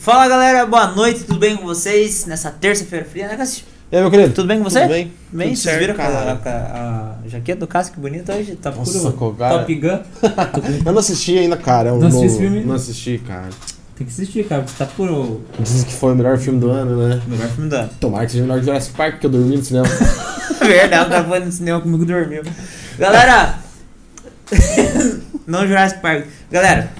Fala galera, boa noite, tudo bem com vocês? Nessa terça-feira fria, né, Cássio? E aí, meu querido? Tudo bem com você? Tudo bem? Bem, Tudo vocês viram cara. a, a- jaqueta do Cássio, que bonita hoje? Tá Nossa, puro cara. Top Gun. Eu não assisti ainda, cara. Eu Não assistiu esse filme? Não assisti, cara. Tem que assistir, cara, porque tá puro Dizem que foi o melhor filme do ano, né? melhor filme do ano. Tomara que seja o melhor que Jurassic Park, porque eu dormi no cinema. Verdade, o cara foi no cinema comigo e dormiu. Galera, não Jurassic Park. Galera,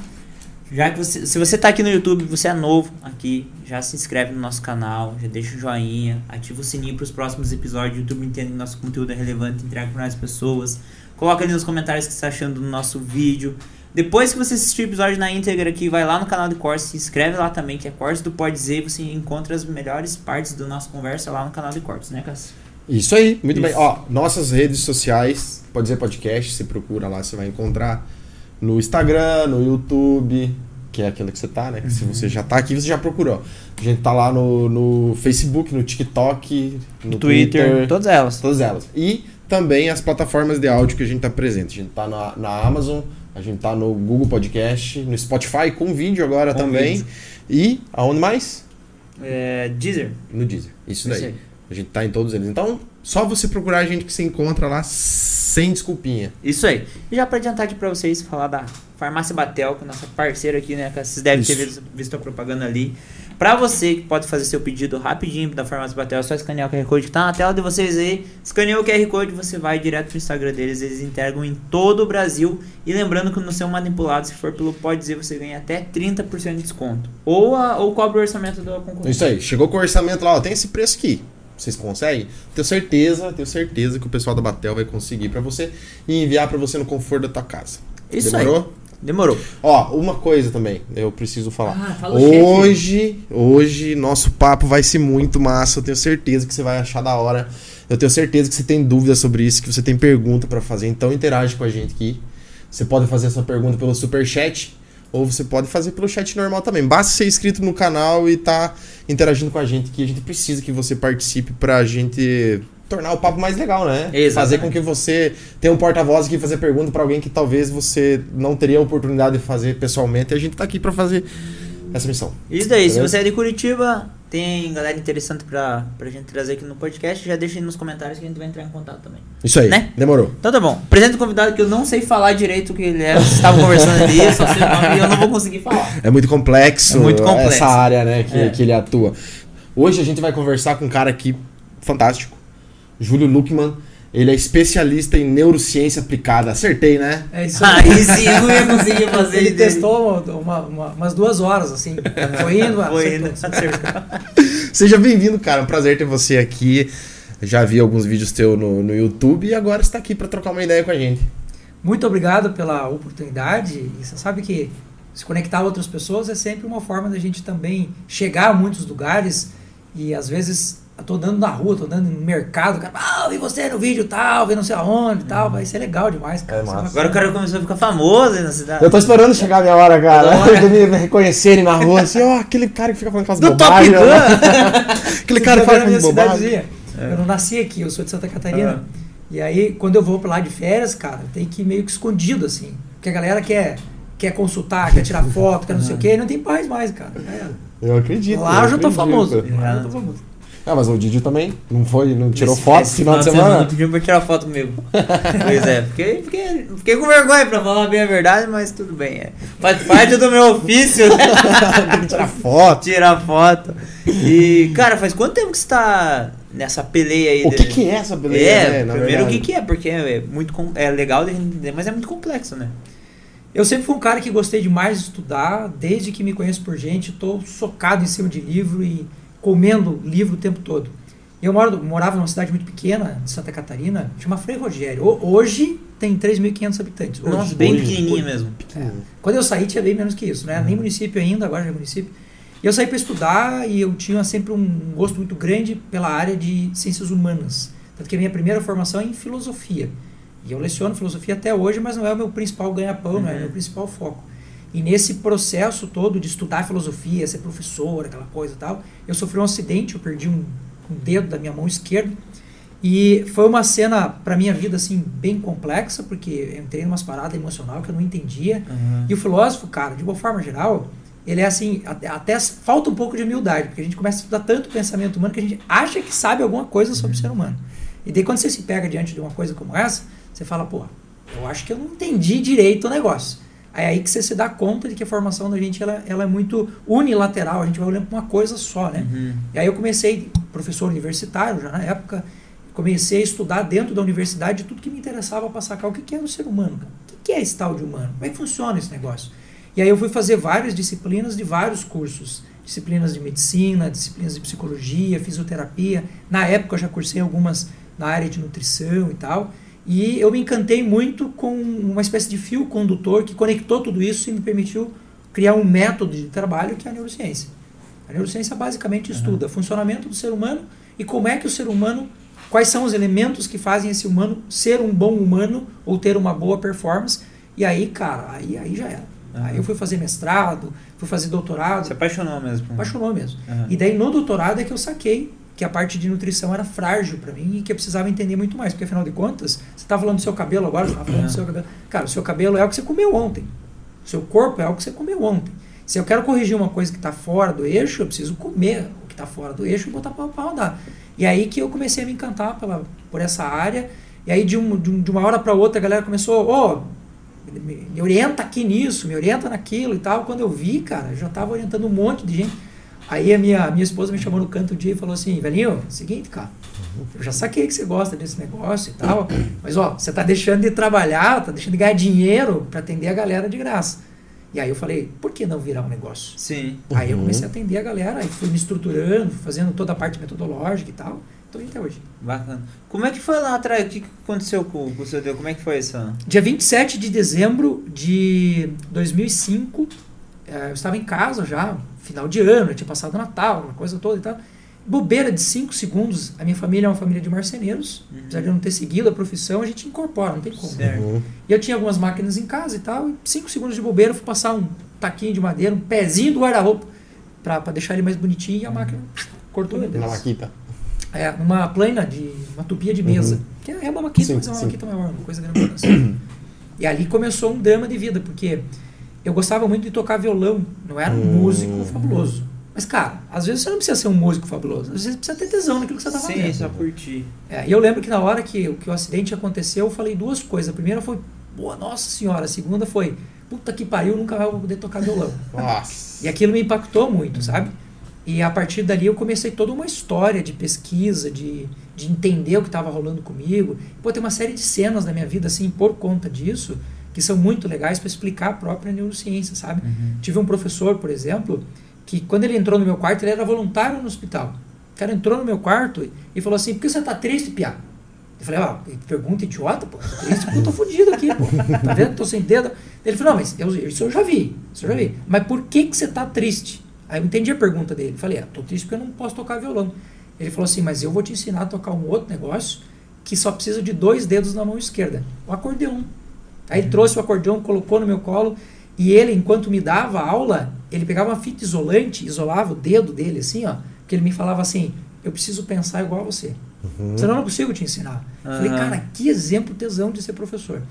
já que você, se você tá aqui no YouTube, você é novo aqui, já se inscreve no nosso canal, já deixa o joinha, ativa o sininho para os próximos episódios. O YouTube entende que nosso conteúdo é relevante, entrega para mais pessoas. Coloca ali nos comentários o que você está achando do nosso vídeo. Depois que você assistir o episódio na íntegra aqui, vai lá no canal do Corse, se inscreve lá também, que é Corse do Pode Dizer, você encontra as melhores partes da nossa conversa lá no canal de Cortes, né, Cássio? Isso aí, muito Isso. bem. Ó, nossas redes sociais, pode dizer podcast, você procura lá, você vai encontrar no Instagram, no YouTube, que é aquilo que você tá, né? Que Se Uhum. você já tá aqui, você já procurou. A gente tá lá no, no Facebook, no TikTok, no Twitter, Twitter, todas elas. todas elas. E também as plataformas de áudio que a gente tá presente. A gente tá na, na Amazon, a gente tá no Google Podcast, no Spotify com vídeo agora Com também. vídeo. E aonde mais? É, Deezer. No Deezer. Isso daí. aí. A gente tá em todos eles. Então, só você procurar a gente que você encontra lá sem desculpinha. Isso aí. E já pra adiantar aqui pra vocês, falar da Farmácia Batel, que é nossa parceira aqui, né? que Vocês devem ter Isso. visto, visto a propaganda ali. Pra você que pode fazer seu pedido rapidinho da Farmácia Batel, é só escanear o QR Code que tá na tela de vocês aí. Escaneou o QR Code, você vai direto pro Instagram deles. Eles entregam em todo o Brasil. E lembrando que no seu manipulado, se for pelo Pode Dizer, você ganha até 30% de desconto. Ou, a, ou cobre o orçamento da concorrência. Isso aí. Chegou com o orçamento lá, ó. Tem esse preço aqui. Vocês conseguem? Tenho certeza, tenho certeza que o pessoal da Batel vai conseguir pra você e enviar pra você no conforto da tua casa. Isso Demorou? aí. Demorou. Ó, uma coisa também, eu preciso falar. Ah, fala o chefe. hoje, hoje, nosso papo vai ser muito massa. Eu tenho certeza que você vai achar da hora. Eu tenho certeza que você tem dúvidas sobre isso, que você tem pergunta pra fazer. Então interage com a gente aqui. Você pode fazer essa pergunta pelo super chat ou você pode fazer pelo chat normal também. Basta ser inscrito no canal e tá interagindo com a gente, que a gente precisa que você participe pra gente tornar o papo mais legal, né? Exatamente. Fazer com que você tenha um porta-voz aqui e fazer pergunta pra alguém que talvez você não teria a oportunidade de fazer pessoalmente. E a gente tá aqui pra fazer essa missão. Isso daí, se você é de Curitiba, tem galera interessante pra, pra gente trazer aqui no podcast, já deixa aí nos comentários que a gente vai entrar em contato também. Isso aí, Né? demorou. Então tá bom. Apresenta o convidado que eu não sei falar direito o que ele é. Vocês estavam conversando ali, eu só sei o nome e eu não vou conseguir falar. É muito complexo, É muito complexo. essa área né, que, É. que ele atua. Hoje a gente vai conversar com um cara aqui fantástico, Júlio Luckman. Ele é especialista em neurociência aplicada. Acertei, né? É isso aí. Aí sim, eu não ia conseguir fazer Ele dele. testou uma, uma- uma- umas duas horas, assim. Foi indo, Foi acertou, indo. acertou. Seja bem-vindo, cara. É um prazer ter você aqui. Já vi alguns vídeos teus no, no YouTube e agora está aqui para trocar uma ideia com a gente. Muito obrigado pela oportunidade. E você sabe que se conectar a outras pessoas é sempre uma forma da gente também chegar a muitos lugares. E às vezes eu tô andando na rua, tô andando no mercado, o cara, ah, vi você no vídeo tal, vi não sei aonde tal. Vai ser legal demais, cara. É Agora o cara começou a ficar famoso aí na cidade. Eu tô esperando chegar a minha hora, cara. De me me reconhecerem na rua, assim, ó, aquele cara que fica falando aquelas Do Top bobagens. Gun! né? aquele cara que fala aquelas bobagens. É. Eu não nasci aqui, eu sou de Santa Catarina. Ah. E aí, quando eu vou pra lá de férias, cara, tem que ir meio que escondido, assim. Porque a galera quer, quer consultar, quer tirar foto, quer não sei o quê, e não tem paz mais, cara. É. Eu acredito. Lá eu já tô acredito. famoso. É. Lá eu já tô famoso. Ah, mas o Didi também não foi, não tirou Esse- foto esse final de semana? Não pediu pra tirar foto comigo. pois é, fiquei, fiquei, fiquei com vergonha pra falar bem a verdade, mas tudo bem. É. Faz parte do meu ofício, né? Que tirar foto. Tirar foto. E, cara, faz quanto tempo que você tá nessa peleia aí? O que, de- que é essa beleza? É, né, primeiro o que, que é, porque é muito é legal de entender, mas é muito complexo, né? Eu sempre fui um cara que gostei demais de estudar, desde que me conheço por gente, tô socado em cima de livro e comendo livro o tempo todo. Eu moro, morava numa cidade muito pequena, de Santa Catarina, chama Frei Rogério. Ho- Hoje tem 3.500 habitantes. Hoje. Nossa, bem hoje, pequenininha hoje. mesmo. É. Quando eu saí tinha bem menos que isso, né? Nem município ainda, agora já é município. E eu saí para estudar e eu tinha sempre um gosto muito grande pela área de ciências humanas. Tanto que a minha primeira formação é em filosofia. E eu leciono filosofia até hoje, mas não é o meu principal ganha-pão, não é o Uhum. meu principal foco. E nesse processo todo de estudar filosofia, ser professor, aquela coisa e tal, eu sofri um acidente, eu perdi um, um dedo da minha mão esquerda. E foi uma cena, pra minha vida, assim, bem complexa, porque eu entrei numa parada emocional que eu não entendia. Uhum. E o filósofo, cara, de uma forma geral, ele é assim, até, até falta um pouco de humildade, porque a gente começa a estudar tanto o pensamento humano que a gente acha que sabe alguma coisa sobre o ser humano. E daí quando você se pega diante de uma coisa como essa, você fala, pô, eu acho que eu não entendi direito o negócio. Aí é aí que você se dá conta de que a formação da gente ela, ela é muito unilateral, a gente vai olhando para uma coisa só, né? Uhum. E aí eu comecei, professor universitário já na época, comecei a estudar dentro da universidade tudo que me interessava para sacar o que, que é o ser humano, cara. o que, que é esse tal de humano, como é que funciona esse negócio. E aí eu fui fazer várias disciplinas de vários cursos, disciplinas de medicina, disciplinas de psicologia, fisioterapia. Na época eu já cursei algumas na área de nutrição e tal. E eu me encantei muito com uma espécie de fio condutor que conectou tudo isso e me permitiu criar um método de trabalho que é a neurociência. A neurociência basicamente estuda o funcionamento do ser humano e como é que o ser humano, quais são os elementos que fazem esse humano ser um bom humano ou ter uma boa performance. E aí, cara, aí, aí já era. Uhum. Aí eu fui fazer mestrado, fui fazer doutorado. Se apaixonou mesmo. Apaixonou mesmo. Uhum. E daí no doutorado é que eu saquei que a parte de nutrição era frágil para mim e que eu precisava entender muito mais, porque afinal de contas, você está falando do seu cabelo agora, você tá falando do seu cabelo. Cara, o seu cabelo é o que você comeu ontem. O seu corpo é o que você comeu ontem. Se eu quero corrigir uma coisa que está fora do eixo, eu preciso comer o que está fora do eixo e botar para rodar. E aí que eu comecei a me encantar pela, por essa área. E aí de, um, de, um, de uma hora para outra a galera começou, oh, me, me orienta aqui nisso, me orienta naquilo e tal. Quando eu vi, cara, eu já estava orientando um monte de gente. Aí a minha, minha esposa me chamou no canto um dia e falou assim, velhinho, seguinte, cara, eu já saquei que você gosta desse negócio e tal, mas ó, você tá deixando de trabalhar, tá deixando de ganhar dinheiro para atender a galera de graça. E aí eu falei, por que não virar um negócio? Sim. Aí eu Uhum. comecei a atender a galera, aí fui me estruturando, fazendo toda a parte metodológica e tal. Indo até hoje. Bacana. Como é que foi lá atrás? O que, que aconteceu com, com o seu Deus? Como é que foi isso? Dia 27 de dezembro de 2005, eh, eu estava em casa já, final de ano, eu tinha passado Natal, uma coisa toda e tal. Bobeira de 5 segundos, a minha família é uma família de marceneiros, Uhum. apesar de eu não ter seguido a profissão, a gente incorpora, não tem como. Certo. Uhum. E eu tinha algumas máquinas em casa e tal, e 5 segundos de bobeira, eu fui passar um taquinho de madeira, um pezinho do guarda-roupa, para deixar ele mais bonitinho, e a máquina cortou meu Na Deus. Maquita. É, numa plana de. uma tupia de mesa. Uhum. Que é uma maquita, Sim, mas é uma sim. maquita maior, uma coisa grande. Assim. e ali começou um drama de vida, porque eu gostava muito de tocar violão. Não era um Hum. músico fabuloso. Mas, cara, às vezes você não precisa ser um músico fabuloso. Às vezes precisa ter tesão naquilo que você tá Sim, fazendo. só curtir. É, e eu lembro que na hora que, que o acidente aconteceu, eu falei duas coisas. A primeira foi, boa, nossa senhora. A segunda foi, puta que pariu, nunca mais vou poder tocar violão. Nossa. E aquilo me impactou muito, sabe? E a partir dali eu comecei toda uma história de pesquisa, de, de entender o que estava rolando comigo. Pô, tem uma série de cenas da minha vida, assim, por conta disso, que são muito legais para explicar a própria neurociência, sabe? Uhum. Tive um professor, por exemplo, que quando ele entrou no meu quarto, ele era voluntário no hospital. O cara entrou no meu quarto e falou assim: por que você tá triste, Piá? Eu falei, ó, pergunta idiota, pô. Tô triste porque eu tô fudido aqui, pô. Tá vendo? Tô sem dedo. Ele falou, não, mas eu, isso eu já vi. Isso eu já vi. Mas por que, que você tá triste? Aí eu entendi a pergunta dele. Falei, ah, tô triste porque eu não posso tocar violão. Ele falou assim, mas eu vou te ensinar a tocar um outro negócio que só precisa de dois dedos na mão esquerda. O acordeão. Aí ele trouxe o acordeão, colocou no meu colo. E ele, enquanto me dava aula, ele pegava uma fita isolante, isolava o dedo dele, assim, ó. Que ele me falava assim, eu preciso pensar igual a você. Uhum. Senão eu não consigo te ensinar. Falei, Aham. cara, que exemplo tesão de ser professor.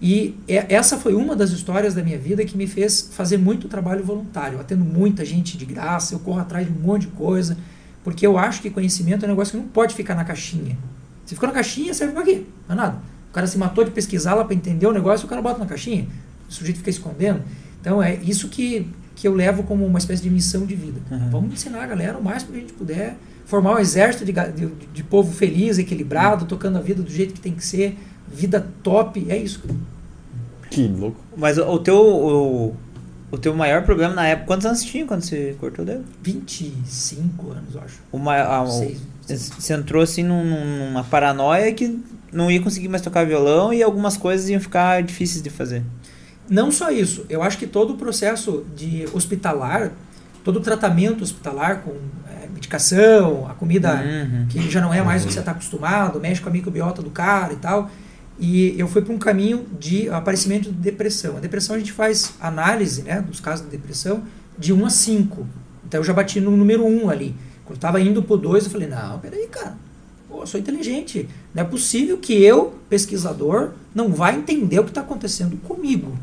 E é- essa foi uma das histórias da minha vida que me fez fazer muito trabalho voluntário. Eu atendo muita gente de graça, eu corro atrás de um monte de coisa, porque eu acho que conhecimento é um negócio que não pode ficar na caixinha. Se ficou na caixinha, serve pra quê? Não é nada. O cara se matou de pesquisar lá para entender o negócio, o cara bota na caixinha. O sujeito fica escondendo. Então é isso que, que eu levo como uma espécie de missão de vida. Uhum. Vamos ensinar a galera o máximo que a gente puder, formar um exército de, de, de povo feliz, equilibrado, tocando a vida do jeito que tem que ser, vida top, é isso. Que louco. Mas o, o teu. O, o teu maior problema na época. Quantos anos tinha quando você cortou o dedo? 25 anos, eu acho. O, ma- a- o- Seis. você entrou assim num- numa paranoia que não ia conseguir mais tocar violão e algumas coisas iam ficar difíceis de fazer. Não só isso, eu acho que todo o processo de hospitalar, todo o tratamento hospitalar com é, medicação, a comida Uhum. que já não é mais o que você está acostumado, mexe com a microbiota do cara e tal. E eu fui para um caminho de aparecimento de depressão. A depressão a gente faz análise né, dos casos de depressão de 1 a 5. Então eu já bati no número 1 ali. Quando estava indo para o 2, eu falei, não, peraí, cara. Pô, eu sou inteligente. Não é possível que eu, pesquisador, não vá entender o que está acontecendo comigo.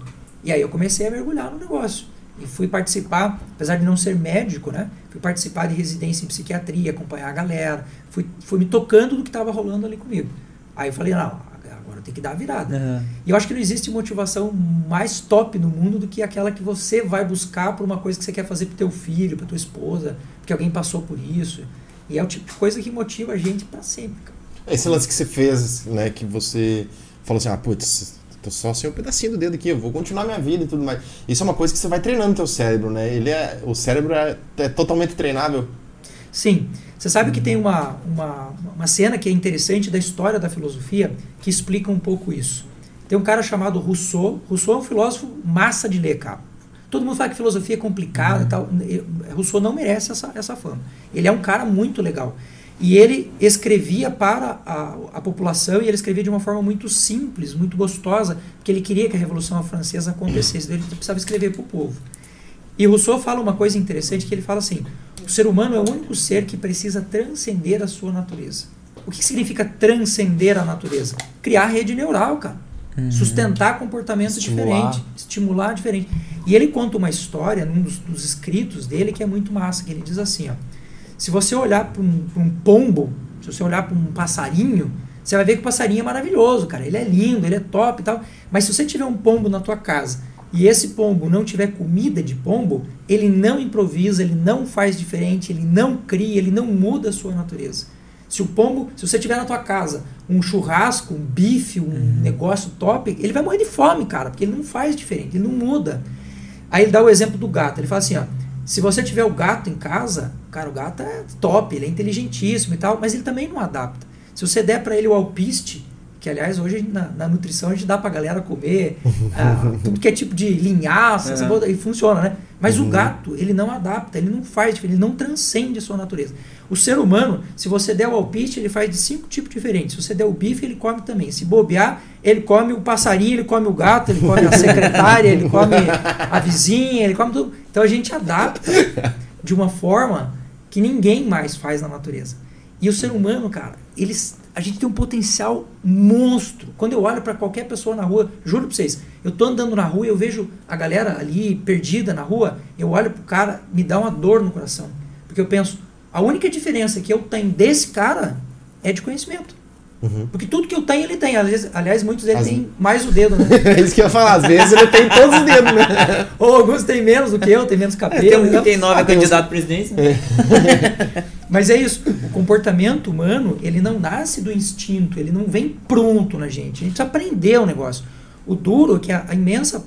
E aí eu comecei a mergulhar no negócio. e fui participar, apesar de não ser médico, né? Fui participar de residência em psiquiatria, acompanhar a galera, fui, fui me tocando do que estava rolando ali comigo. Aí eu falei, não, agora tem que dar a virada. Aham. E eu acho que não existe motivação mais top no mundo do que aquela que você vai buscar por uma coisa que você quer fazer pro teu filho, pra tua esposa, porque alguém passou por isso. E é o tipo de coisa que motiva a gente para sempre, cara. Esse lance que você fez, né, que você falou assim, ah, putz, tô só sem um pedacinho do dedo aqui, eu vou continuar minha vida e tudo mais. Isso é uma coisa que você vai treinando teu cérebro, né? Ele é, o cérebro é, é totalmente treinável. Sim, você sabe que tem uma, uma, uma cena que é interessante da história da filosofia que explica um pouco isso. Tem um cara chamado Rousseau. Rousseau é um filósofo massa de ler, cara. Todo mundo fala que filosofia é complicada e tal. Rousseau não merece essa, essa fama. Ele é um cara muito legal. E ele escrevia para a, a população e ele escrevia de uma forma muito simples, muito gostosa, porque ele queria que a Revolução Francesa acontecesse. Ele precisava escrever para o povo. E Rousseau fala uma coisa interessante que ele fala assim: o ser humano é o único ser que precisa transcender a sua natureza. O que significa transcender a natureza? Criar rede neural, cara. Sustentar comportamento Estimular. diferente, estimular diferente. E ele conta uma história num dos, dos escritos dele que é muito massa, que ele diz assim, ó. Se você olhar para um, um pombo, se você olhar para um passarinho, você vai ver que o passarinho é maravilhoso, cara. Ele é lindo, ele é top e tal. Mas se você tiver um pombo na tua casa e esse pombo não tiver comida de pombo, ele não improvisa, ele não faz diferente, ele não cria, ele não muda a sua natureza. Se o pombo, se você tiver na tua casa um churrasco, um bife, um negócio top, ele vai morrer de fome, cara, porque ele não faz diferente, ele não muda. Aí ele dá o exemplo do gato. Ele fala assim, ó, se você tiver o gato em casa, cara, o gato é top, ele é inteligentíssimo e tal, mas ele também não adapta. Se você der para ele o alpiste, que aliás hoje na, na nutrição a gente dá pra galera comer ah, tudo que é tipo de linhaça, É. e funciona, né? Mas Uhum. o gato, ele não adapta, ele não faz, diferente, ele não transcende a sua natureza. O ser humano, se você der o alpiste, ele faz de cinco tipos diferentes. Se você der o bife, ele come também. Se bobear, ele come o passarinho, ele come o gato, ele come a secretária, ele come a vizinha, ele come tudo. Então a gente adapta de uma forma que ninguém mais faz na natureza. E o ser humano, cara, eles, a gente tem um potencial monstro. Quando eu olho para qualquer pessoa na rua, juro pra vocês, eu tô andando na rua e eu vejo a galera ali perdida na rua, eu olho pro cara, me dá uma dor no coração. Porque eu penso, a única diferença que eu tenho desse cara é de conhecimento. Uhum. Porque tudo que eu tenho, ele tem. Aliás, aliás muitos deles As- têm mais o dedo, né? É isso que eu ia falar, às vezes ele tem todos os dedos, né? Ou alguns têm menos do que eu, tem menos cabelo. Tem um que tem nove Ah, uns- candidato à presidência. né? Mas é isso. O comportamento humano, ele não nasce do instinto, ele não vem pronto na gente. A gente precisa aprender o negócio. O duro é que a, a imensa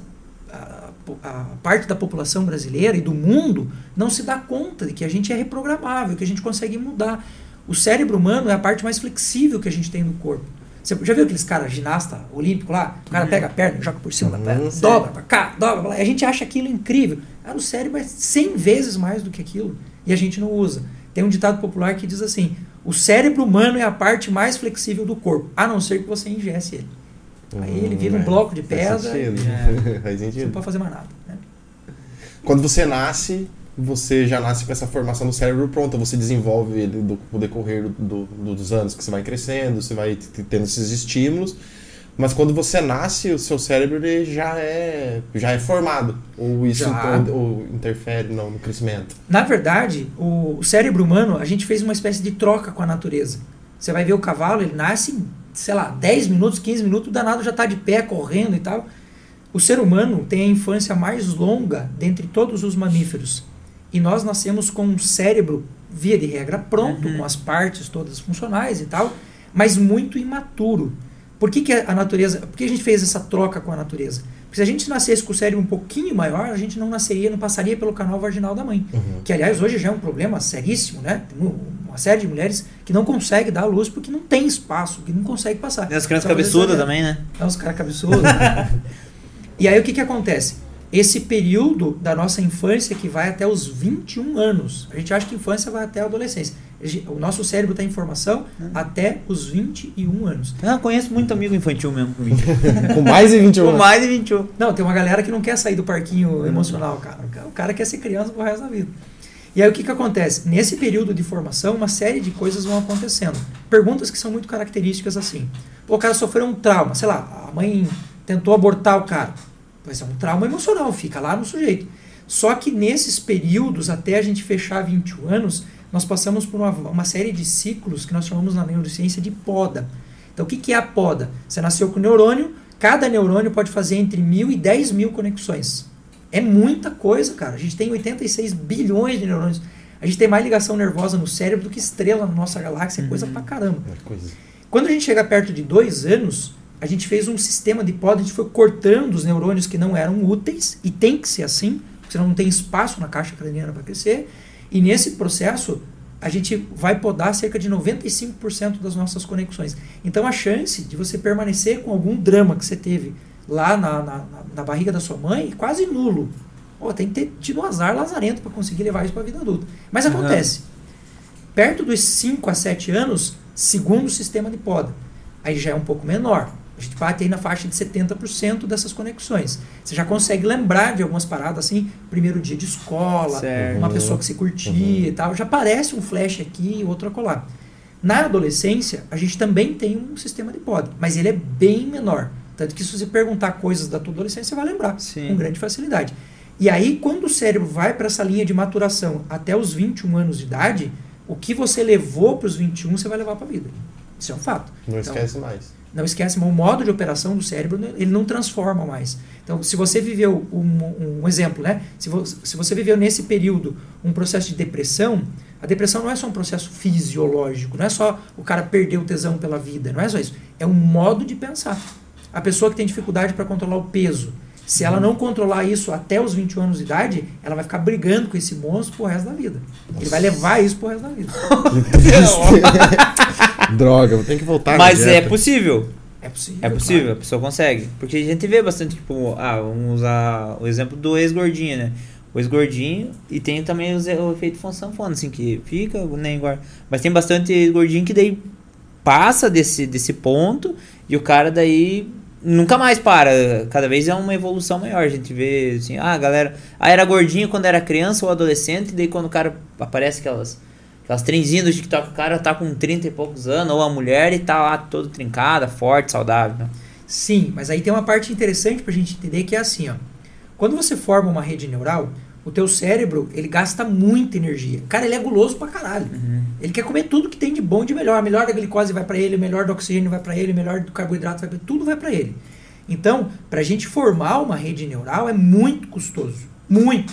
a, a parte da população brasileira e do mundo não se dá conta de que a gente é reprogramável, que a gente consegue mudar. O cérebro humano é a parte mais flexível que a gente tem no corpo. Você já viu aqueles caras ginasta olímpico lá? O cara pega a perna, joga por cima da perna, Uhum, dobra pra cá, dobra pra lá. E a gente acha aquilo incrível. Ah, no cérebro é 100 vezes mais do que aquilo. E a gente não usa. Tem um ditado popular que diz assim: o cérebro humano é a parte mais flexível do corpo, a não ser que você ingesse ele. Aí ele vira um Hum, bloco de faz pedra sentido. É. Faz Você não sentido. pode fazer mais nada. Né? Quando você nasce, você já nasce com essa formação do cérebro pronta, você desenvolve ele do, no decorrer do- do- dos anos que você vai crescendo, você vai tendo esses estímulos. Mas quando você nasce, o seu cérebro ele já é já é formado. Ou isso ou interfere não, no crescimento. Na verdade, o, o cérebro humano, a gente fez uma espécie de troca com a natureza. Você vai ver o cavalo, ele nasce em, sei lá, 10 minutos, 15 minutos, o danado já está de pé, correndo e tal. O ser humano tem a infância mais longa dentre todos os mamíferos. E nós nascemos com um cérebro, via de regra, pronto, Uhum. com as partes todas funcionais e tal, mas muito imaturo. Por que, que a natureza. Por que a gente fez essa troca com a natureza? Porque se a gente nascesse com o cérebro um pouquinho maior, a gente não nasceria, não passaria pelo canal vaginal da mãe. Uhum. Que, aliás, hoje já é um problema seríssimo, né? Tem um- uma série de mulheres que não consegue dar à luz porque não tem espaço, que não consegue passar. Tem as crianças cabeçudas cesárea. também, né? É uns caras cabeçudos. e aí o que, que acontece? Esse período da nossa infância que vai até os 21 anos. A gente acha que infância vai até a adolescência. O nosso cérebro está em formação até os 21 anos. Ah, conheço muito amigo infantil mesmo comigo. Com mais de 21 Com mais de 21. Não, tem uma galera que não quer sair do parquinho emocional, cara. O ca- O cara quer ser criança pro resto da vida. E aí o que, que acontece? Nesse período de formação, uma série de coisas vão acontecendo. Perguntas que são muito características assim. Pô, o cara sofreu um trauma, sei lá, a mãe tentou abortar o cara. Vai ser um trauma emocional, fica lá no sujeito. Só que nesses períodos, até a gente fechar 21 anos, nós passamos por uma, uma série de ciclos que nós chamamos na neurociência de poda. Então, o que, que é a poda? Você nasceu com neurônio, cada neurônio pode fazer entre mil e 10 mil conexões. É muita coisa, cara. A gente tem 86 bilhões de neurônios. A gente tem mais ligação nervosa no cérebro do que estrela na nossa galáxia. É coisa Uhum. pra caramba. É coisa. Quando a gente chega perto de dois anos, a gente fez um sistema de poda, a gente foi cortando os neurônios que não eram úteis, e tem que ser assim, porque senão não tem espaço na caixa craniana para crescer. E nesse processo, a gente vai podar cerca de 95% das nossas conexões. Então a chance de você permanecer com algum drama que você teve lá na, na, na- barriga da sua mãe é quase nulo. Pô, tem que ter tido um azar lazarento para conseguir levar isso para a vida adulta. Mas Aham. acontece. Perto dos 5 a 7 anos, segundo sistema de poda. Aí já é um pouco menor. A gente bate aí na faixa de 70% dessas conexões. Você já consegue lembrar de algumas paradas assim, primeiro dia de escola, Certo. uma pessoa que se curtia Uhum. e tal. Já aparece um flash aqui e outro acolá. Na adolescência, a gente também tem um sistema de poda, mas ele é bem menor. Tanto que se você perguntar coisas da tua adolescência, você vai lembrar Sim. com grande facilidade. E aí, quando o cérebro vai para essa linha de maturação até os 21 anos de idade, o que você levou para os 21, você vai levar para a vida. Isso é um fato. Não Então, esquece mais. Não esquece, mas o modo de operação do cérebro, né, ele não transforma mais. Então, se você viveu um, um exemplo, né? Se, vo, se você viveu nesse período um processo de depressão, a depressão não é só um processo fisiológico, não é só o cara perder o tesão pela vida, não é só isso. É um modo de pensar. A pessoa que tem dificuldade para controlar o peso, se ela não controlar isso até os 21 anos de idade, ela vai ficar brigando com esse monstro pro resto da vida. Ele vai levar isso pro resto da vida. Droga, eu tenho que voltar. Mas é possível. É possível. É possível, a pessoa consegue. Porque a gente vê bastante, tipo, ah, vamos usar o exemplo do ex-gordinho, né? O ex-gordinho e tem também o, efeito sanfona, assim, que fica, nem igual. Mas tem bastante ex-gordinho que daí passa desse, desse ponto e o cara daí nunca mais para. Cada vez é uma evolução maior. A gente vê assim, ah, a galera. Ah, era gordinho quando era criança ou adolescente, e daí quando o cara aparece aquelas. Aquelas trenzinhas do TikTok, o cara tá com 30 e poucos anos, ou a mulher e tá lá toda trincada, forte, saudável. né? Sim, mas aí tem uma parte interessante pra gente entender que é assim, ó. Quando você forma uma rede neural, o teu cérebro, ele gasta muita energia. Cara, ele é guloso pra caralho. Ele quer comer tudo que tem de bom e de melhor. A melhor da glicose vai pra ele, o melhor do oxigênio vai pra ele, o melhor do carboidrato vai pra tudo vai pra ele. Então, pra gente formar uma rede neural é muito custoso, muito.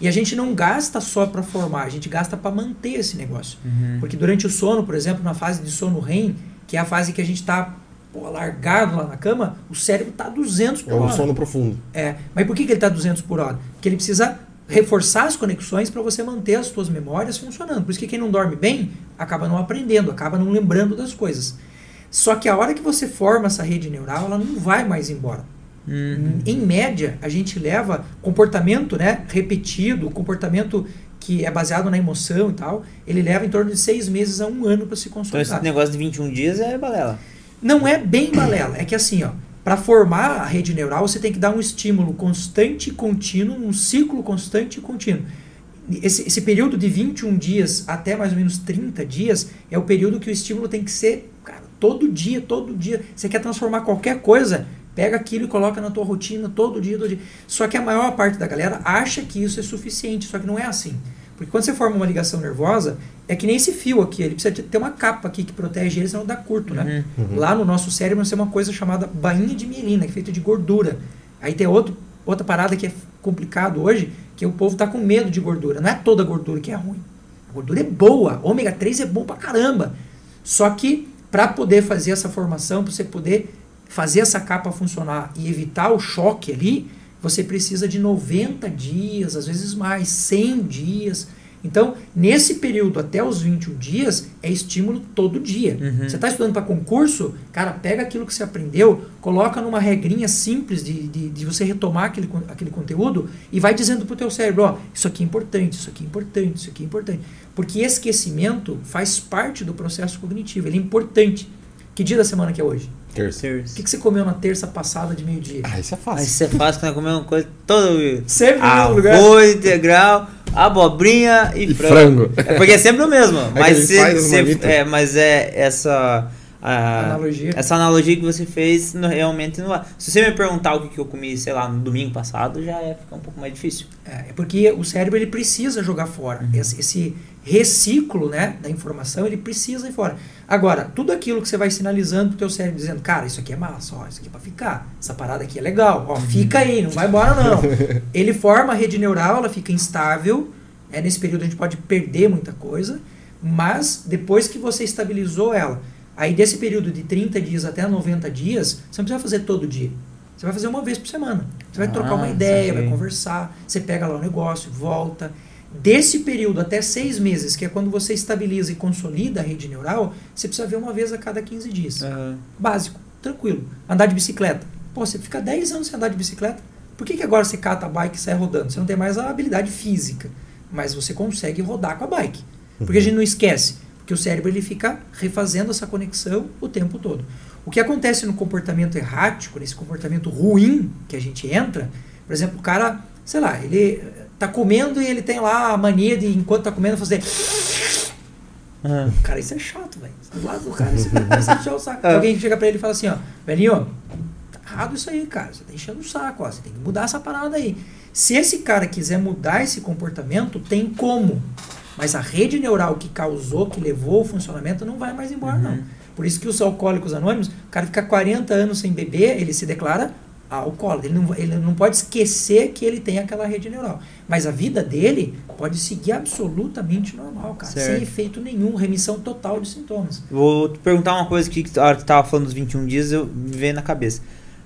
E a gente não gasta só pra formar, a gente gasta pra manter esse negócio. Porque durante o sono, por exemplo, na fase de sono REM, que é a fase que a gente está largado lá na cama, o cérebro está 200 por É um hora. sono profundo. É, mas por que, que ele está 200 por hora? Porque ele precisa reforçar as conexões para você manter as suas memórias funcionando. Por isso que quem não dorme bem acaba não aprendendo, acaba não lembrando das coisas. Só que a hora que você forma essa rede neural, ela não vai mais embora. Uhum. Em média, a gente leva comportamento né, repetido, comportamento que é baseado na emoção e tal, ele leva em torno de seis meses a um ano para se Então esse consolidar. negócio de 21 dias é balela. Não é bem balela, é que assim, ó, para formar a rede neural, você tem que dar um estímulo constante e contínuo, um ciclo constante e contínuo. Esse, esse período de 21 dias até mais ou menos 30 dias é o período que o estímulo tem que ser cara, todo dia, todo dia. Você quer transformar qualquer coisa, pega aquilo e coloca na tua rotina todo dia, todo dia. Só que a maior parte da galera acha que isso é suficiente, só que não é assim. Porque quando você forma uma ligação nervosa, é que nem esse fio aqui, ele precisa ter uma capa aqui que protege ele, senão dá curto, né? Uhum. Lá no nosso cérebro nós temos uma coisa chamada bainha de mielina, que é feita de gordura. Aí tem outro, outra parada que é complicado hoje, que o povo tá com medo de gordura. Não é toda gordura que é ruim. A gordura é boa, ômega 3 é bom pra caramba. Só que para poder fazer essa formação, para você poder fazer essa capa funcionar e evitar o choque ali, você precisa de 90 dias, às vezes mais, 100 dias. Então, nesse período até os 21 dias, é estímulo todo dia. Uhum. Você está estudando para concurso, cara, pega aquilo que você aprendeu, coloca numa regrinha simples de, de, de você retomar aquele, aquele conteúdo e vai dizendo para o teu cérebro, ó, isso aqui é importante, isso aqui é importante, isso aqui é importante. Porque esquecimento faz parte do processo cognitivo, ele é importante. Que dia da semana que é hoje? Terça. O que, que você comeu na terça passada de meio-dia? Ah, isso é Aí fácil. você faz quando comer uma coisa toda. Sempre no mesmo lugar. Arroz integral, abobrinha e, E frango. frango. É porque é sempre o mesmo. que mas, se- se- é, mas é essa. A- Analogia. essa analogia que você fez não- realmente não vai. Se você me perguntar o que, eu comi, sei lá, no domingo passado, já é ficar um pouco mais difícil. É, é porque o cérebro ele precisa jogar fora. Uhum. Esse, esse reciclo né, da informação, ele precisa ir fora. Agora, tudo aquilo que você vai sinalizando pro teu cérebro, dizendo, cara, isso aqui é massa, ó, isso aqui é pra ficar, essa parada aqui é legal, ó, fica aí, não vai embora não. ele forma a rede neural, ela fica instável, é, nesse período a gente pode perder muita coisa, mas depois que você estabilizou ela, aí desse período de 30 dias até 90 dias, você não precisa fazer todo dia. Você vai fazer uma vez por semana. Você vai Ah, trocar uma ideia, saquei. vai conversar, você pega lá o negócio, volta. Desse período até seis meses, que é quando você estabiliza e consolida a rede neural, você precisa ver uma vez a cada 15 dias. Básico, tranquilo. Andar de bicicleta. Pô, você fica 10 anos sem andar de bicicleta. Por que, que agora você cata a bike e sai rodando? Você não tem mais a habilidade física, mas você consegue rodar com a bike. Porque a gente não esquece, porque o cérebro ele fica refazendo essa conexão o tempo todo. O que acontece no comportamento errático, nesse comportamento ruim que a gente entra, por exemplo, o cara, sei lá, ele eh, tá comendo e ele tem lá a mania de, enquanto tá comendo, fazer. Ah, Cara, isso é chato, velho. Do lado do cara, isso começa a encher o saco. Alguém chega pra ele e fala assim, ó, velhinho, tá errado isso aí, cara. Você tá enchendo o saco, ó. Você tem que mudar essa parada aí. Se esse cara quiser mudar esse comportamento, tem como. Mas a rede neural que causou, que levou o funcionamento, não vai mais embora, Uhum. não. Por isso que os alcoólicos anônimos, o cara fica 40 anos sem beber, ele se declara alcoólatra. Ele não, ele não pode esquecer que ele tem aquela rede neural. Mas a vida dele pode seguir absolutamente normal, cara. Certo. Sem efeito nenhum, remissão total de sintomas. Vou te perguntar uma coisa que a hora que tu tava falando dos 21 dias, eu me veio na cabeça.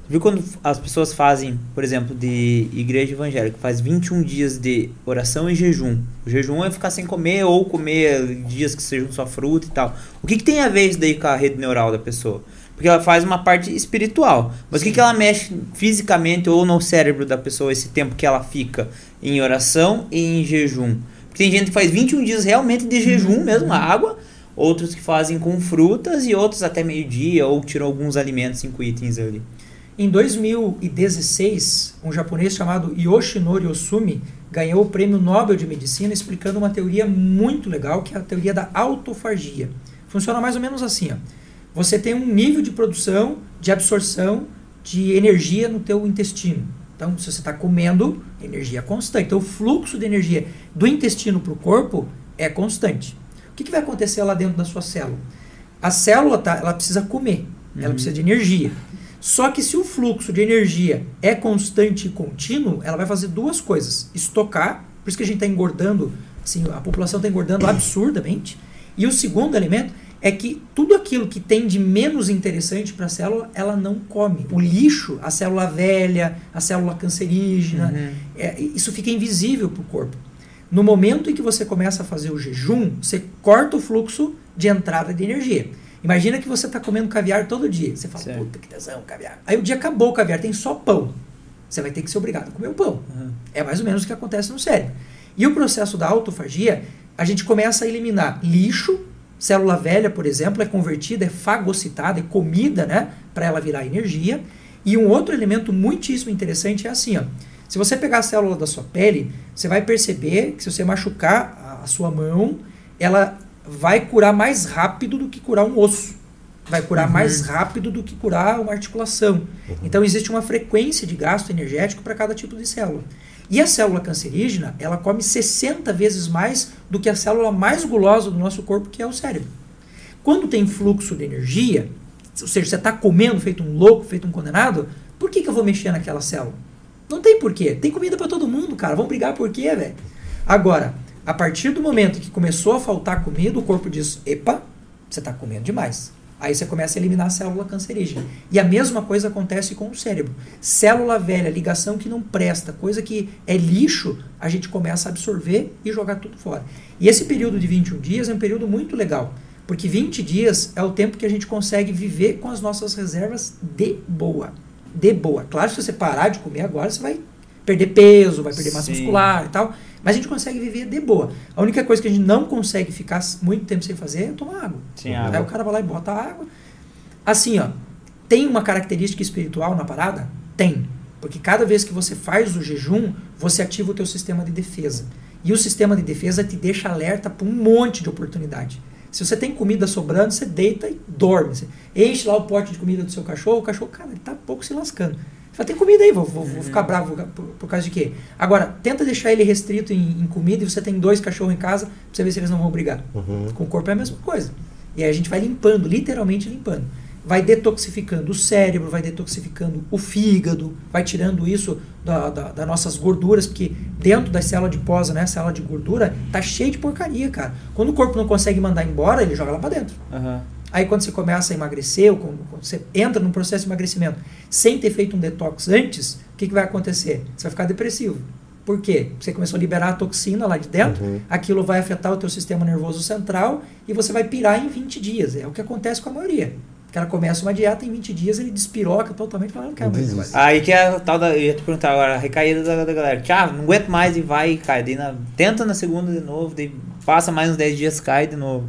Viu quando as pessoas fazem, por exemplo, de igreja evangélica, faz 21 dias de oração e jejum. O jejum é ficar sem comer ou comer dias que sejam só fruta e tal. O que, que tem a ver isso daí com a rede neural da pessoa? Porque ela faz uma parte espiritual. Mas o que, que ela mexe fisicamente ou no cérebro da pessoa esse tempo que ela fica em oração e em jejum? Porque tem gente que faz 21 dias realmente de jejum mesmo, a água. Outros que fazem com frutas e outros até meio-dia ou tiram alguns alimentos, cinco itens ali. Em 2016, um japonês chamado Yoshinori Osumi ganhou o prêmio Nobel de Medicina explicando uma teoria muito legal, que é a teoria da autofagia. Funciona mais ou menos assim, ó. Você tem um nível de produção, de absorção de energia no teu intestino. Então, se você está comendo, energia é constante. Então, o fluxo de energia do intestino para o corpo é constante. O que, que vai acontecer lá dentro da sua célula? A célula tá, ela precisa comer, ela Uhum. precisa de energia. Só que se o fluxo de energia é constante e contínuo, ela vai fazer duas coisas: estocar, por isso que a gente está engordando, assim, a população está engordando absurdamente. E o segundo elemento é que tudo aquilo que tem de menos interessante para a célula, ela não come. O lixo, a célula velha, a célula cancerígena, Uhum. é, isso fica invisível para o corpo. No momento em que você começa a fazer o jejum, você corta o fluxo de entrada de energia. Imagina que você está comendo caviar todo dia. Você fala, Certo. puta que tesão, caviar. Aí o dia acabou o caviar, tem só pão. Você vai ter que ser obrigado a comer o pão. Uhum. É mais ou menos o que acontece no cérebro. E o processo da autofagia, a gente começa a eliminar lixo, célula velha, por exemplo, é convertida, é fagocitada, é comida, né, para ela virar energia. E um outro elemento muitíssimo interessante é assim, ó. Se você pegar a célula da sua pele, você vai perceber que se você machucar a- a sua mão, ela vai curar mais rápido do que curar um osso. Vai curar Uhum. mais rápido do que curar uma articulação. Então existe uma frequência de gasto energético para cada tipo de célula. E a célula cancerígena, ela come 60 vezes mais do que a célula mais gulosa do nosso corpo, que é o cérebro. Quando tem fluxo de energia, ou seja, você está comendo feito um louco, feito um condenado, por que, que eu vou mexer naquela célula? Não tem porquê. Tem comida para todo mundo, cara. Vamos brigar por quê, velho? Agora, a partir do momento que começou a faltar comida, o corpo diz: epa, você está comendo demais. Aí você começa a eliminar a célula cancerígena. E a mesma coisa acontece com o cérebro. Célula velha, ligação que não presta, coisa que é lixo, a gente começa a absorver e jogar tudo fora. E esse período de 21 dias é um período muito legal. Porque 20 dias é o tempo que a gente consegue viver com as nossas reservas de boa. De boa. Claro, se você parar de comer agora, você vai perder peso, vai perder massa Sim. muscular e tal. Mas a gente consegue viver de boa. A única coisa que a gente não consegue ficar muito tempo sem fazer é tomar água. Sim, Aí água. o cara vai lá e bota água. Assim, ó, tem uma característica espiritual na parada? Tem. Porque cada vez que você faz o jejum, você ativa o teu sistema de defesa. E o sistema de defesa te deixa alerta para um monte de oportunidade. Se você tem comida sobrando, você deita e dorme. Você enche lá o pote de comida do seu cachorro, o cachorro, cara, ele tá pouco se lascando. Fala, tem comida aí, vou, vou, vou ficar bravo por, por causa de quê? Agora, tenta deixar ele restrito em, em comida e você tem dois cachorros em casa, pra você ver se eles não vão brigar. Uhum. Com o corpo é a mesma coisa. E aí a gente vai limpando, literalmente limpando. Vai detoxificando o cérebro, vai detoxificando o fígado, vai tirando isso da, da- das nossas gorduras, porque dentro da célula adiposa, né, célula de gordura, tá cheio de porcaria, cara. Quando o corpo não consegue mandar embora, ele joga lá pra dentro. Aham. Aí quando você começa a emagrecer, ou quando quando você entra num processo de emagrecimento sem ter feito um detox antes, o que, que vai acontecer? Você vai ficar depressivo. Por quê? Você começou a liberar a toxina lá de dentro, Uhum. aquilo vai afetar o teu sistema nervoso central e você vai pirar em 20 dias. É o que acontece com a maioria. O cara começa uma dieta, em 20 dias ele despiroca totalmente, fala, não quero mais. Desiste. trabalhar." Aí que é a tal da. Eu ia te perguntar agora, a recaída da, da galera. Tchau, não aguento mais e vai e cai. Daí na- tenta na segunda de novo, daí passa mais uns 10 dias, cai de novo.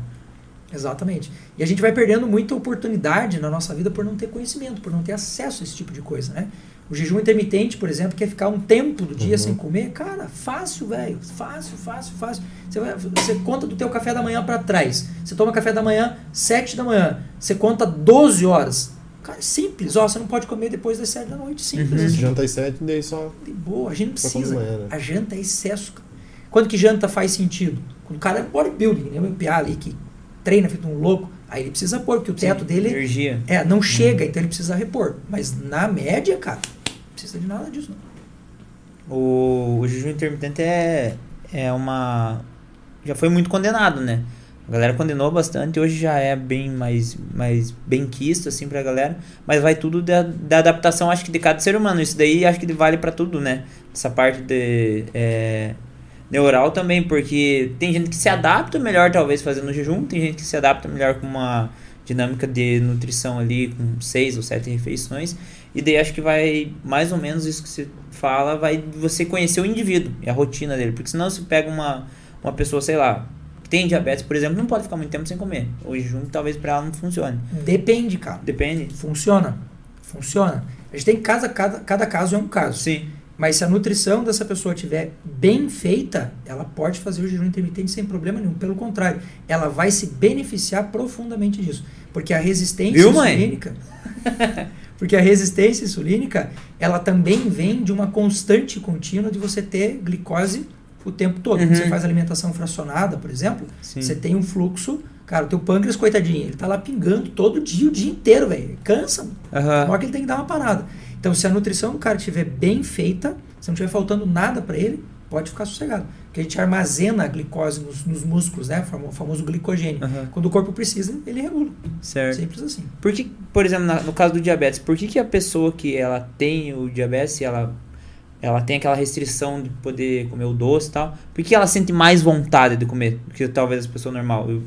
Exatamente. E a gente vai perdendo muita oportunidade na nossa vida por não ter conhecimento, por não ter acesso a esse tipo de coisa, né? O jejum intermitente, por exemplo, quer ficar um tempo do dia Uhum. sem comer, cara, fácil, velho, fácil, fácil, fácil. Você, vai- você conta do teu café da manhã para trás. Você toma café da manhã 7 da manhã. Você conta 12 horas. Cara, é simples. Ó, você não pode comer depois das 7 da noite. Simples. Uhum. Janta às sete, daí só. De boa, a gente não precisa. manhã, né? A janta é excesso. Quando que janta faz sentido? Quando o cara é bodybuilding, né? O piá ali que treina feito um louco, aí ele precisa pôr, porque o teto dele Energia. é, não chega, então ele precisa repor. Mas na média, cara, não precisa de nada disso, não. O, o jejum intermitente é, é uma. Já foi muito condenado, né? A galera condenou bastante, hoje já é bem mais, mais bem quisto, assim, pra galera. Mas vai tudo da, da adaptação, acho que de cada ser humano. Isso daí acho que vale pra tudo, né? Essa parte de. É, neural também, porque tem gente que se adapta melhor, talvez, fazendo jejum, tem gente que se adapta melhor com uma dinâmica de nutrição ali, com seis ou sete refeições. E daí acho que vai, mais ou menos isso que você fala, vai você conhecer o indivíduo e a rotina dele. Porque senão você pega uma, uma pessoa, sei lá, que tem diabetes, por exemplo, não pode ficar muito tempo sem comer. O jejum talvez pra ela não funcione. Depende, cara. Depende. Funciona. Funciona. A gente tem cada, cada, cada caso é um caso. Sim. Mas se a nutrição dessa pessoa estiver bem feita, ela pode fazer o jejum intermitente sem problema nenhum. Pelo contrário, ela vai se beneficiar profundamente disso. Porque a resistência Viu, insulínica. porque a resistência insulínica, ela também vem de uma constante contínua de você ter glicose o tempo todo. Quando Uhum. você faz alimentação fracionada, por exemplo, Sim. você tem um fluxo. Cara, o teu pâncreas, coitadinho, ele tá lá pingando todo dia, o dia inteiro, velho. Cansa. Aham. Uma hora que ele tem que dar uma parada. Então, se a nutrição do cara estiver bem feita, se não estiver faltando nada para ele, pode ficar sossegado. Porque a gente armazena a glicose nos, nos músculos, né? O famo- famoso glicogênio. Aham. Quando o corpo precisa, ele regula. Certo. Simples assim. Por que, por exemplo, na- no caso do diabetes, por que, que a pessoa que ela tem o diabetes, ela, ela tem aquela restrição de poder comer o doce e tal, por que ela sente mais vontade de comer do que talvez a pessoa normal? Eu-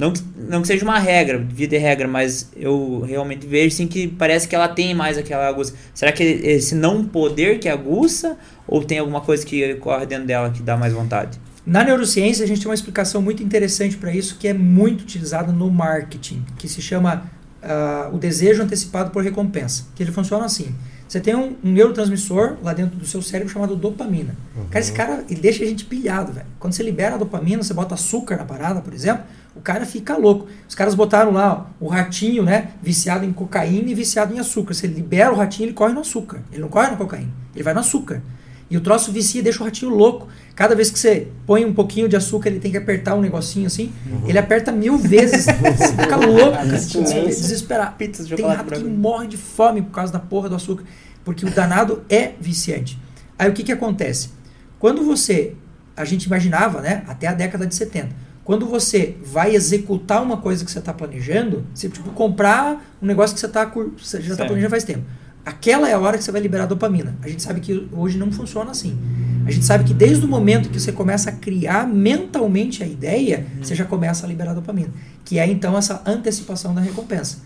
não, que, não que seja uma regra, devia ter regra, mas eu realmente vejo sim que parece que ela tem mais aquela aguça. Será que esse não poder que aguça ou tem alguma coisa que corre dentro dela que dá mais vontade? Na neurociência, a gente tem uma explicação muito interessante para isso, que é muito utilizada no marketing, que se chama ah, o desejo antecipado por recompensa. Que ele funciona assim. Você tem um, um neurotransmissor lá dentro do seu cérebro chamado dopamina. Cara, esse cara, ele deixa a gente pilhado, velho. Quando você libera a dopamina, você bota açúcar na parada, por exemplo, o cara fica louco. Os caras botaram lá ó, o ratinho, né, viciado em cocaína e viciado em açúcar. Você libera o ratinho, ele corre no açúcar. Ele não corre na cocaína, ele vai no açúcar. E o troço vicia, deixa o ratinho louco. Cada vez que você põe um pouquinho de açúcar, ele tem que apertar um negocinho assim. Ele aperta mil vezes. você fica louco, cara. Abstinência. Desesperado. Pizza de Tem rato que morre de fome por causa da porra do açúcar. Porque o danado é viciante. Aí o que, que acontece? Quando você. A gente imaginava, né? Até a década de 70. Quando você vai executar uma coisa que você está planejando, você, tipo, comprar um negócio que você, tá, você já está planejando faz tempo. Aquela é a hora que você vai liberar dopamina. A gente sabe que hoje não funciona assim. A gente sabe que desde o momento que você começa a criar mentalmente a ideia, você já começa a liberar dopamina. Que é então essa antecipação da recompensa.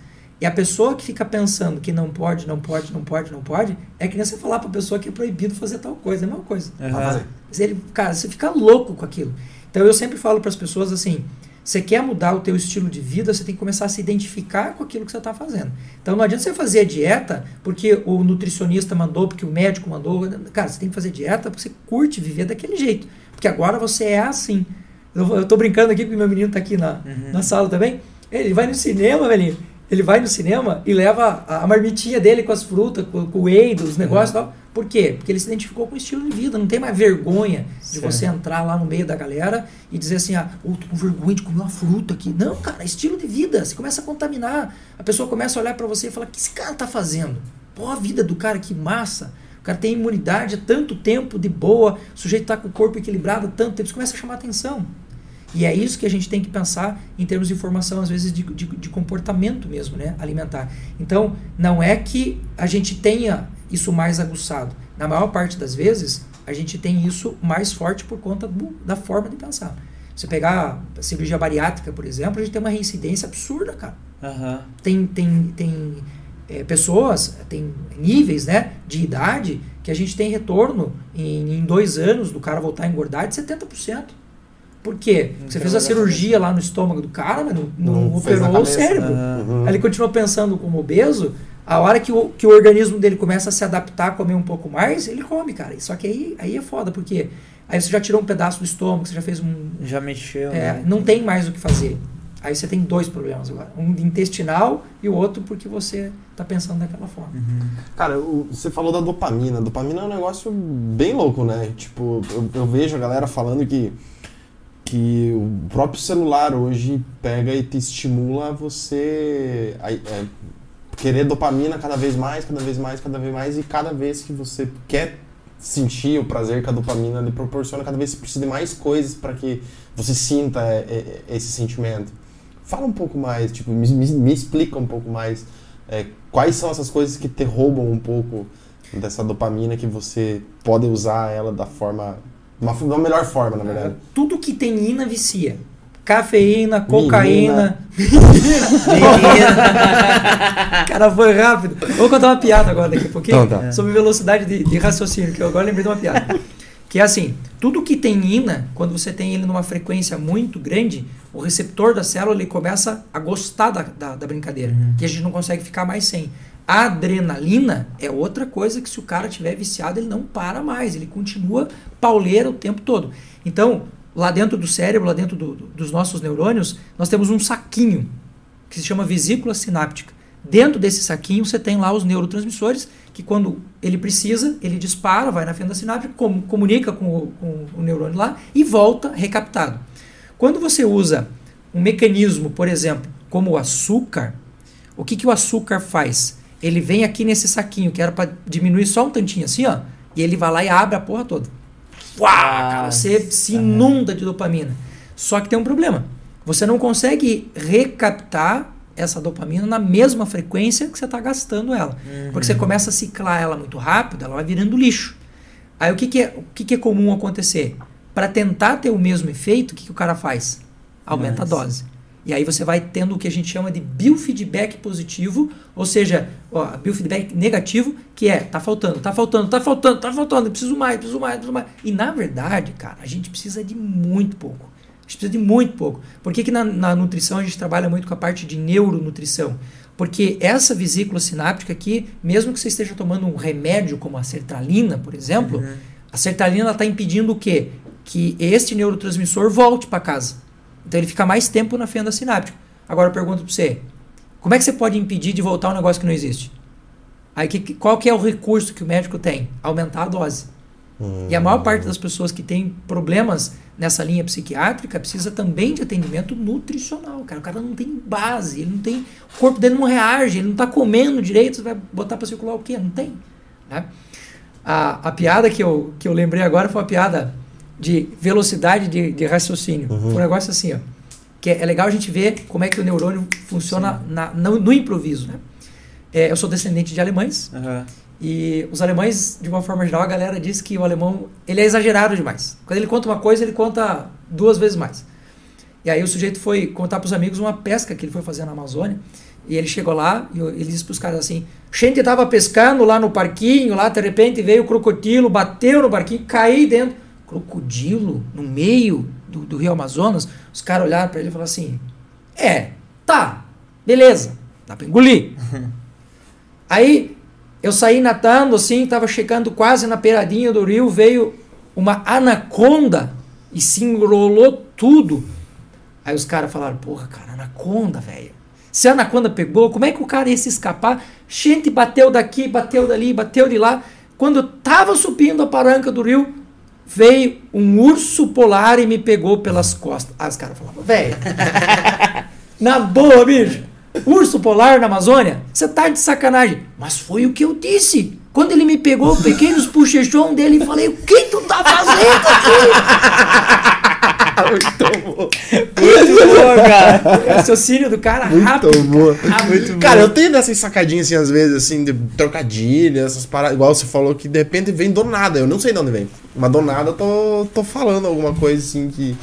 E a pessoa que fica pensando que não pode, não pode, não pode, não pode, é que nem você falar pra pessoa que é proibido fazer tal coisa, é a mesma coisa. Mas ele, cara, você fica louco com aquilo. Então eu sempre falo para as pessoas assim: você quer mudar o teu estilo de vida, você tem que começar a se identificar com aquilo que você está fazendo. Então não adianta você fazer a dieta porque o nutricionista mandou, porque o médico mandou. Cara, você tem que fazer dieta porque você curte viver daquele jeito. Porque agora você é assim. Eu, eu tô brincando aqui porque meu menino tá aqui na, Uhum. na sala também. Ele vai no cinema, velhinho. Ele vai no cinema e leva a, a marmitinha dele com as frutas, com, com o whey, os negócios e tal. Por quê? Porque ele se identificou com o estilo de vida. Não tem mais vergonha de Certo. você entrar lá no meio da galera e dizer assim, ah, oh, tô com vergonha de comer uma fruta aqui. Não, cara, é estilo de vida. Você começa a contaminar. A pessoa começa a olhar pra você e falar, o que esse cara tá fazendo? Pô, a vida do cara, que massa. O cara tem imunidade há tanto tempo, de boa. O sujeito tá com o corpo equilibrado há tanto tempo. Isso começa a chamar atenção. E é isso que a gente tem que pensar em termos de informação, às vezes de, de, de comportamento mesmo, né? Alimentar. Então, não é que a gente tenha isso mais aguçado. Na maior parte das vezes, a gente tem isso mais forte por conta do- da forma de pensar. Você pegar a cirurgia bariátrica, por exemplo, a gente tem uma reincidência absurda, cara Aham. tem, tem, tem é, pessoas, tem níveis né, de idade que a gente tem retorno em, em dois anos do cara voltar a engordar de 70%. Por quê? Você fez a cirurgia lá no estômago do cara, mas não, não Não operou o cérebro. Uhum. Aí ele continua pensando como obeso, a hora que o, que o organismo dele começa a se adaptar a comer um pouco mais, ele come, cara. Só que aí, aí é foda, porque aí você já tirou um pedaço do estômago, você já fez um, Já mexeu, é, né? não tem mais o que fazer. Aí você tem dois problemas agora. Um intestinal e o outro porque você está pensando daquela forma. Uhum. Cara, o- você falou da dopamina. Dopamina é um negócio bem louco, né? Tipo, eu, eu vejo a galera falando que, que o próprio celular hoje pega e te estimula você a- é, querer dopamina cada vez mais, cada vez mais, cada vez mais. E cada vez que você quer sentir o prazer que a dopamina lhe proporciona, cada vez você precisa de mais coisas para que você sinta é, é, esse sentimento. Fala um pouco mais, tipo, me, me- me explica um pouco mais é, quais são essas coisas que te roubam um pouco dessa dopamina que você pode usar ela da forma. Uma, da melhor forma, na verdade. Tudo que tem ina vicia. Cafeína, cocaína. cara, foi rápido. Vou contar uma piada agora daqui a pouquinho. Então tá. Sobre velocidade de, de raciocínio, que eu agora lembrei de uma piada. Que é assim, tudo que tem ina, quando você tem ele numa frequência muito grande, o receptor da célula ele começa a gostar da, da, da brincadeira. Uhum. E a gente não consegue ficar mais sem. A adrenalina é outra coisa que se o cara tiver viciado, ele não para mais, ele continua pauleira o tempo todo. Então, lá dentro do cérebro, lá dentro do- do- dos nossos neurônios, nós temos um saquinho que se chama vesícula sináptica. Dentro desse saquinho você tem lá os neurotransmissores que quando ele precisa, ele dispara, vai na fenda sináptica, com- comunica com o, com o neurônio lá e volta recaptado. Quando você usa um mecanismo, por exemplo, como o açúcar, o que, que o açúcar faz? Ele vem aqui nesse saquinho, que era para diminuir só um tantinho assim, ó, e ele vai lá e abre a porra toda. Uau, cara, você se inunda de dopamina. Só que tem um problema. Você não consegue recaptar essa dopamina na mesma frequência que você está gastando ela. Porque você começa a ciclar ela muito rápido, ela vai virando lixo. Aí o que, que, é, o que, que é comum acontecer? Para tentar ter o mesmo efeito, o que, que o cara faz? Aumenta a dose. E aí você vai tendo o que a gente chama de biofeedback positivo, ou seja, ó, biofeedback negativo, que é tá faltando, tá faltando, tá faltando, tá faltando, preciso mais, preciso mais, preciso mais. E na verdade, cara, a gente precisa de muito pouco. A gente precisa de muito pouco. Por que, que na, na nutrição a gente trabalha muito com a parte de neuronutrição? Porque essa vesícula sináptica aqui, mesmo que você esteja tomando um remédio como a sertralina, por exemplo, Uhum. a sertralina está impedindo o quê? Que este neurotransmissor volte para casa. Então ele fica mais tempo na fenda sináptica. Agora eu pergunto para você, como é que você pode impedir de voltar um negócio que não existe? Aí que, qual que é o recurso que o médico tem? Aumentar a dose. E a maior parte das pessoas que tem problemas nessa linha psiquiátrica precisa também de atendimento nutricional, cara. O cara não tem base, ele não tem. O corpo dele não reage, ele não tá comendo direito, você vai botar para circular o quê? Não tem. Né? A, a piada que eu, que eu lembrei agora foi uma piada de velocidade de, de raciocínio. Uhum. Foi um negócio assim, ó. Que é, é legal a gente ver como é que o neurônio funciona na, no, no improviso, né? É, eu sou descendente de alemães, Aham. e os alemães, de uma forma geral, a galera diz que o alemão ele é exagerado demais. Quando ele conta uma coisa, ele conta duas vezes mais. E aí o sujeito foi contar para os amigos uma pesca que ele foi fazer na Amazônia. E ele chegou lá e ele disse para os caras assim: gente tava pescando lá no parquinho, lá de repente veio o crocodilo, bateu no barquinho, caí dentro. Crocodilo no meio do, do rio Amazonas. Os caras olharam para ele e falaram assim: é, tá, beleza, dá para engolir. Aí eu saí nadando assim, tava chegando quase na beiradinha do rio, veio uma anaconda e se enrolou tudo. Aí os caras falaram, porra, cara, anaconda, velho. Se a anaconda pegou, como é que o cara ia se escapar? Gente bateu daqui, bateu dali, bateu de lá. Quando eu tava subindo a paranca do rio, veio um urso polar e me pegou pelas costas. Aí os caras falavam, velho, na boa, bicho. Urso polar na Amazônia? Você tá de sacanagem. Mas foi o que eu disse. Quando ele me pegou, eu peguei nos puxechão dele e falei, o que tu tá fazendo aqui? Muito bom. Muito boa, cara. O raciocínio do cara Muito rápido. boa. Muito Cara, bom. eu tenho dessas sacadinhas assim, às vezes, assim, de trocadilho, essas paradas. Igual você falou que de repente vem do nada. Eu não sei de onde vem. Mas do nada eu tô, tô falando alguma coisa assim que.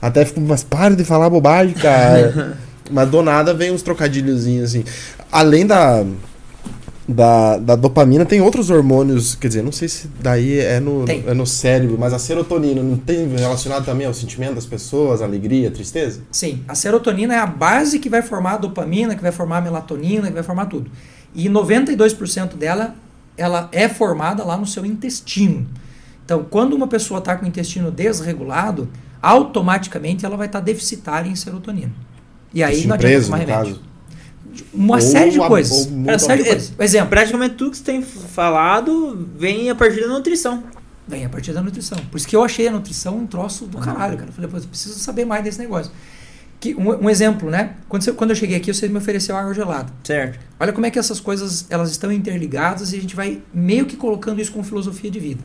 Até fico, mas para de falar bobagem, cara. mas do nada vem uns trocadilhozinhos assim. Além da. Da, da dopamina tem outros hormônios, quer dizer, não sei se daí é no, Tem. é no cérebro, mas a serotonina não tem relacionado também ao sentimento das pessoas, alegria, tristeza? Sim, a serotonina é a base que vai formar a dopamina, que vai formar a melatonina, que vai formar tudo. E 92% dela ela é formada lá no seu intestino. Então, quando uma pessoa está com o intestino desregulado, automaticamente ela vai estar deficitária em serotonina. E aí não adianta tomar remédio. caso. Uma Ou série de a- coisas. Uma série de coisas. Exemplo, Praticamente tudo que você tem falado vem a partir da nutrição. Vem a partir da nutrição. Por isso que eu achei a nutrição um troço do caralho, cara. Eu falei, pô, eu preciso saber mais desse negócio. Que, um, um exemplo, né? Quando, você- quando eu cheguei aqui, você me ofereceu água gelada. Certo. Olha como é que essas coisas elas estão interligadas e a gente vai meio que colocando isso com filosofia de vida.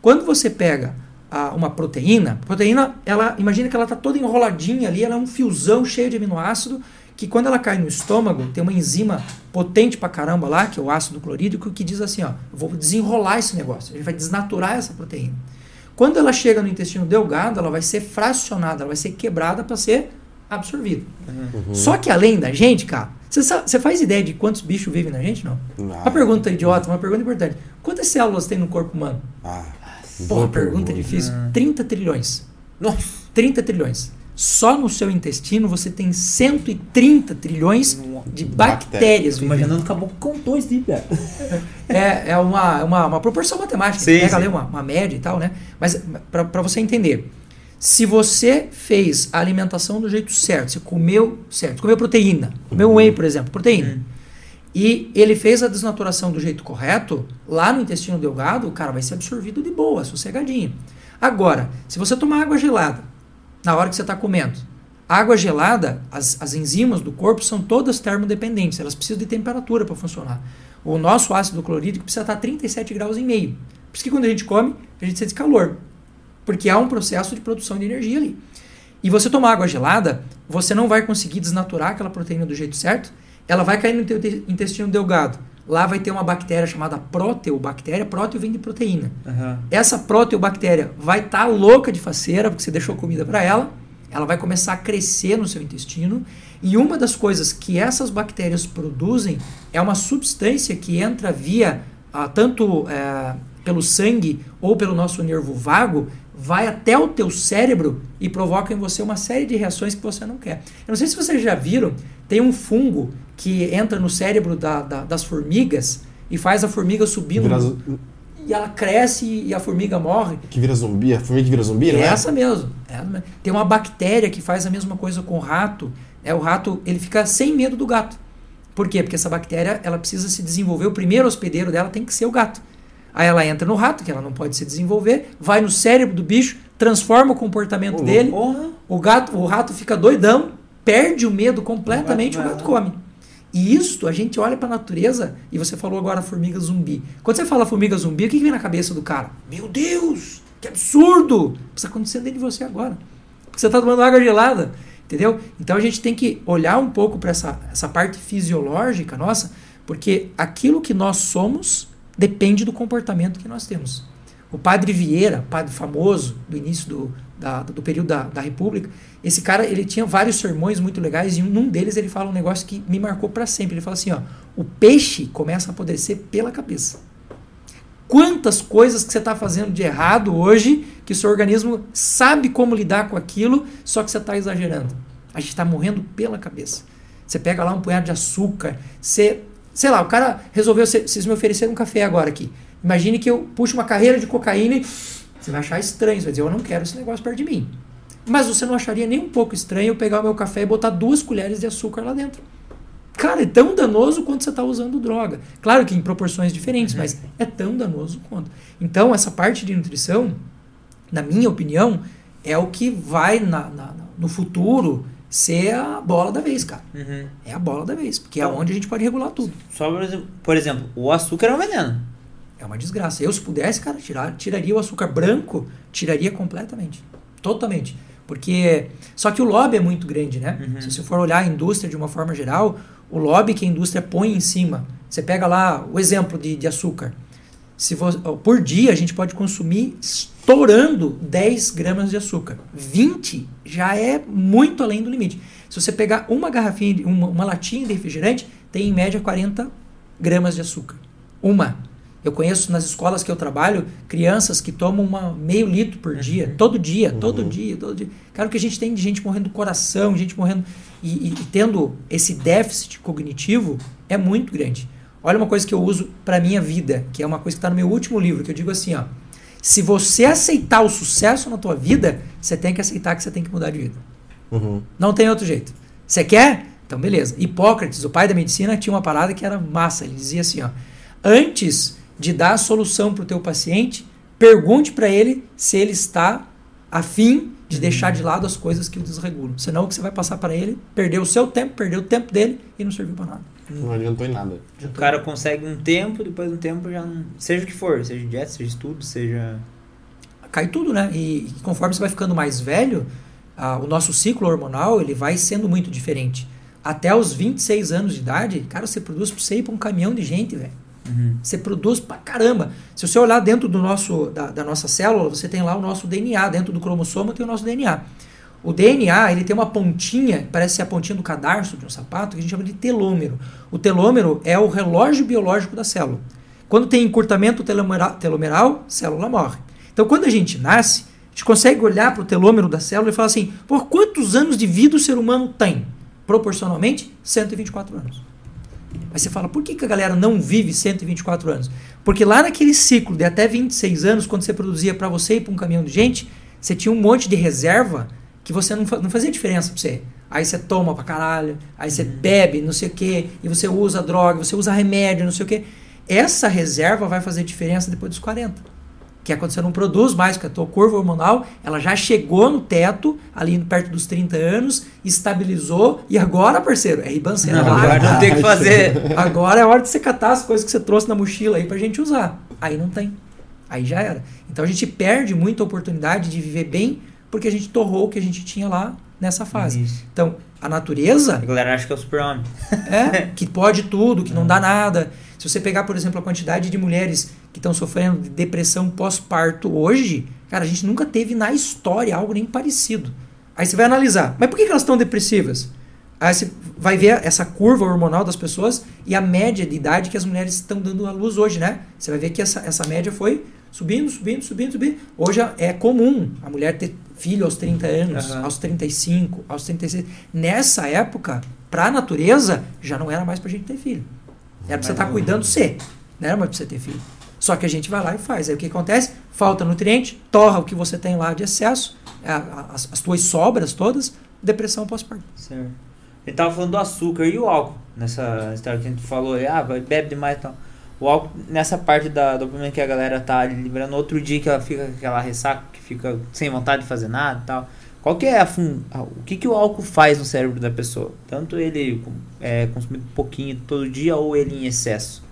Quando você pega ah, uma proteína, proteína, ela imagina que ela está toda enroladinha ali, ela é um fiozão cheio de aminoácido que quando ela cai no estômago, tem uma enzima potente pra caramba lá, que é o ácido clorídrico, que diz assim, ó, vou desenrolar esse negócio, a gente vai desnaturar essa proteína. Quando ela chega no intestino delgado, ela vai ser fracionada, ela vai ser quebrada para ser absorvida. Uhum. Só que além da gente, cara, você, faz ideia de quantos bichos vivem na gente, não? Ah, Uma pergunta idiota, uma pergunta importante. Quantas células tem no corpo humano? ah, Porra, boa pergunta difícil. 30 trilhões. Nossa. 30 trilhões. Só no seu intestino você tem 130 trilhões de bactérias. Imaginando que acabou com dois de. É, é uma, uma, uma proporção matemática. Sim, pega sim. ali uma, uma média e tal, né? Mas para você entender, se você fez a alimentação do jeito certo, você comeu certo, comeu proteína, comeu whey, por exemplo, proteína, e ele fez a desnaturação do jeito correto, lá no intestino delgado, o cara vai ser absorvido de boa, sossegadinho. Agora, se você tomar água gelada na hora que você está comendo, água gelada, as, as enzimas do corpo são todas termodependentes, elas precisam de temperatura para funcionar. O nosso ácido clorídrico precisa estar a 37 graus e meio. Por isso que quando a gente come, a gente sente calor. Porque há um processo de produção de energia ali. E você tomar água gelada, você não vai conseguir desnaturar aquela proteína do jeito certo. Ela vai cair no teu te- intestino delgado. Lá vai ter uma bactéria chamada proteobactéria. Próteo vem de proteína. Essa proteobactéria vai estar louca de faceira, porque você deixou comida para ela. Ela vai começar a crescer no seu intestino. E uma das coisas que essas bactérias produzem é uma substância que entra via ah, tanto eh, pelo sangue ou pelo nosso nervo vago, vai até o teu cérebro e provoca em você uma série de reações que você não quer. Eu não sei se vocês já viram, tem um fungo que entra no cérebro da- da- das formigas e faz a formiga subir Vira no, e ela cresce e a formiga morre. que vira zumbi, a formiga que vira zumbi, não É é? essa mesmo. é. Tem uma bactéria que faz a mesma coisa com o rato. É o rato, ele fica sem medo do gato. Por quê? Porque essa bactéria, ela precisa se desenvolver. O primeiro hospedeiro dela tem que ser o gato. Aí ela entra no rato, que ela não pode se desenvolver, vai no cérebro do bicho, transforma o comportamento dele. Porra. O gato, o rato fica doidão, perde o medo completamente, o O gato gato vai come. E isto, a gente olha para a natureza, e você falou agora formiga zumbi. Quando você fala formiga zumbi, o que, que vem na cabeça do cara? Meu Deus, que absurdo! Isso está acontecendo dentro de você agora. Porque você está tomando água gelada, entendeu? Então a gente tem que olhar um pouco para essa, essa parte fisiológica nossa, porque aquilo que nós somos depende do comportamento que nós temos. O padre Vieira, padre famoso do início do, da- do período da, da República, esse cara ele tinha vários sermões muito legais e num deles ele fala um negócio que me marcou para sempre. Ele fala assim: ó, o peixe começa a apodrecer pela cabeça. Quantas coisas que você está fazendo de errado hoje que o seu organismo sabe como lidar com aquilo, só que você está exagerando. A gente está morrendo pela cabeça. Você pega lá um punhado de açúcar, você, sei lá, o cara resolveu, cê- vocês me ofereceram um café agora aqui. Imagine que eu puxo uma carreira de cocaína e Você vai achar estranho, você vai dizer, eu não quero esse negócio perto de mim. Mas você não acharia nem um pouco estranho eu pegar o meu café e botar duas colheres de açúcar lá dentro. Cara, é tão danoso quanto você está usando droga. Claro que em proporções diferentes, Uhum. mas é tão danoso quanto. Então, essa parte de nutrição, na minha opinião, é o que vai na- na- no futuro ser a bola da vez, cara. Uhum. É a bola da vez, porque é onde a gente pode regular tudo. Só por exemplo, por exemplo, o açúcar é um veneno. É uma desgraça. Eu, se pudesse, cara, tirar, tiraria o açúcar branco, tiraria completamente. Totalmente. Porque. Só que o lobby é muito grande, né? Uhum. Se você for olhar a indústria de uma forma geral, o lobby que a indústria põe em cima. Você pega lá o exemplo de, de açúcar. Se vo- por dia a gente pode consumir estourando 10 gramas de açúcar. 20 já é muito além do limite. Se você pegar uma garrafinha, de- uma, uma latinha de refrigerante, tem em média 40 gramas de açúcar. Uma. Eu conheço nas escolas que eu trabalho crianças que tomam uma, meio litro por dia, todo dia, todo dia, todo dia. Cara, o que a gente tem de gente morrendo do coração, gente morrendo e, e- e tendo esse déficit cognitivo é muito grande. Olha uma coisa que eu uso para minha vida, que é uma coisa que está no meu último livro, que eu digo assim, ó. Se você aceitar o sucesso na tua vida, você tem que aceitar que você tem que mudar de vida. Uhum. Não tem outro jeito. Você quer? Então, beleza. Hipócrates, o pai da medicina, tinha uma parada que era massa. Ele dizia assim, ó. Antes de dar a solução para o teu paciente, pergunte para ele se ele está afim de deixar de lado as coisas que o desregulam. Senão o que você vai passar para ele, perder o seu tempo, perder o tempo dele e não serviu para nada. Não adiantou em nada. O cara consegue um tempo, depois de um tempo já não. Seja o que for, seja dieta, seja estudo, seja. cai tudo, né? E, e conforme você vai ficando mais velho, ah, o nosso ciclo hormonal ele vai sendo muito diferente. Até os 26 anos de idade, cara, você produz pra você ir pra um caminhão de gente, velho. Uhum. Você produz pra caramba. Se você olhar dentro do nosso, da, da nossa célula, você tem lá o nosso DNA. Dentro do cromossomo tem o nosso DNA. O DNA, ele tem uma pontinha, parece ser a pontinha do cadarço de um sapato, que a gente chama de telômero. O telômero é o relógio biológico da célula. Quando tem encurtamento telomera- telomeral, a célula morre. Então, quando a gente nasce, a gente consegue olhar para o telômero da célula e falar assim: por quantos anos de vida o ser humano tem? Proporcionalmente, 124 anos. Aí você fala, por que, que a galera não vive 124 anos? Porque lá naquele ciclo de até 26 anos, quando você produzia para você e para um caminhão de gente, você tinha um monte de reserva que você não, não fazia diferença para você. Aí você toma pra caralho, aí você bebe, não sei o quê, e você usa droga, você usa remédio, não sei o quê. Essa reserva vai fazer diferença depois dos 40 que é quando você não produz mais, porque a tua curva hormonal ela já chegou no teto, ali perto dos 30 anos, estabilizou, e agora, parceiro, é ribancena. Não, agora não tem o que fazer. Agora é hora de você catar as coisas que você trouxe na mochila aí pra gente usar. Aí não tem. Aí já era. Então a gente perde muita oportunidade de viver bem porque a gente torrou o que a gente tinha lá nessa fase. Isso. Então, a natureza A galera acha que é o super-homem. é, que pode tudo, que não dá nada. Se você pegar, por exemplo, a quantidade de mulheres que estão sofrendo de depressão pós-parto hoje, cara, a gente nunca teve na história algo nem parecido. Aí você vai analisar, mas por que que elas estão depressivas? Aí você vai ver essa curva hormonal das pessoas e a média de idade que as mulheres estão dando à luz hoje, né? Você vai ver que essa, essa média foi subindo, subindo, subindo, subindo. Hoje é comum a mulher ter filho aos 30 anos, Aham. aos 35, aos 36. Nessa época, para a natureza, já não era mais pra gente ter filho. Era pra você estar cuidando de você. Não era mais pra você ter filho. Só que a gente vai lá e faz. Aí o que acontece? Falta nutriente, torra o que você tem lá de excesso, a- a- as, as tuas sobras todas, depressão pós-parto. Certo. Ele tava falando do açúcar e o álcool. Nessa história que a gente falou, ah, bebe demais e tal. O álcool, nessa parte da dopamina que a galera tá liberando, outro dia que ela fica com aquela ressaca, que fica sem vontade de fazer nada e tal. Qual que é a fun... o que, que o álcool faz no cérebro da pessoa? Tanto ele é consumido um pouquinho todo dia ou ele em excesso?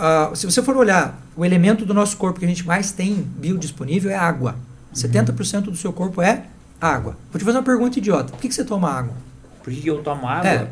Ah, se você for olhar, o elemento do nosso corpo que a gente mais tem biodisponível é água. 70% do seu corpo é água. Vou te fazer uma pergunta idiota. Por que, que você toma água? Por que, que eu tomo água? É.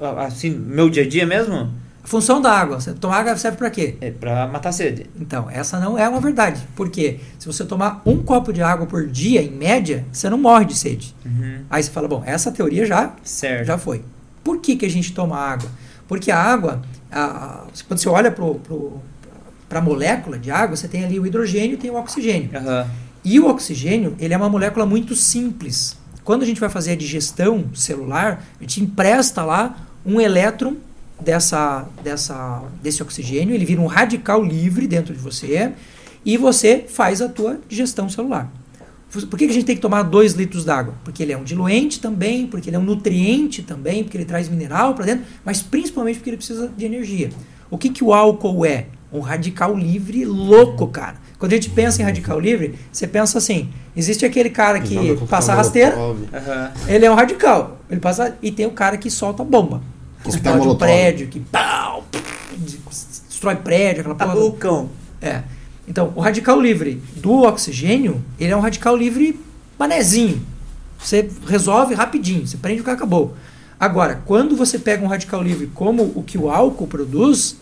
Ah, Assim, meu dia a dia mesmo? A função da água, você tomar água serve para quê? É pra matar sede. Então, essa não é uma verdade. Por quê? Se você tomar um copo de água por dia, em média, você não morre de sede. Uhum. Aí você fala, bom, essa teoria já, Certo. já foi. Por que, que a gente toma água? Porque a água, a- quando você olha para a molécula de água, você tem ali o hidrogênio e tem o oxigênio. Aham. E o oxigênio, ele é uma molécula muito simples. Quando a gente vai fazer a digestão celular, a gente empresta lá um elétron dessa, dessa, desse oxigênio, ele vira um radical livre dentro de você, e você faz a tua digestão celular. Por que, que a gente tem que tomar 2 litros d'água? Porque ele é um diluente também, porque ele é um nutriente também, porque ele traz mineral para dentro, mas principalmente porque ele precisa de energia. O que, que o álcool é? Um radical livre louco, cara. Quando a gente pensa em radical livre, você pensa assim: existe aquele cara que passa rasteira, Uhum. ele é um radical. Ele passa e tem o cara que solta bomba. Que explode um prédio, que pau, destrói prédio, aquela Tá porra. vulcão. É. Então, o radical livre do oxigênio, ele é um radical livre manezinho. Você resolve rapidinho, você prende o que acabou. Agora, quando você pega um radical livre como o que o álcool produz,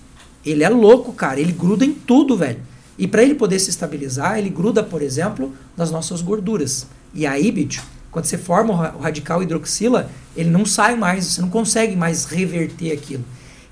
ele é louco, cara. Ele gruda em tudo, velho. E para ele poder se estabilizar, ele gruda, por exemplo, nas nossas gorduras. E aí, bicho, quando você forma o ra- o radical hidroxila, ele não sai mais, você não consegue mais reverter aquilo.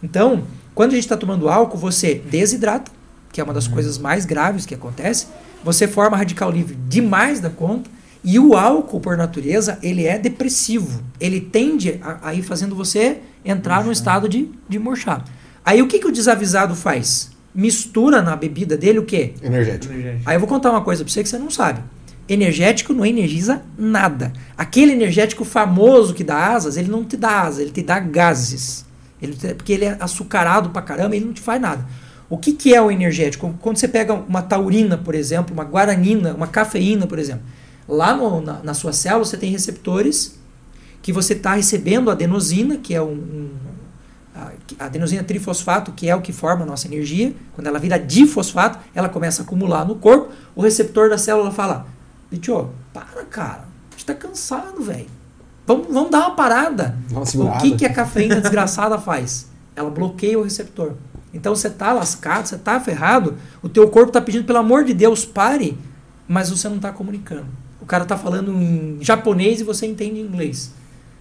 Então, quando a gente está tomando álcool, você desidrata, que é uma das coisas mais graves que acontece. Você forma radical livre demais da conta. E o álcool, por natureza, ele é depressivo. Ele tende a, a ir fazendo você entrar num estado de, de murchar. Aí o que, que o desavisado faz? Mistura na bebida dele o quê? Energético. Aí eu vou contar uma coisa pra você que você não sabe. Energético não energiza nada. Aquele energético famoso que dá asas, ele não te dá asas, ele te dá gases. Ele porque ele é açucarado pra caramba, ele não te faz nada. O que, que é o energético? Quando você pega uma taurina, por exemplo, uma guaranina, uma cafeína, por exemplo, lá no- na, na sua célula você tem receptores que você está recebendo adenosina, que é um, um- a adenosina trifosfato, que é o que forma a nossa energia, quando ela vira difosfato, ela começa a acumular no corpo, o receptor da célula fala, Bicho, para cara, a gente tá cansado, velho. Vamos, vamos dar uma parada. Uma O que, que a cafeína desgraçada faz? Ela bloqueia o receptor. Então você tá lascado, você tá ferrado, o teu corpo tá pedindo, pelo amor de Deus, pare, mas você não tá comunicando. O cara tá falando em japonês e você entende inglês.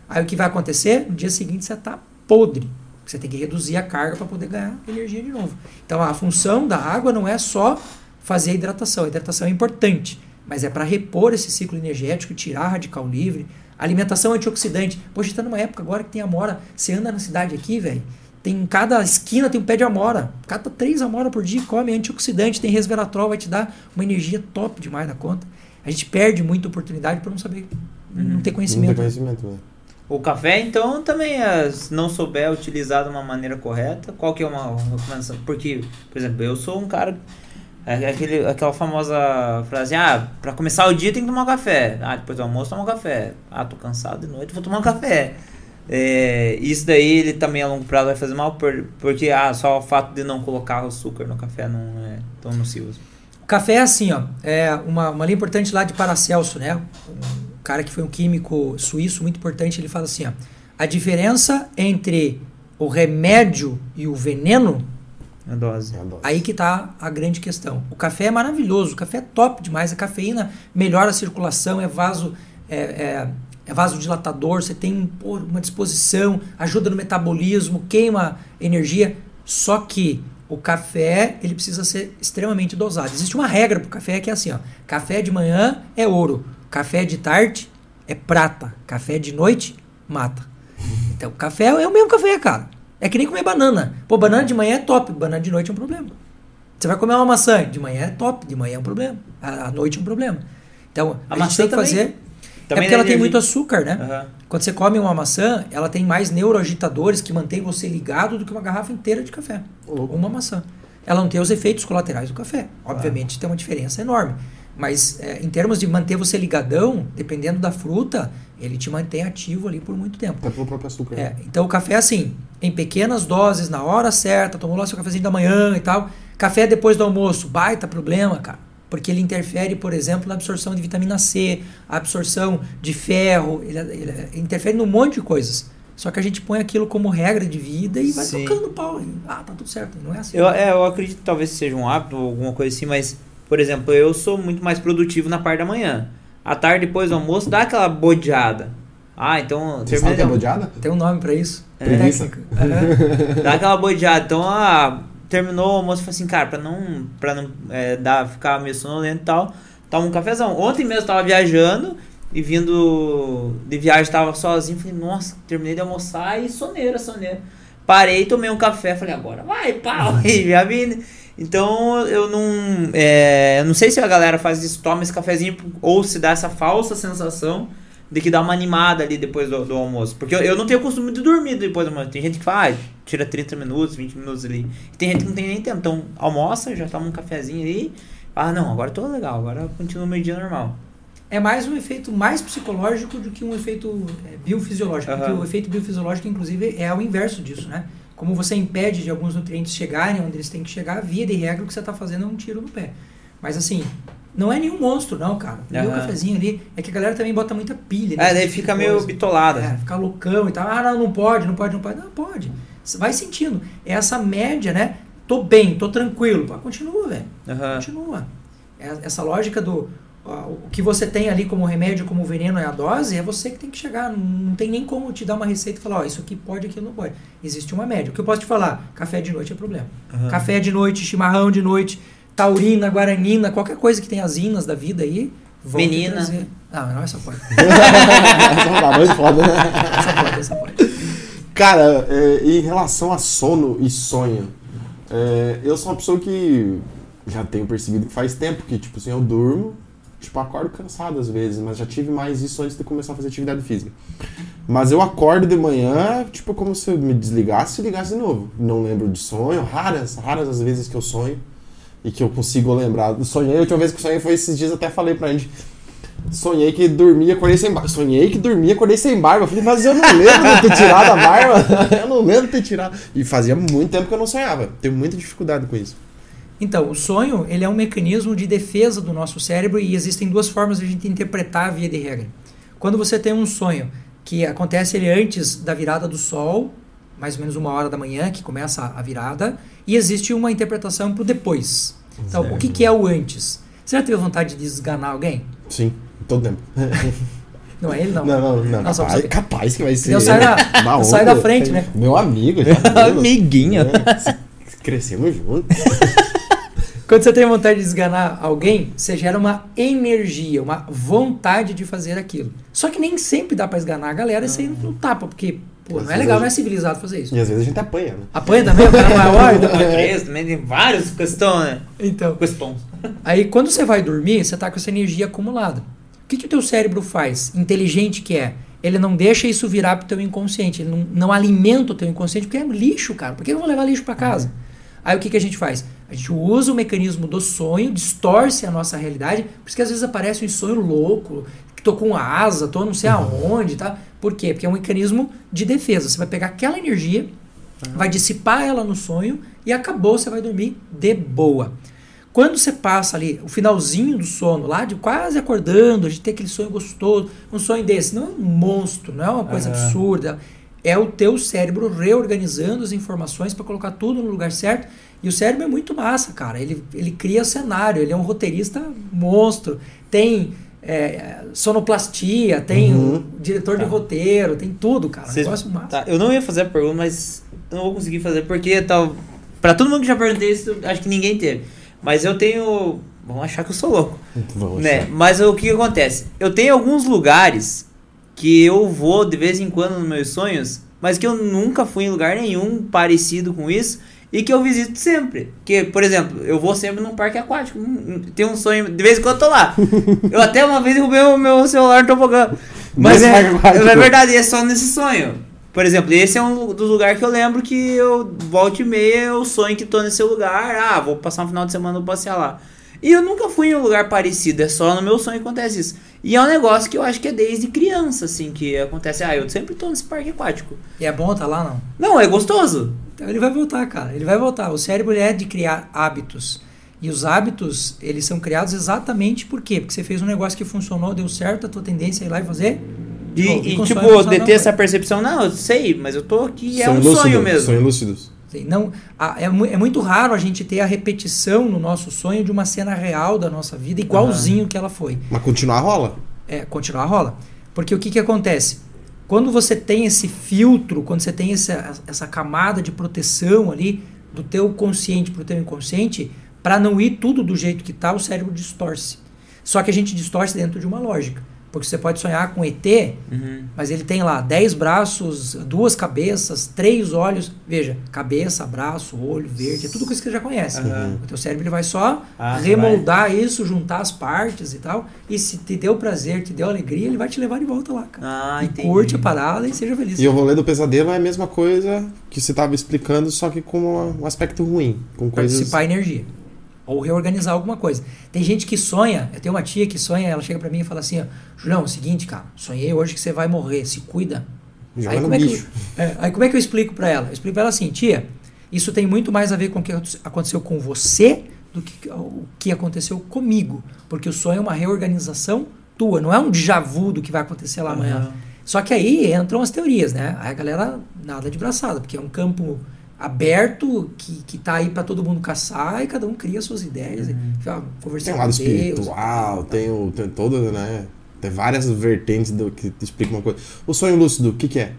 Aí o que vai acontecer? No dia seguinte você tá podre. Você tem que reduzir a carga para poder ganhar energia de novo. Então a função da água não é só fazer a hidratação. A hidratação é importante, mas é para repor esse ciclo energético, tirar radical livre. Alimentação antioxidante. Poxa, está numa época agora que tem amora. Você anda na cidade aqui, velho. Tem em cada esquina tem um pé de amora. Cata três amora por dia, come antioxidante, tem resveratrol, vai te dar uma energia top demais na conta. A gente perde muita oportunidade por não saber, não ter Não tem conhecimento. conhecimento, né? O café, então, também, é, se não souber utilizar de uma maneira correta, qual que é uma recomendação? Porque, por exemplo, eu sou um cara. é Aquele, aquela famosa frase, ah, pra começar o dia tem que tomar um café. Ah, depois do almoço toma um café. Ah, tô cansado de noite, vou tomar um café. É, isso daí ele também a longo prazo vai fazer mal, por, porque ah, só o fato de não colocar açúcar no café não é tão nocivo. O café é assim, ó, é uma, uma linha importante lá de Paracelso, né? Um cara que foi um químico suíço muito importante, ele fala assim, ó, a diferença entre o remédio e o veneno, A dose. É a dose. aí que tá a grande questão. O café é maravilhoso, o café é top demais, a cafeína melhora a circulação, é vaso é, é, é vasodilatador, você tem pô, uma disposição, ajuda no metabolismo, queima energia, só que o café ele precisa ser extremamente dosado. Existe uma regra para o café que é assim, ó, café de manhã é ouro, café de tarde é prata, café de noite mata. Então, café é o mesmo café, cara. É que nem comer banana. Pô, banana de manhã é top, banana de noite é um problema. Você vai comer uma maçã, de manhã é top, de manhã é um problema. À noite é um problema. Então, A a, gente tem que também- fazer. Também é porque ela tem muito açúcar, né? Aham. Quando você come uma maçã, ela tem mais neuroagitadores que mantém você ligado do que uma garrafa inteira de café. Louco. Uma maçã. Ela não tem os efeitos colaterais do café. Obviamente tem uma diferença enorme. Mas é, em termos de manter você ligadão, dependendo da fruta, ele te mantém ativo ali por muito tempo. Até pelo próprio açúcar. né? É, então o café assim, em pequenas doses, na hora certa, tomou lá seu cafezinho da manhã e tal. Café depois do almoço, baita problema, cara. Porque ele interfere, por exemplo, na absorção de vitamina C, a absorção de ferro, ele, ele interfere num monte de coisas. Só que a gente põe aquilo como regra de vida e vai Sim. tocando pau. E, ah, tá tudo certo. Não é assim. Eu, é, eu acredito que talvez seja um hábito ou alguma coisa assim, mas, por exemplo, eu sou muito mais produtivo na parte da manhã. À tarde, depois do almoço, dá aquela bodeada. Ah, então. Você sabe que é de- bodeada? Tem um nome pra isso. É. Técnica. Aham. Dá aquela bodeada. Então, ah, terminou o almoço e falei assim, cara, pra não, pra não é, dar, ficar meio sonolento e tal, toma um cafezão. Ontem mesmo eu tava viajando e vindo de viagem, tava sozinho. Falei, nossa, terminei de almoçar e soneira, soneira. Parei, tomei um café, falei, agora vai, pau. E já vim. Então eu não. É, eu não sei se a galera faz isso, toma esse cafezinho ou se dá essa falsa sensação de que dá uma animada ali depois do, do almoço. Porque eu, eu não tenho o costume de dormir depois do almoço. Tem gente que faz, ah, tira 30 minutos, 20 minutos ali. E tem gente que não tem nem tempo. Então almoça, já toma um cafezinho ali. Ah, não, agora tô legal, agora continua o meio dia normal. É mais um efeito mais psicológico do que um efeito é, biofisiológico. Uhum. Porque o efeito biofisiológico, inclusive, é o inverso disso, né? Como você impede de alguns nutrientes chegarem onde eles têm que chegar, via de regra, o que você está fazendo é um tiro no pé. Mas assim, não é nenhum monstro, não, cara. O uhum. cafezinho ali. É que a galera também bota muita pilha. É, daí fica meio bitolada. É, fica loucão e tal. Ah, não, não pode, não pode, não pode. Não, pode. Vai sentindo. É essa média, né? Tô bem, tô tranquilo. Pô, continua, velho. Uhum. Continua. É essa lógica do o que você tem ali como remédio, como veneno é a dose, é você que tem que chegar. Não tem nem como te dar uma receita e falar, ó, isso aqui pode, aquilo não pode. Existe uma média. O que eu posso te falar? Café de noite é problema. Uhum. Café de noite, chimarrão de noite, taurina, guaranina, qualquer coisa que tem as inas da vida aí. Menina. Não, não, essa pode. essa pode, essa pode, essa pode. Cara, é, em relação a sono e sonho, é, eu sou uma pessoa que já tenho percebido que faz tempo que, tipo assim, eu durmo, Tipo, acordo cansado às vezes, mas já tive mais isso antes de começar a fazer atividade física. Mas eu acordo de manhã, tipo, como se eu me desligasse e ligasse de novo. Não lembro de sonho, raras, raras as vezes que eu sonho e que eu consigo lembrar. Sonhei, a última vez que sonhei foi esses dias, até falei pra gente. Sonhei que dormia, acordei sem barba. Sonhei que dormia, acordei sem barba. falei, mas eu não lembro de ter tirado a barba. eu não lembro de ter tirado. E fazia muito tempo que eu não sonhava. Tenho muita dificuldade com isso. Então, o sonho ele é um mecanismo de defesa do nosso cérebro e existem duas formas de a gente interpretar a via de regra. Quando você tem um sonho que acontece ele antes da virada do sol, mais ou menos uma hora da manhã que começa a virada, e existe uma interpretação para o depois. Então, certo. o que, que é o antes? Você já teve vontade de desganar alguém? Sim, todo tempo. Não é ele, não. Não, não, não. Nossa, capaz, capaz que vai ser. Eu saio da, sai da frente, né? Meu amigo. Amiguinho. É, crescemos juntos. Quando você tem vontade de desganar alguém, você gera uma energia, uma vontade de fazer aquilo. Só que nem sempre dá para esganar a galera e sair no tapa, porque pô, não é legal, não é civilizado fazer isso. E às vezes a gente apanha, né? Apanha também, o cara é maior. Então... É, também tem vários questões, né? Então. Questões. Aí quando você vai dormir, você tá com essa energia acumulada. O que, que o teu cérebro faz? Inteligente que é. Ele não deixa isso virar pro teu inconsciente. Ele não, não alimenta o teu inconsciente, porque é lixo, cara. Por que eu vou levar lixo para casa? Uhum. Aí o que, que a gente faz? A gente usa o mecanismo do sonho, distorce a nossa realidade, por isso que às vezes aparece um sonho louco, que tô com asa, tô não sei aonde, tá? Por quê? Porque é um mecanismo de defesa. Você vai pegar aquela energia, uhum. vai dissipar ela no sonho e acabou, você vai dormir de boa. Quando você passa ali, o finalzinho do sono, lá de quase acordando, a gente tem aquele sonho gostoso, um sonho desse, não é um monstro, não é uma coisa uhum. absurda, é o teu cérebro reorganizando as informações para colocar tudo no lugar certo e o cérebro é muito massa, cara. Ele, ele cria cenário, ele é um roteirista monstro. Tem é, sonoplastia, tem uhum. um diretor tá. de roteiro, tem tudo, cara. Vocês, negócio massa. Tá. Eu não ia fazer a pergunta, mas não vou conseguir fazer porque tal. Pra todo mundo que já perguntei isso, acho que ninguém teve. Mas eu tenho. Vão achar que eu sou louco. Vamos né? Mas o que acontece? Eu tenho alguns lugares que eu vou de vez em quando nos meus sonhos, mas que eu nunca fui em lugar nenhum parecido com isso e que eu visito sempre. Que, por exemplo, eu vou sempre num parque aquático. Hum, hum, tem um sonho, de vez em quando eu tô lá. eu até uma vez derrubei o meu celular no tobogã. Mas é, é verdade, é só nesse sonho. Por exemplo, esse é um dos lugares que eu lembro que eu volto e meia, eu sonho que tô nesse lugar. Ah, vou passar um final de semana, vou passear lá. E eu nunca fui em um lugar parecido, é só no meu sonho que acontece isso. E é um negócio que eu acho que é desde criança, assim, que acontece. Ah, eu sempre tô nesse parque aquático. E é bom tá lá, não? Não, é gostoso. Então ele vai voltar, cara. Ele vai voltar. O cérebro é de criar hábitos. E os hábitos, eles são criados exatamente por quê? Porque você fez um negócio que funcionou, deu certo, a tua tendência é ir lá e fazer. E, e, e tipo, de ter essa percepção, não, eu sei, mas eu tô aqui, é um lúcido, sonho mesmo. Sonho lúcidos. Não, é, é muito raro a gente ter a repetição no nosso sonho de uma cena real da nossa vida, igualzinho uhum. que ela foi. Mas continuar rola. É, continuar rola. Porque o que, que acontece? Quando você tem esse filtro, quando você tem essa, essa camada de proteção ali do teu consciente para o teu inconsciente, para não ir tudo do jeito que está, o cérebro distorce. Só que a gente distorce dentro de uma lógica. Porque você pode sonhar com ET, Uhum. mas ele tem lá 10 braços, duas cabeças, três olhos. Veja, cabeça, braço, olho, verde, é tudo coisa que você já conhece. Aham. O teu cérebro ele vai só Ah, remoldar isso, juntar as partes e tal. E se te deu prazer, te deu alegria, ele vai te levar de volta lá, cara. Ah, e entendi. curte a parada e seja feliz. E o rolê do pesadelo é a mesma coisa que você tava explicando, só que com um aspecto ruim. Com Pra coisas. dissipar energia. Ou reorganizar alguma coisa. Tem gente que sonha, eu tenho uma tia que sonha, ela chega pra mim e fala assim, ó, Julião, é o seguinte, cara, sonhei hoje que você vai morrer, se cuida. Joga Aí como, é que eu, é, aí como é que eu explico pra ela? Eu explico pra ela assim, tia, isso tem muito mais a ver com o que aconteceu com você do que o que aconteceu comigo. Porque o sonho é uma reorganização tua, não é um déjà vu do que vai acontecer lá amanhã. Aham. Só que aí entram as teorias, né? Aí a galera nada de braçada, porque é um campo aberto que, que tá aí para todo mundo caçar e cada um cria suas ideias. Uhum. E, fica conversando Tem um lado Deus, espiritual, tem, o, tem todo, né? Tem várias vertentes do que te explica uma coisa. O sonho lúcido, o que, que é?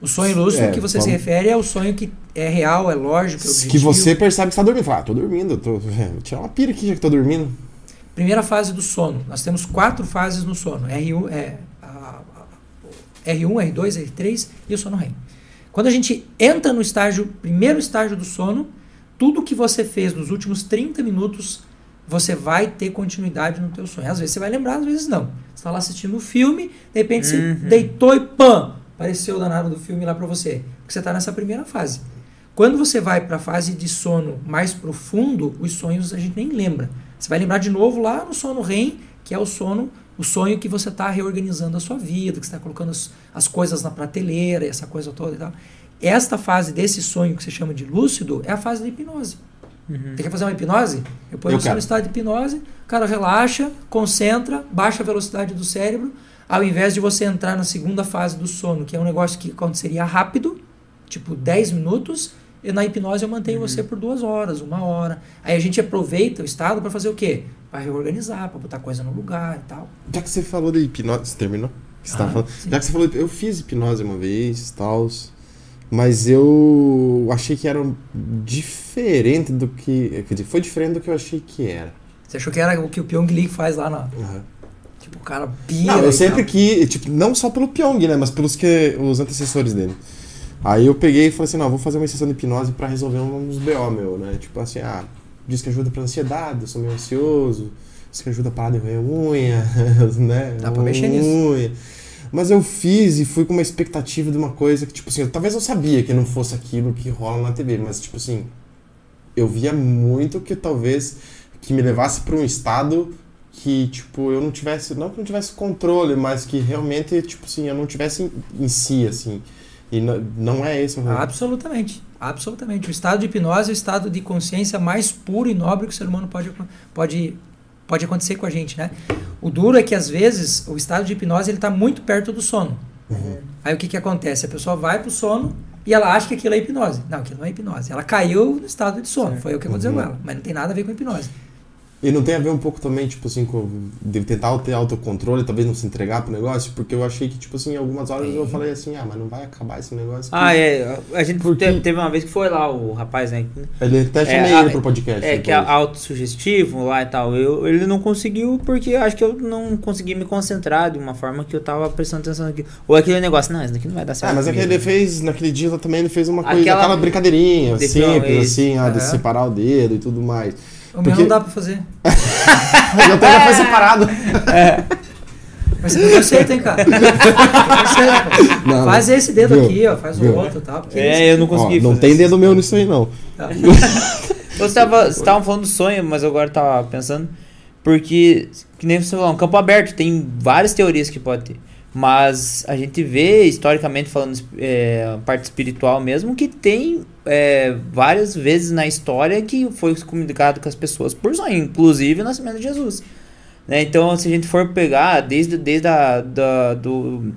O sonho lúcido É, que você se refere é o sonho que é real, é lógico, é que você percebe que está dormindo. Fala, ah, tô dormindo, tô, vou tirar uma pira aqui já que tô dormindo. Primeira fase do sono. Nós temos quatro fases no sono. R1, é, a- a- R1, R2, R3 e o sono REM. Quando a gente entra no estágio, primeiro estágio do sono, tudo que você fez nos últimos 30 minutos, você vai ter continuidade no teu sonho. Às vezes você vai lembrar, às vezes não. Você está lá assistindo um filme, de repente você Uhum. deitou e pam, apareceu o danado do filme lá para você. Porque você está nessa primeira fase. Quando você vai para a fase de sono mais profundo, os sonhos a gente nem lembra. Você vai lembrar de novo lá no sono REM, que é o sono, o sonho que você está reorganizando a sua vida, que você está colocando as, as coisas na prateleira, essa coisa toda e tal. Esta fase desse sonho que você chama de lúcido é a fase da hipnose. Uhum. Você quer fazer uma hipnose? Eu ponho Eu você quero. no estado de hipnose, o cara relaxa, concentra, baixa a velocidade do cérebro, ao invés de você entrar na segunda fase do sono, que é um negócio que aconteceria rápido, tipo 10 minutos, e na hipnose eu mantenho Uhum. você por duas horas, uma hora. Aí a gente aproveita o estado para fazer o quê? Para reorganizar, para botar coisa no lugar e tal. Já que você falou de hipnose. Você terminou? Você Ah, falando? sim. Já que você falou, eu fiz hipnose uma vez tal. Mas eu achei que era diferente do que. quer dizer, Foi diferente do que eu achei que era. Você achou que era o que o Pyong Lee faz lá na. Uhum. Tipo, o cara pira. Não, eu sempre que, tipo, não só pelo Pyong, né, mas pelos que os antecessores dele. Aí eu peguei e falei assim, não, vou fazer uma sessão de hipnose pra resolver uns BO meu, né? Tipo assim, ah, diz que ajuda pra ansiedade, eu sou meio ansioso, diz que ajuda a parar de roer unha, né? Dá pra mexer nisso. Unha. Mas eu fiz e fui com uma expectativa de uma coisa que, tipo assim, eu- talvez eu sabia que não fosse aquilo que rola na TV, mas, tipo assim, eu via muito que talvez que me levasse pra um estado que, tipo, eu não tivesse, não que não tivesse controle, mas que realmente, tipo assim, eu não tivesse em, em si, assim. E não, é esse o rolê. Absolutamente. Absolutamente. O estado de hipnose é o estado de consciência mais puro e nobre que o ser humano pode, pode, pode acontecer com a gente, né? O duro é que, às vezes, o estado de hipnose ele está muito perto do sono. Aí o que, que acontece? A pessoa vai pro sono e ela acha que aquilo é hipnose. Não, aquilo não é hipnose. Ela caiu no estado de sono. Foi o que aconteceu Uhum. com ela. Mas não tem nada a ver com hipnose. E não tem a ver um pouco também, tipo assim, com de tentar ter autocontrole, talvez não se entregar pro negócio, porque eu achei que, tipo assim, algumas horas eu Tem. falei assim, ah, mas não vai acabar esse negócio. Ah, aqui. é. A gente Porque- teve, uma vez que foi lá o rapaz, né? Ele até chamei É, ele pro podcast. É, que é depois. autossugestivo lá e tal. Eu, ele não conseguiu porque acho que eu não consegui me concentrar de uma forma que eu tava prestando atenção aqui. Ou aquele negócio, não, isso daqui não vai dar certo. Ah, mas é que comigo. ele fez, naquele dia também, ele fez uma coisa, Aquela- brincadeirinha De simples, assim, ah, de separar o dedo e tudo mais. O meu Porque- não dá pra fazer. Eu até já foi separado. Mas você tem conceito, hein, cara? Pô. Não, Faz esse dedo Viu? aqui, ó. Faz o Viu? outro e tal. porque É, esse eu não aqui- Ó, consegui não tem isso. dedo meu nisso aí, não. Tá. Você tava, você tava falando do sonho, mas eu agora tava pensando. Porque, que nem você falou, um campo aberto, tem várias teorias que pode ter. Mas a gente vê, historicamente falando, é, parte espiritual mesmo, que tem é, várias vezes na história que foi comunicado com as pessoas por sonho, inclusive o nascimento de Jesus. Né? Então, se a gente for pegar desde, desde a, da, do,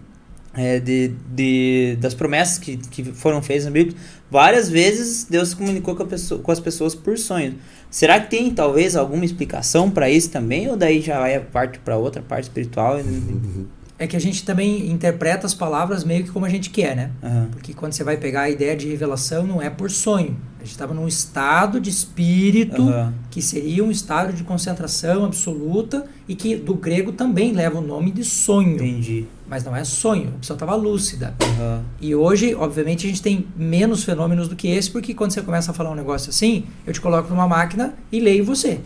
é, de, de, das promessas que, que foram feitas na Bíblia, várias vezes Deus se comunicou com, pessoa, com as pessoas por sonhos. Será que tem talvez alguma explicação para isso também? Ou daí já vai a parte para outra parte espiritual? É que a gente também interpreta as palavras meio que como a gente quer, né? Aham. Porque quando você vai pegar a ideia de revelação, não é por sonho. A gente estava num estado de espírito Aham. que seria um estado de concentração absoluta e que do grego também leva o nome de sonho. Entendi. Mas não é sonho, a pessoa estava lúcida. Aham. E hoje, obviamente, a gente tem menos fenômenos do que esse, porque quando você começa a falar um negócio assim, eu te coloco numa máquina e leio você.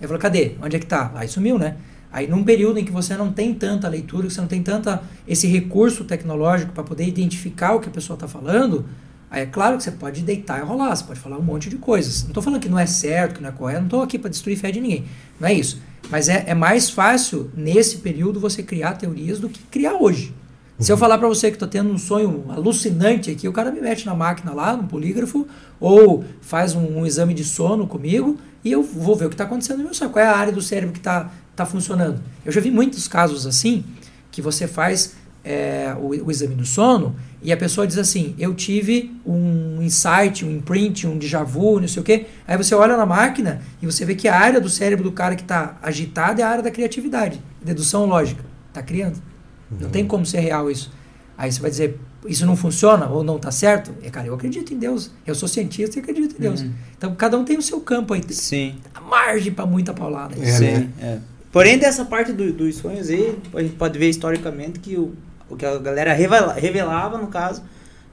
Eu falo, cadê? Onde é que tá? Aí sumiu, né? Aí num período em que você não tem tanta leitura, que você não tem tanta esse recurso tecnológico para poder identificar o que a pessoa está falando, aí é claro que você pode deitar e rolar, você pode falar um monte de coisas. Não estou falando que não é certo, que não é correto, não estou aqui para destruir fé de ninguém. Não é isso. Mas é, é mais fácil, nesse período, você criar teorias do que criar hoje. Se eu falar para você que estou tendo um sonho alucinante aqui, o cara me mete na máquina lá, no polígrafo, ou faz um, um exame de sono comigo e eu vou ver o que está acontecendo no meu sonho. Qual é a área do cérebro que está tá funcionando? Eu já vi muitos casos assim, que você faz é, o, o exame do sono e a pessoa diz assim: Eu tive um insight, um imprint, um déjà vu, não sei o quê. Aí você olha na máquina e você vê que a área do cérebro do cara que está agitada é a área da criatividade, dedução lógica. Está criando. Não tem como ser real isso. Aí você vai dizer, isso não funciona ou não está certo? É, cara, eu acredito em Deus. Eu sou cientista e acredito em Deus. Uhum. Então cada um tem o seu campo aí. Sim. A margem para muita paulada. É, Sim, né? é. Porém, dessa parte do- dos sonhos aí, a gente pode ver historicamente que o, o que a galera revela- revelava, no caso,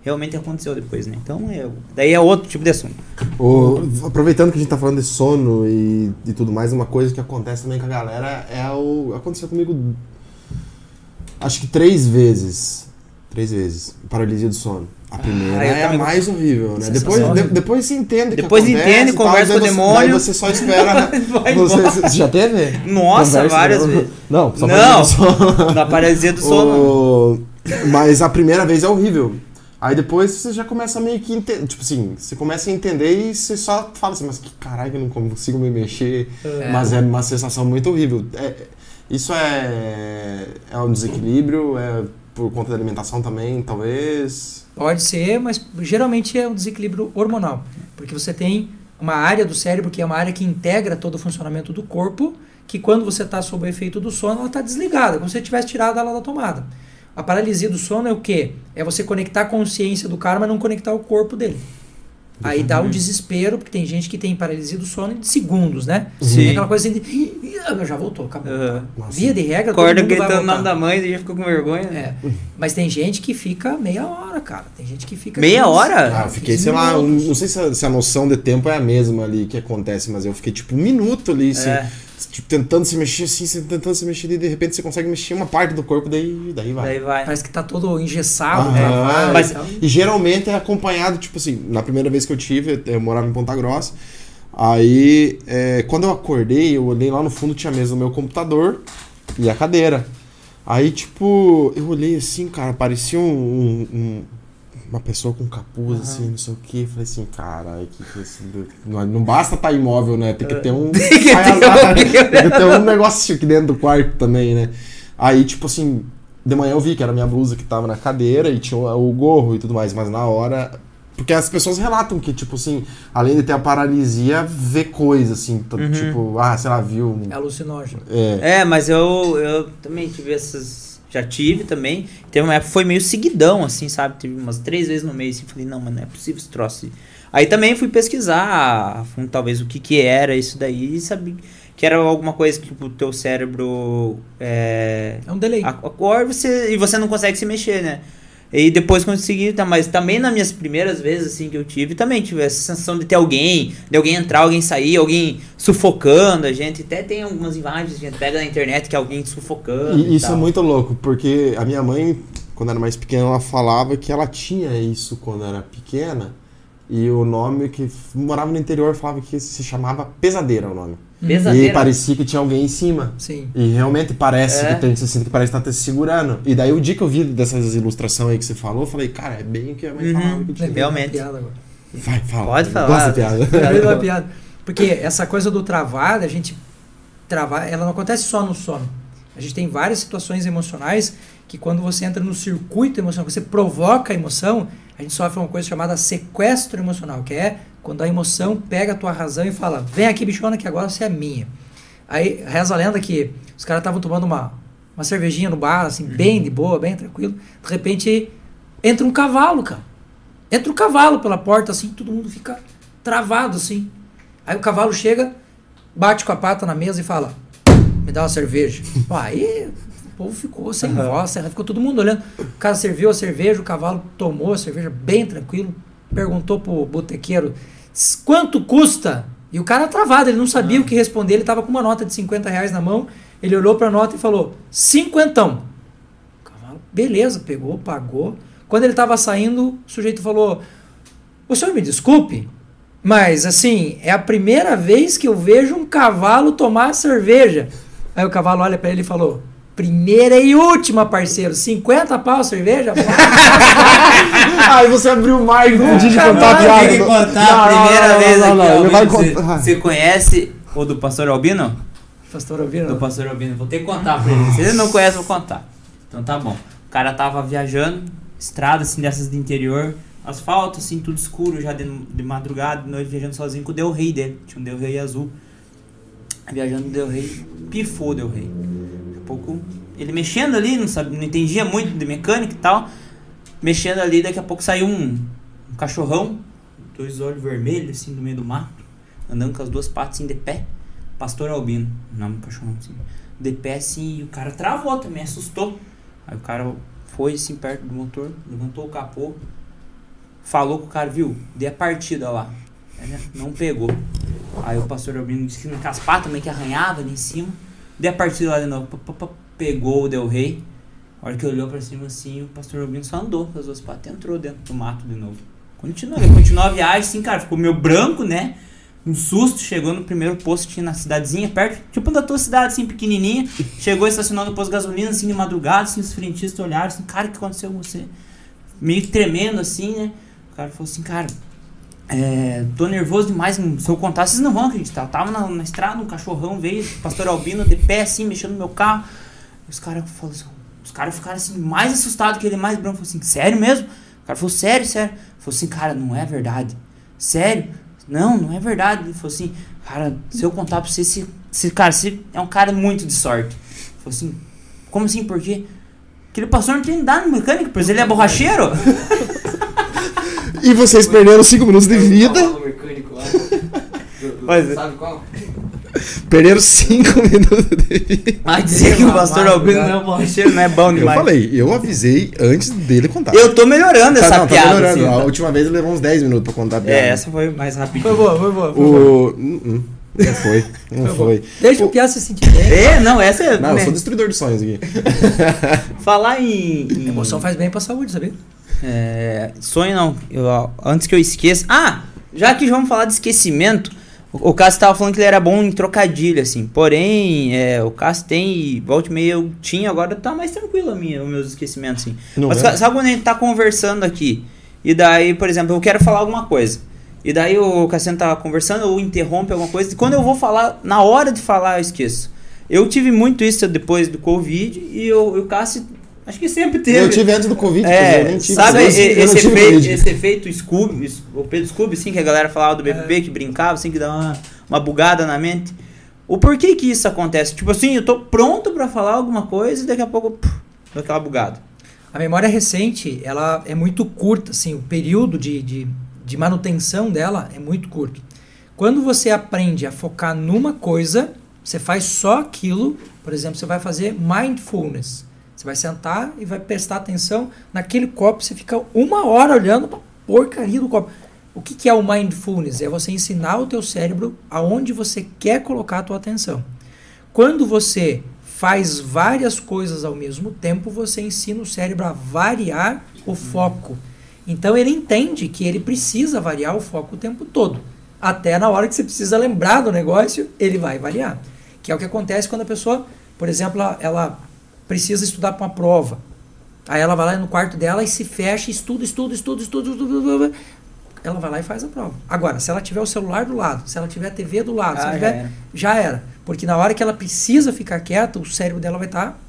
realmente aconteceu depois, né? Então, é, daí é outro tipo de assunto. O- aproveitando que a gente tá falando de sono e, e tudo mais, uma coisa que acontece também com a galera é o. Aconteceu comigo. Acho que três vezes. Três vezes. Paralisia do sono. A primeira Ah, é a mais horrível, né? Depois, de- depois você entende. Depois acontece entende, e tal, conversa com o demônio. Daí você só espera. Vai você, você já teve? Nossa, Conversa, várias não? vezes. Não, só Não. Na paralisia do sono. O- Mas a primeira vez é horrível. Aí depois você já começa a meio que entender. Tipo assim, você começa a entender e você só fala assim, mas que caralho, eu não consigo me mexer. É. Mas é uma sensação muito horrível. É- isso é, é um desequilíbrio, é por conta da alimentação também, talvez. Pode ser, mas geralmente é um desequilíbrio hormonal. Porque você tem uma área do cérebro que é uma área que integra todo o funcionamento do corpo, que quando você está sob o efeito do sono, ela está desligada, como se você tivesse tirado ela da tomada. A paralisia do sono é o quê? É você conectar a consciência do cara, mas não conectar o corpo dele. Aí dá um desespero, porque tem gente que tem paralisia do sono de segundos, né? Sim. Tem aquela coisa assim de. "Ih, ah, Já voltou, acabou. Nossa. Via de regra, todo Acorda mundo vai gritando o nome da mãe e já ficou com vergonha. É. Mas tem gente que fica meia hora, cara. Tem gente que fica. Meia 15, hora? Ah, eu fiquei, 15 sei lá, não sei se a, se a noção de tempo é a mesma ali que acontece, mas eu fiquei tipo um minuto ali, assim, É. tipo, tentando se mexer assim, você tentando se mexer e de repente você consegue mexer uma parte do corpo, daí, daí vai. Daí vai. Parece que tá todo engessado, Ah, travado. é. Mas- e tal. E geralmente é acompanhado, tipo assim, na primeira vez que eu tive, eu morava em Ponta Grossa. Aí, é, quando eu acordei, eu olhei lá no fundo, tinha a mesa do meu computador e a cadeira. Aí, tipo, eu olhei assim, cara, parecia um, um- um- uma pessoa com capuz, assim, não sei o que. Falei assim, caralho, que que é esse... não, não basta estar imóvel, né? Tem que ter um. Tem que um- tem que ter um negócio aqui dentro do quarto também, né? Aí, tipo assim, de manhã eu vi que era minha blusa que tava na cadeira e tinha o gorro e tudo mais, mas na hora. Porque as pessoas relatam que, tipo assim, além de ter a paralisia, vê coisa, assim, Uhum. tipo, ah, sei lá, viu. É alucinógeno. É, É, mas eu, eu também tive essas. Já tive também. Teve uma época foi meio seguidão, assim, sabe? Tive umas três vezes no mês. Assim, falei, não, mas não é possível esse troço. Aí também fui pesquisar, talvez, o que que era isso daí. E sabia que era alguma coisa que o teu cérebro. É, É um delay. acorda você, e você não consegue se mexer, né? E depois consegui, tá, mas também nas minhas primeiras vezes assim que eu tive, também tive essa sensação de ter alguém, de alguém entrar, alguém sair, alguém sufocando a gente. Até tem algumas imagens que a gente pega na internet que é alguém sufocando. E e isso é tal. muito louco, porque a minha mãe, quando era mais pequena, ela falava que ela tinha isso quando era pequena. E o nome que morava no interior falava que se chamava pesadeira o nome. Pesadeira. E parecia que tinha alguém em cima. Sim. E realmente parece É. que tem, você sente que parece estar te segurando. E daí o dia que eu vi dessas ilustrações aí que você falou, eu falei, cara, é bem o que a mãe Uhum. falava que tinha. Realmente. piada agora. Vai, fala. Pode falar. Gosta de piada. Uma piada. Porque essa coisa do travar, a gente travar, ela não acontece só no sono. A gente tem várias situações emocionais que quando você entra no circuito emocional, você provoca a emoção, a gente sofre uma coisa chamada sequestro emocional, que é quando a emoção pega a tua razão e fala: "Vem aqui, bichona, que agora você é minha". Aí reza a lenda que os caras estavam tomando uma uma cervejinha no bar, assim, bem de boa, bem tranquilo. De repente entra um cavalo, cara. Entra um cavalo pela porta, assim, todo mundo fica travado assim. Aí o cavalo chega, bate com a pata na mesa e fala: Me dá uma cerveja. Pô, aí o povo ficou sem Aham. voz, ficou todo mundo olhando. O cara serviu a cerveja, o cavalo tomou a cerveja bem tranquilo, perguntou pro botequeiro: Quanto custa? E o cara travado, ele não sabia o que responder, ele tava com uma nota de 50 reais na mão. Ele olhou pra nota e falou: Cinquentão. O cavalo, beleza, pegou, pagou. Quando ele tava saindo, o sujeito falou: O senhor me desculpe, mas assim, é a primeira vez que eu vejo um cavalo tomar cerveja. Aí o cavalo olha pra ele e falou: Primeira e última, parceiro. 50 pau a cerveja? Aí você abriu o mar e não podia de Nunca contar a mais. piada. Tem que contar Não, a primeira não, vez não, aqui, não, vai Você, contar. você conhece o do Pastor Albino? Pastor Albino? Do Pastor Albino. Vou ter que contar pra ele. Se ele não conhece, eu vou contar. Então tá bom. O cara tava viajando, estrada assim dessas do interior, asfalto assim, tudo escuro, já de, de madrugada, de noite, viajando sozinho com o Del Rey dele. Tinha um Del Rey azul. Viajando Del Rey, pifou o Del Rey. Pouco, ele mexendo ali, não, sabe, não entendia muito de mecânica e tal. Mexendo ali, daqui a pouco saiu um, um cachorrão, dois olhos vermelhos assim no meio do mato, andando com as duas patas assim de pé. Pastor Albino, nome do cachorrão assim. De pé assim, e o cara travou também, assustou. Aí o cara foi assim perto do motor, levantou o capô, falou com o cara, viu? Dê a partida lá. Ele Não pegou. Aí o pastor Albino disse que com as patas também que arranhava ali em cima. Dê a partida lá de novo. Pegou o Del Rey. A hora que olhou pra cima assim, o pastor Albino só andou com as duas patas entrou dentro do mato de novo. Continuou, continuou a viagem, assim, cara, ficou meio branco, né? Um susto, chegou no primeiro posto que tinha na cidadezinha, perto, tipo da tua cidade, assim, pequenininha. Chegou, estacionou no posto de gasolina, assim, de madrugada, assim, os frentistas olharam, assim, cara, o que aconteceu com você? Meio tremendo, assim, né? O cara falou assim, cara, é, tô nervoso demais, se eu contar, vocês não vão acreditar. Eu tava na, na estrada, um cachorrão veio, pastor Albino, de pé, assim, mexendo no meu carro. Os caras assim, os caras ficaram assim, mais assustados que ele, mais branco. Falou assim, sério mesmo? O cara falou, sério, sério. Falou assim, cara, não é verdade. Sério? Não, não é verdade. Ele falou assim, cara, se eu contar pra você, esse, esse cara, você é um cara muito de sorte. Falou assim, como assim, por quê? Aquele pastor não tem nada no mecânico, pois ele é borracheiro. E vocês perderam 5 minutos de vida. Do- Mas é. Sabe qual? Perderam 5 minutos de vida. Mas dizer que o pastor Albino não é borracheiro não é bom Eu demais. falei, eu avisei antes dele contar. Eu tô melhorando Tá, essa não, tá piada. melhorando. assim, A tá? última vez ele levou uns 10 minutos pra contar a piada. É, essa foi mais rapidinho. Foi boa, foi boa. Foi boa. O. Não foi. Não Foi foi. Deixa o Piá se sentir bem. É, não, essa é. Não, eu né, sou destruidor de sonhos aqui. Falar em. em- Emoção faz bem pra saúde, sabia? É, sonho não. Eu, antes que eu esqueça. Ah! Já que vamos falar de esquecimento, o, o Cássio tava falando que ele era bom em trocadilho, assim. Porém, é, o Cássio tem, e volta e meia eu tinha, agora tá mais tranquilo a minha, os meus esquecimentos, assim. Não Mas é? sa- sabe quando a gente tá conversando aqui? E daí, por exemplo, eu quero falar alguma coisa. E daí o Cassiano tá conversando, ou interrompe alguma coisa. E quando eu vou falar, na hora de falar, eu esqueço. Eu tive muito isso depois do Covid e eu- o Cássio, acho que sempre teve. Eu tive antes do Covid, eu É, nem tive. sabe eu, e- eu esse, efeito, Covid. esse efeito Scooby, o Pedro Scooby, assim, que a galera falava do BBB, que brincava, assim, que dava uma, uma bugada na mente. O porquê que isso acontece? Tipo assim, eu tô pronto pra falar alguma coisa e daqui a pouco, puf, dá aquela bugada. A memória recente, ela é muito curta, assim, o período de, de, de manutenção dela é muito curto. Quando você aprende a focar numa coisa, você faz só aquilo, por exemplo, você vai fazer mindfulness. Você vai sentar e vai prestar atenção naquele copo, você fica uma hora olhando pra porcaria do copo. O que, que é o mindfulness? É você ensinar o teu cérebro aonde você quer colocar a tua atenção. Quando você faz várias coisas ao mesmo tempo, você ensina o cérebro a variar o foco. Então ele entende que ele precisa variar o foco o tempo todo. Até na hora que você precisa lembrar do negócio, ele vai variar. Que é o que acontece quando a pessoa, por exemplo, ela precisa estudar para uma prova. Aí ela vai lá no quarto dela e se fecha, estuda, estuda, estuda, estuda, estuda, ela vai lá e faz a prova. Agora, se ela tiver o celular do lado, se ela tiver a TV do lado, se Ah, ela já tiver, era. já era. Porque na hora que ela precisa ficar quieta, o cérebro dela vai estar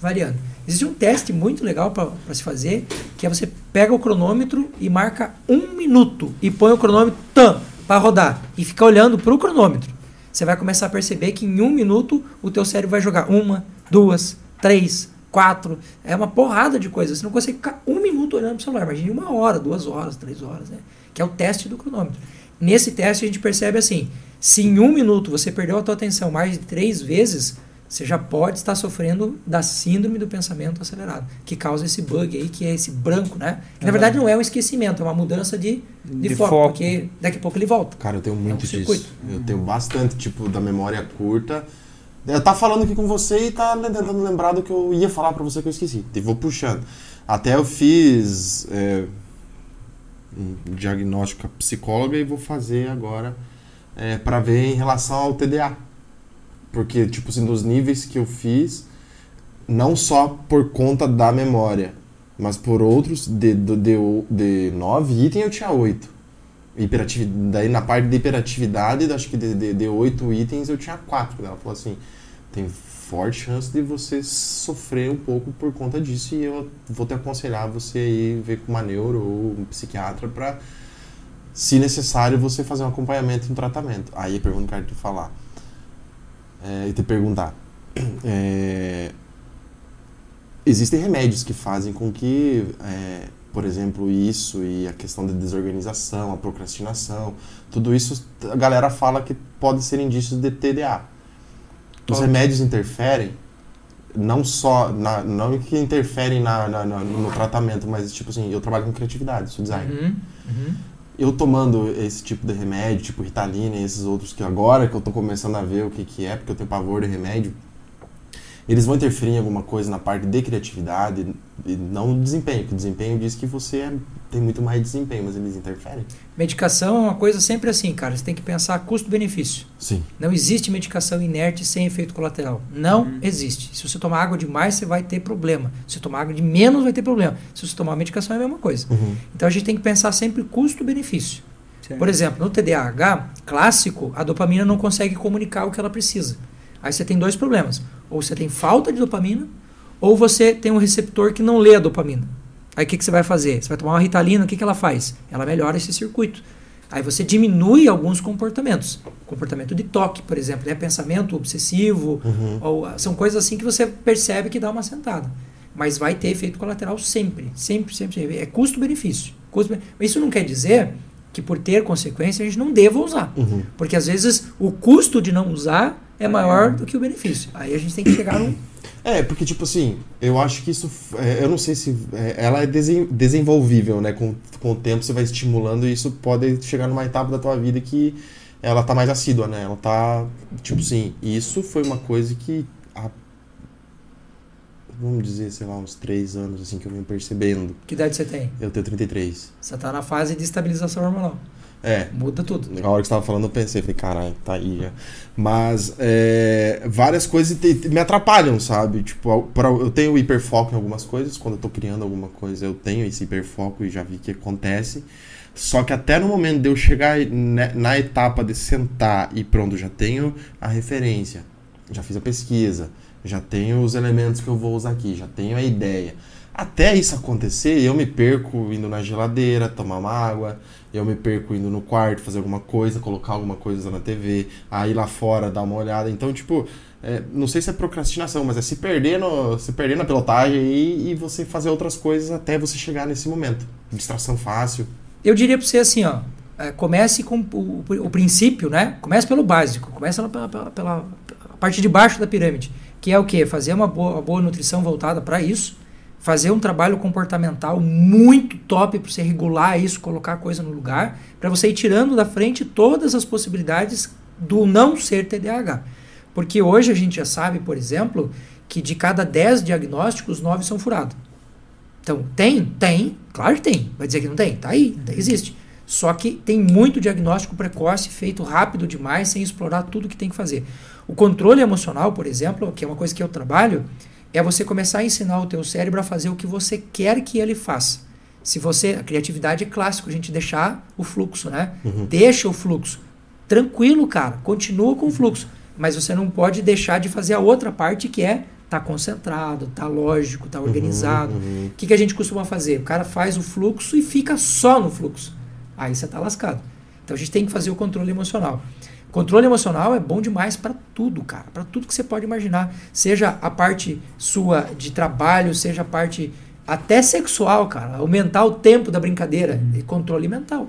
variando. Existe um teste muito legal para se fazer, que é você pega o cronômetro e marca um minuto e põe o cronômetro para rodar e fica olhando para o cronômetro. Você vai começar a perceber que em um minuto o teu cérebro vai jogar uma, duas, três, quatro. É uma porrada de coisas. Você não consegue ficar um minuto olhando para o celular. Imagine uma hora, duas horas, três horas, né? Que é o teste do cronômetro. Nesse teste a gente percebe assim, se em um minuto você perdeu a tua atenção mais de três vezes, você já pode estar sofrendo da síndrome do pensamento acelerado, que causa esse bug aí, que é esse branco, né? Que, na verdade não é um esquecimento, é uma mudança de, de, De foco, foco. porque daqui a pouco ele volta. Cara, eu tenho muito um disso. circuito. Eu tenho bastante, tipo, da memória curta. Eu tá falando aqui com você e tá tentando lembrar do que eu ia falar pra você que eu esqueci. E vou puxando. Até eu fiz é, um diagnóstico psicóloga e vou fazer agora é, para ver em relação ao TDA. Porque, tipo assim, dos níveis que eu fiz, não só por conta da memória, mas por outros, de, de, de, de nove itens eu tinha oito. Hiperativi- daí na parte de hiperatividade, acho que de, de, de oito itens eu tinha quatro. Ela falou assim, tem forte chance de você sofrer um pouco por conta disso e eu vou te aconselhar você ir ver com uma neuro ou um psiquiatra para se necessário você fazer um acompanhamento e um tratamento. Aí a pergunta que eu quero te falar é, e te perguntar. É, existem remédios que fazem com que, é, por exemplo, isso e a questão da desorganização, a procrastinação, tudo isso a galera fala que pode ser indícios de TDA. Os remédios interferem, não só, na, não que interferem na, na- na- no tratamento, mas tipo assim, eu trabalho com criatividade, sou designer Uhum, uhum. eu tomando esse tipo de remédio, tipo Ritalina e esses outros que agora que eu tô começando a ver o que que é, porque eu tenho pavor de remédio, eles vão interferir em alguma coisa na parte de criatividade e não no desempenho, porque o desempenho diz que você é- tem muito mais desempenho, mas eles interferem. Medicação é uma coisa sempre assim, cara. Você tem que pensar custo-benefício. Sim. Não existe medicação inerte sem efeito colateral. Não Uhum. existe. Se você tomar água demais, você vai ter problema. Se você tomar água de menos, vai ter problema. Se você tomar medicação, é a mesma coisa. Uhum. Então a gente tem que pensar sempre custo-benefício. Por exemplo, no TDAH clássico, a dopamina não consegue comunicar o que ela precisa. Aí você tem dois problemas. Ou você tem falta de dopamina, ou você tem um receptor que não lê a dopamina. Aí o que, que você vai fazer? Você vai tomar uma ritalina, o que, que ela faz? Ela melhora esse circuito. Aí você diminui alguns comportamentos. Comportamento de toque, por exemplo, né? pensamento obsessivo, Uhum. ou, ah, são coisas assim que você percebe que dá uma sentada. Mas vai ter efeito colateral sempre. Sempre, sempre. sempre. É custo-benefício. Custo Mas isso não quer dizer que por ter consequência a gente não deva usar. Uhum. Porque às vezes o custo de não usar é maior do que o benefício. Aí a gente tem que chegar num. É, porque, tipo assim, eu acho que isso. é, eu não sei se. é, ela é desen- desenvolvível, né? Com, com o tempo você vai estimulando e isso pode chegar numa etapa da tua vida que ela tá mais assídua, né? Ela tá. Tipo assim, isso foi uma coisa que. há, vamos dizer, sei lá, uns três anos, assim, que eu venho percebendo. Que idade você tem? Eu tenho 33. Você está na fase de estabilização hormonal. É, Muda tudo. Na hora que você tava falando, eu pensei, falei, caralho, tá aí já. Mas é, várias coisas te- te- me atrapalham, sabe? Tipo, pra, eu tenho hiperfoco em algumas coisas. Quando eu tô criando alguma coisa, eu tenho esse hiperfoco e já vi que acontece. Só que até no momento de eu chegar ne- na etapa de sentar e pronto, já tenho a referência, já fiz a pesquisa, já tenho os elementos que eu vou usar aqui, já tenho a ideia. Até isso acontecer, eu me perco indo na geladeira, tomar uma água, eu me perco indo no quarto, fazer alguma coisa, colocar alguma coisa na TV, aí lá fora dar uma olhada. Então, tipo, é, não sei se é procrastinação, mas é se perder, no, se perder na pilotagem aí e você fazer outras coisas até você chegar nesse momento. Distração fácil. Eu diria para você assim, ó. é, comece com o, o- princípio, né? Comece pelo básico. Comece pela, pela, pela parte de baixo da pirâmide. Que é o quê? Fazer uma boa, uma boa nutrição voltada para isso. Fazer um trabalho comportamental muito top para você regular isso, colocar a coisa no lugar, para você ir tirando da frente todas as possibilidades do não ser TDAH. Porque hoje a gente já sabe, por exemplo, que de cada 10 diagnósticos, 9 são furados. Então, tem? Tem. Claro que tem. Vai dizer que não tem? Tá aí, existe. Só que tem muito diagnóstico precoce feito rápido demais, sem explorar tudo que tem que fazer. O controle emocional, por exemplo, que é uma coisa que eu trabalho, é você começar a ensinar o teu cérebro a fazer o que você quer que ele faça. Se você, a criatividade é clássico, a gente deixar o fluxo, né? Deixa o fluxo. Tranquilo, cara, continua com o fluxo, mas você não pode deixar de fazer a outra parte que é tá concentrado, tá lógico, tá organizado. Uhum, O que, que a gente costuma fazer? O cara faz o fluxo e fica só no fluxo. Aí você está lascado. Então a gente tem que fazer o controle emocional. Controle emocional é bom demais para tudo, cara, para tudo que você pode imaginar, seja a parte sua de trabalho, seja a parte até sexual, cara, aumentar o tempo da brincadeira, e controle mental.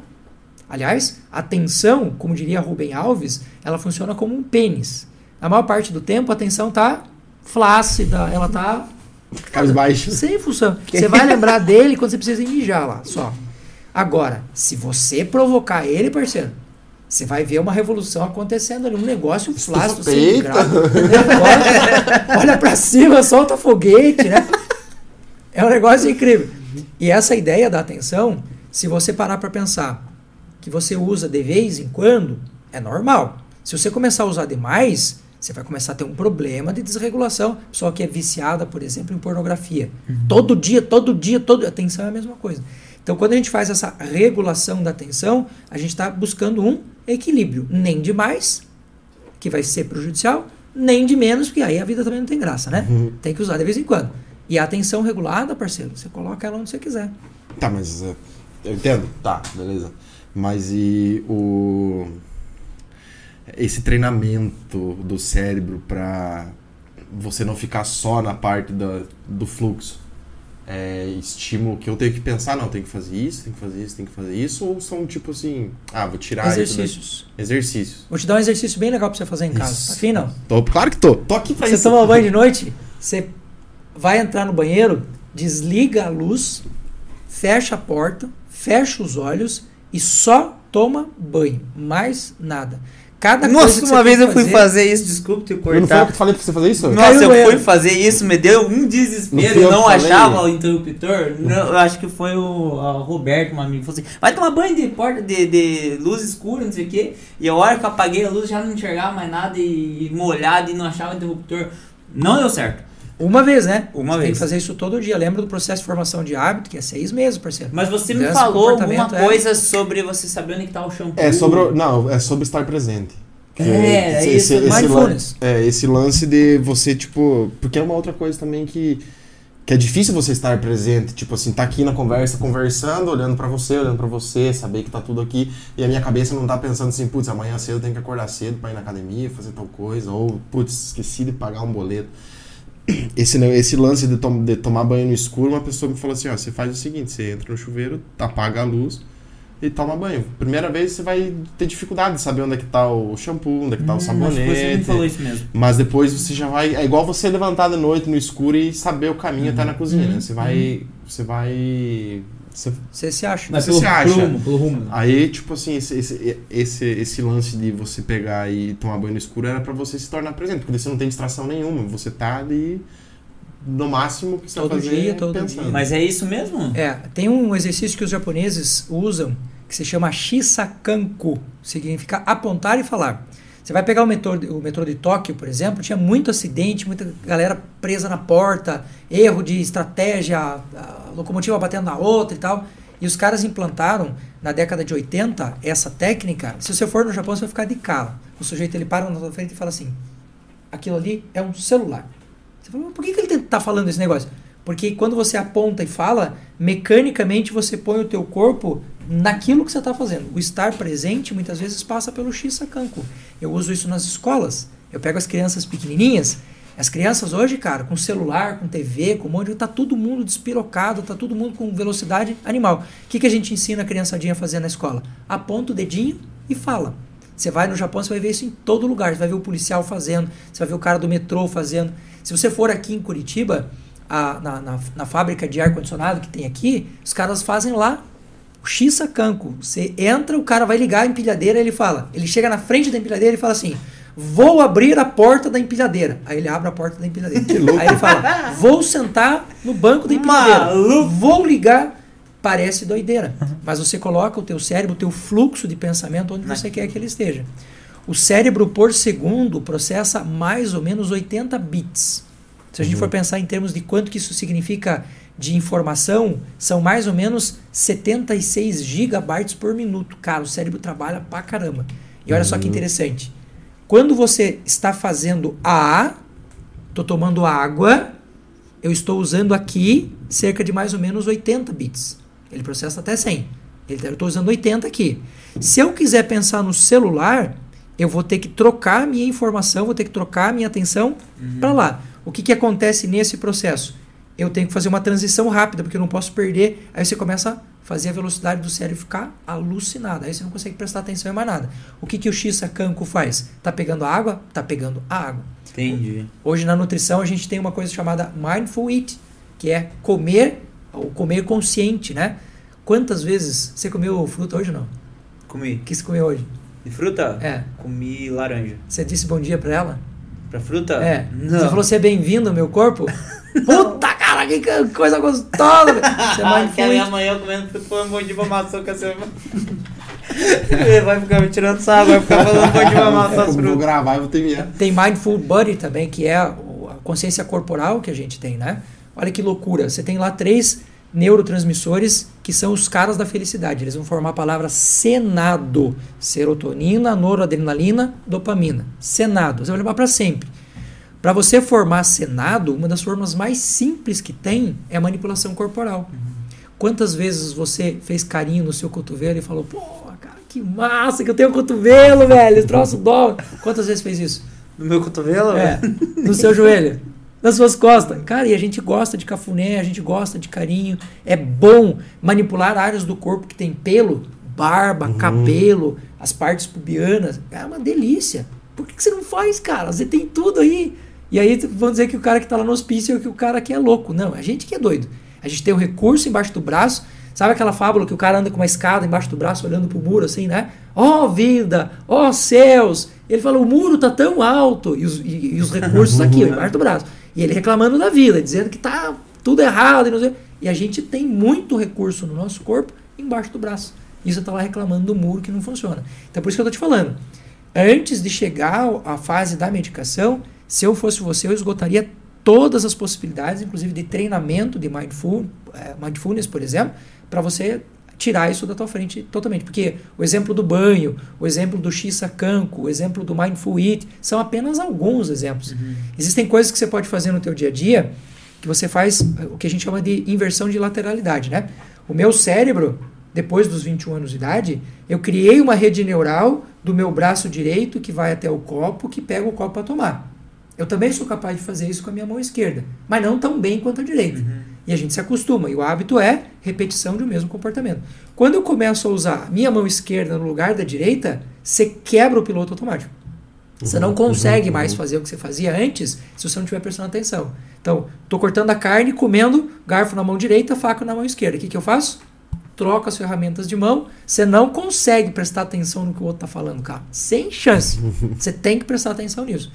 Aliás, a atenção, como diria Rubem Alves, ela funciona como um pênis. A maior parte do tempo a atenção tá flácida, ela tá Cabisbaixo. sem função. Você vai lembrar dele quando você precisa mijar lá, só. Agora, se você provocar ele, parceiro, você vai ver uma revolução acontecendo ali, um negócio flácido, sem grau. Olha pra cima, solta foguete, né? É um negócio incrível. E essa ideia da atenção, se você parar pra pensar que você usa de vez em quando, é normal. Se você começar a usar demais, você vai começar a ter um problema de desregulação. Pessoa que é viciada, por exemplo, em pornografia. Todo dia, todo dia, todo atenção é a mesma coisa. Então, quando a gente faz essa regulação da atenção, a gente está buscando um equilíbrio. Nem de mais, que vai ser prejudicial, nem de menos, porque aí a vida também não tem graça, né? Tem que usar de vez em quando. E a atenção regulada, parceiro, você coloca ela onde você quiser. Tá, mas é, eu entendo. Tá, beleza. Mas e o esse treinamento do cérebro pra você não ficar só na parte da, do fluxo? É estímulo que eu tenho que pensar, não, tenho que fazer isso, tenho que fazer isso, tenho que fazer isso, ou são tipo assim, ah, vou tirar? Exercícios. Exercícios. Vou te dar um exercício bem legal pra você fazer em casa. Isso. Tá afim, não? Tô, claro que tô. Tô aqui pra Você isso. toma banho de noite, você vai entrar no banheiro, desliga a luz, fecha a porta, fecha os olhos e só toma banho. Mais nada. Cada coisa Nossa, uma vez eu fui fazer isso, desculpa te Eu não foi eu cortar. que falei pra você fazer isso? Caiu Nossa, no eu banheiro. fui fazer isso, me deu um Não desespero. não falei? achava o interruptor. Não, eu acho que foi o, o Roberto, um amigo, falou assim: vai tomar banho de porta de, de luz escura, não sei o quê. E a hora que eu apaguei a luz já não enxergava mais nada e, e molhado e não achava o interruptor. Não deu certo. Uma vez, né? Uma Você Tem vez. que fazer isso todo dia. Lembra do processo de formação de hábito, que é seis meses, parceiro. Mas você me Mudança de falou alguma é. coisa sobre você saber onde que tá o shampoo. É sobre. o- Não, é sobre estar presente. Que É, é isso, mindfulness. lan- é, esse lance de você, tipo. Porque é uma outra coisa também que. Que é difícil você estar presente, tipo assim, tá aqui na conversa, conversando, olhando pra você, olhando pra você, saber que tá tudo aqui, e a minha cabeça não tá pensando assim, putz, amanhã cedo eu tenho que acordar cedo pra ir na academia, fazer tal coisa, ou, putz, esqueci de pagar um boleto. Esse, esse lance de, tom- de tomar banho no escuro, uma pessoa me falou assim, ó, você faz o seguinte, você entra no chuveiro, apaga a luz e toma banho. Primeira vez você vai ter dificuldade de saber onde é que tá o shampoo, onde é que tá o Hum, acho sabonete. Você me falou isso mesmo. Mas depois você já vai. É igual você levantar de noite no escuro e saber o caminho até na cozinha, Uhum. né? Você vai. Você vai. Você- se acha. Mas pelo, se acha? pelo rumo, pelo rumo. Aí, tipo assim, esse, esse, esse, esse lance de você pegar e tomar banho no escuro era pra você se tornar presente, porque você não tem distração nenhuma. Você tá ali no máximo que você Todo vai fazer dia, todo pensando. dia. Mas é isso mesmo? É, tem um exercício que os japoneses usam que se chama Shisakanku, significa apontar e falar. Você vai pegar o metrô, o metrô de Tóquio, por exemplo, tinha muito acidente, muita galera presa na porta, erro de estratégia, locomotiva batendo na outra e tal. E os caras implantaram na década de 80 essa técnica. Se você for no Japão, você vai ficar de cara. O sujeito ele para na sua frente e fala assim: aquilo ali é um celular. Você fala, por que, que ele está falando esse negócio? Porque quando você aponta e fala, mecanicamente você põe o teu corpo naquilo que você está fazendo. O estar presente muitas vezes passa pelo Shisakanku. Eu uso isso nas escolas. Eu pego as crianças pequenininhas. As crianças hoje, cara, com celular, com TV, com um monte de... Tá todo mundo despirocado, tá todo mundo com velocidade animal. O que, que a gente ensina a criançadinha a fazer na escola? Aponta o dedinho e fala. Você vai no Japão, você vai ver isso em todo lugar. Você vai ver o policial fazendo, você vai ver o cara do metrô fazendo. Se você for aqui em Curitiba, a- na, na, na fábrica de ar-condicionado que tem aqui, os caras fazem lá o Shisakanko. Você entra, o cara vai ligar a empilhadeira, ele fala, ele chega na frente da empilhadeira e fala assim: Vou abrir a porta da empilhadeira. Aí ele abre a porta da empilhadeira. Aí ele fala: Vou sentar no banco da empilhadeira. Maluco. Vou ligar. Parece doideira. Mas você coloca o teu cérebro, o teu fluxo de pensamento onde você quer que ele esteja. O cérebro, por segundo, processa mais ou menos 80 bits. Se a gente for pensar em termos de quanto que isso significa de informação, são mais ou menos 76 gigabytes por minuto. Cara, o cérebro trabalha pra caramba. E olha só que interessante. Quando você está fazendo A, estou tomando água, eu estou usando aqui cerca de mais ou menos 80 bits. Ele processa até 100. Ele- Eu estou usando 80 aqui. Se eu quiser pensar no celular, eu vou ter que trocar a minha informação, vou ter que trocar a minha atenção para lá. O que, que acontece nesse processo? Eu tenho que fazer uma transição rápida, porque eu não posso perder. Aí você começa a fazer a velocidade do cérebro ficar alucinada. Aí você não consegue prestar atenção em mais nada. O que, que o X-Canco faz? Tá pegando a água? Tá pegando a água. Entendi. Hoje na nutrição a gente tem uma coisa chamada Mindful Eat, que é comer, ou comer consciente, né? Quantas vezes você comeu fruta hoje ou não? Comi. O que você comeu hoje? De fruta? É. Comi laranja. Você disse bom dia pra ela? Pra fruta? É. Não. Você falou você é bem-vindo ao meu corpo? Puta que co- coisa gostosa! é Ah, mindful que a minha eat. manhã comendo foi um bom de maçã com essa. Ele vai ficar me tirando sarro, vai ficar falando um bom de maçã as Vou gravar vou ter minha. Tem Mindful Body também, que é a consciência corporal que a gente tem, né? Olha que loucura. Você tem lá três neurotransmissores que são os caras da felicidade. Eles vão formar a palavra senado. Serotonina, noradrenalina, dopamina. Senado. Você vai levar para sempre. Para você formar senado, uma das formas mais simples que tem é a manipulação corporal. Quantas vezes você fez carinho no seu cotovelo e falou, pô, cara, que massa que eu tenho cotovelo, velho, troço dói. Quantas vezes fez isso? No meu cotovelo? É, no seu joelho, nas suas costas. Cara, e a gente gosta de cafuné, a gente gosta de carinho. É bom manipular áreas do corpo que tem pelo, barba, cabelo, as partes pubianas. É uma delícia. Por que, que você não faz, cara? Você tem tudo aí. E aí vão dizer que o cara que tá lá no hospício é que o cara que é louco. Não, a gente que é doido. A gente tem um recurso embaixo do braço. Sabe aquela fábula que o cara anda com uma escada embaixo do braço olhando pro muro assim, né? Ó vida, ó céus. Ele fala, o muro tá tão alto. E os, e- e os recursos aqui, ó, embaixo do braço. E ele reclamando da vida, dizendo que tá tudo errado. E, e a gente tem muito recurso no nosso corpo embaixo do braço. E você tá lá reclamando do muro que não funciona. Então por isso que eu tô te falando. Antes de chegar à fase da medicação, se eu fosse você, eu esgotaria todas as possibilidades, inclusive de treinamento de mindful, eh, mindfulness, por exemplo, para você tirar isso da tua frente totalmente. Porque o exemplo do banho, o exemplo do Shisakanko, o exemplo do Mindful Eat, são apenas alguns exemplos. Existem coisas que você pode fazer no teu dia a dia que você faz eh, o que a gente chama de inversão de lateralidade, né? O meu cérebro, depois dos 21 anos de idade, eu criei uma rede neural do meu braço direito que vai até o copo, que pega o copo para tomar. Eu também sou capaz de fazer isso com a minha mão esquerda, mas não tão bem quanto a direita. E a gente se acostuma, e o hábito é repetição de um mesmo comportamento. Quando eu começo a usar a minha mão esquerda no lugar da direita, você quebra o piloto automático. Você não consegue mais fazer o que você fazia antes se você não estiver prestando atenção. Então, estou cortando a carne, comendo, garfo na mão direita, faca na mão esquerda. O que, que eu faço? Troco as ferramentas de mão. Você não consegue prestar atenção no que o outro está falando, cara. Sem chance. Você tem que prestar atenção nisso.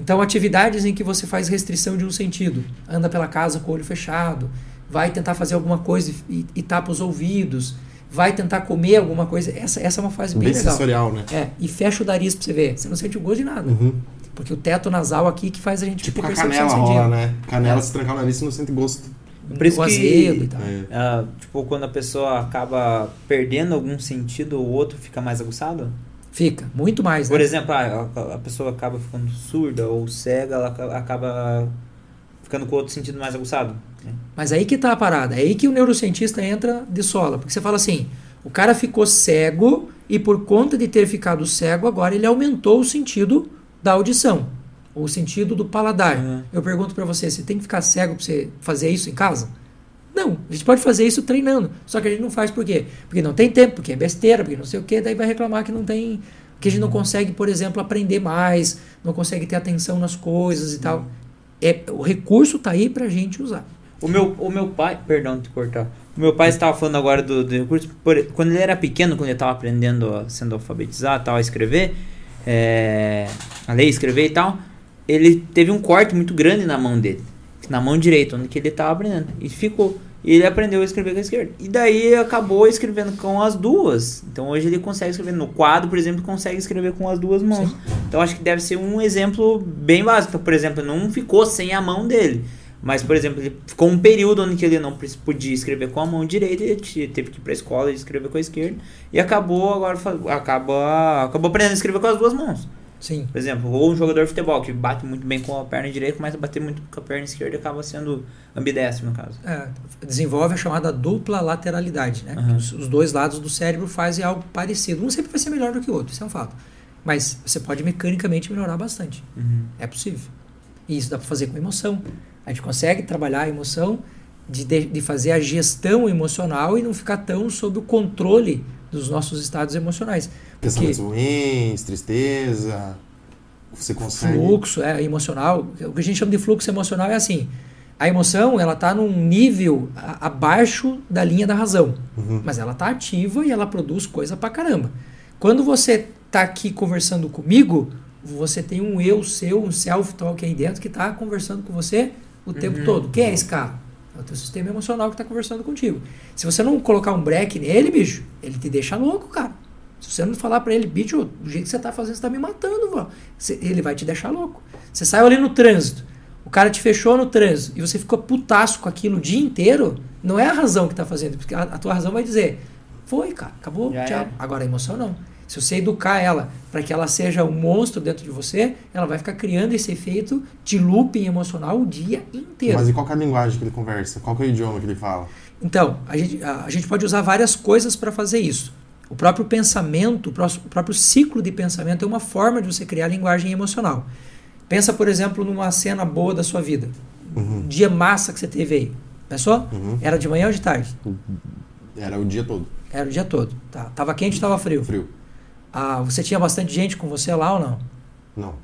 Então, atividades em que você faz restrição de um sentido, anda pela casa com o olho fechado, vai tentar fazer alguma coisa e, e tapa os ouvidos, vai tentar comer alguma coisa. Essa, essa é uma fase bem, Bem legal. sensorial, né? É, e fecha o nariz pra você ver. Você não sente o gosto de nada. Uhum. Porque o teto nasal aqui que faz a gente Tipo ter a canela rola, né? Canela, É. se trancar o nariz, você não sente gosto. Por isso o que- azedo e tal. É. Ah, tipo, quando a pessoa acaba perdendo algum sentido, o outro fica mais aguçado? Fica, muito mais, né? Por exemplo, ah, a, a pessoa acaba ficando surda ou cega, ela aca- acaba ficando com outro sentido mais aguçado. né? Mas aí que tá a parada. É aí que o neurocientista entra de sola. Porque você fala assim, o cara ficou cego e por conta de ter ficado cego, agora ele aumentou o sentido da audição. O sentido do paladar. Uhum. Eu pergunto pra você, você tem que ficar cego pra você fazer isso em casa? Não, a gente pode fazer isso treinando. Só que a gente não faz por quê? Porque não tem tempo, porque é besteira, porque não sei o quê, daí vai reclamar que não tem. Que a gente não consegue, por exemplo, aprender mais, não consegue ter atenção nas coisas e tal. É, o recurso tá aí pra gente usar. O meu, o meu pai, perdão de te cortar. O meu pai estava falando agora do, do recurso. por- quando ele era pequeno, quando ele estava aprendendo, a- sendo alfabetizado, tal, a escrever, é, a ler, escrever e tal, ele teve um corte muito grande na mão dele, na mão direita, onde que ele estava aprendendo. E ficou. E ele aprendeu a escrever com a esquerda. E daí acabou escrevendo com as duas. Então hoje ele consegue escrever no quadro, por exemplo, consegue escrever com as duas mãos. Então acho que deve ser um exemplo bem básico. Então, por exemplo, não ficou sem a mão dele. Mas, por exemplo, ele ficou um período onde ele não podia escrever com a mão direita, ele te- teve que ir pra escola e escrever com a esquerda. E acabou agora acaba, acabou aprendendo a escrever com as duas mãos. Sim. Por exemplo, ou um jogador de futebol que bate muito bem com a perna direita, começa a bater muito com a perna esquerda e acaba sendo ambidestro, no caso. É, desenvolve a chamada dupla lateralidade, né? Que Os, os dois lados do cérebro fazem algo parecido. Um sempre vai ser melhor do que o outro, isso é um fato. Mas você pode mecanicamente melhorar bastante. Uhum. É possível. E isso dá para fazer com emoção. A gente consegue trabalhar a emoção de, de, de fazer a gestão emocional e não ficar tão sob o controle dos nossos estados emocionais. Pensamentos ruins, tristeza. Você consegue. Fluxo é, emocional. O que a gente chama de fluxo emocional é assim. A emoção ela está num nível a- abaixo da linha da razão, Uhum. mas ela está ativa e ela produz coisa pra caramba. Quando você está aqui conversando comigo, você tem um eu seu, um self-talk aí dentro que está conversando com você o tempo Uhum. todo. Quem é esse cara? É o teu sistema emocional que está conversando contigo. Se você não colocar um break nele, bicho, ele te deixa louco, cara. Se você não falar pra ele, bicho, do jeito que você tá fazendo, você tá me matando, vó. Ele vai te deixar louco. Você saiu ali no trânsito, o cara te fechou no trânsito e você ficou putaço com aquilo o dia inteiro, não é a razão que tá fazendo, porque a, a tua razão vai dizer, foi, cara, acabou, Já tchau. Agora a emoção não. Se você educar ela para que ela seja um monstro dentro de você, ela vai ficar criando esse efeito de looping emocional o dia inteiro. Mas e qual que é a linguagem que ele conversa? Qual que é o idioma que ele fala? Então, a gente, a, a gente pode usar várias coisas para fazer isso. O próprio pensamento, o pró- o próprio ciclo de pensamento é uma forma de você criar linguagem emocional. Pensa, por exemplo, numa cena boa da sua vida. Um dia massa que você teve aí. Pensou? Uhum. Era de manhã ou de tarde? Era o dia todo. Era o dia todo. Tá. Tava quente ou tava frio? Frio. Ah, você tinha bastante gente com você lá ou não? Não.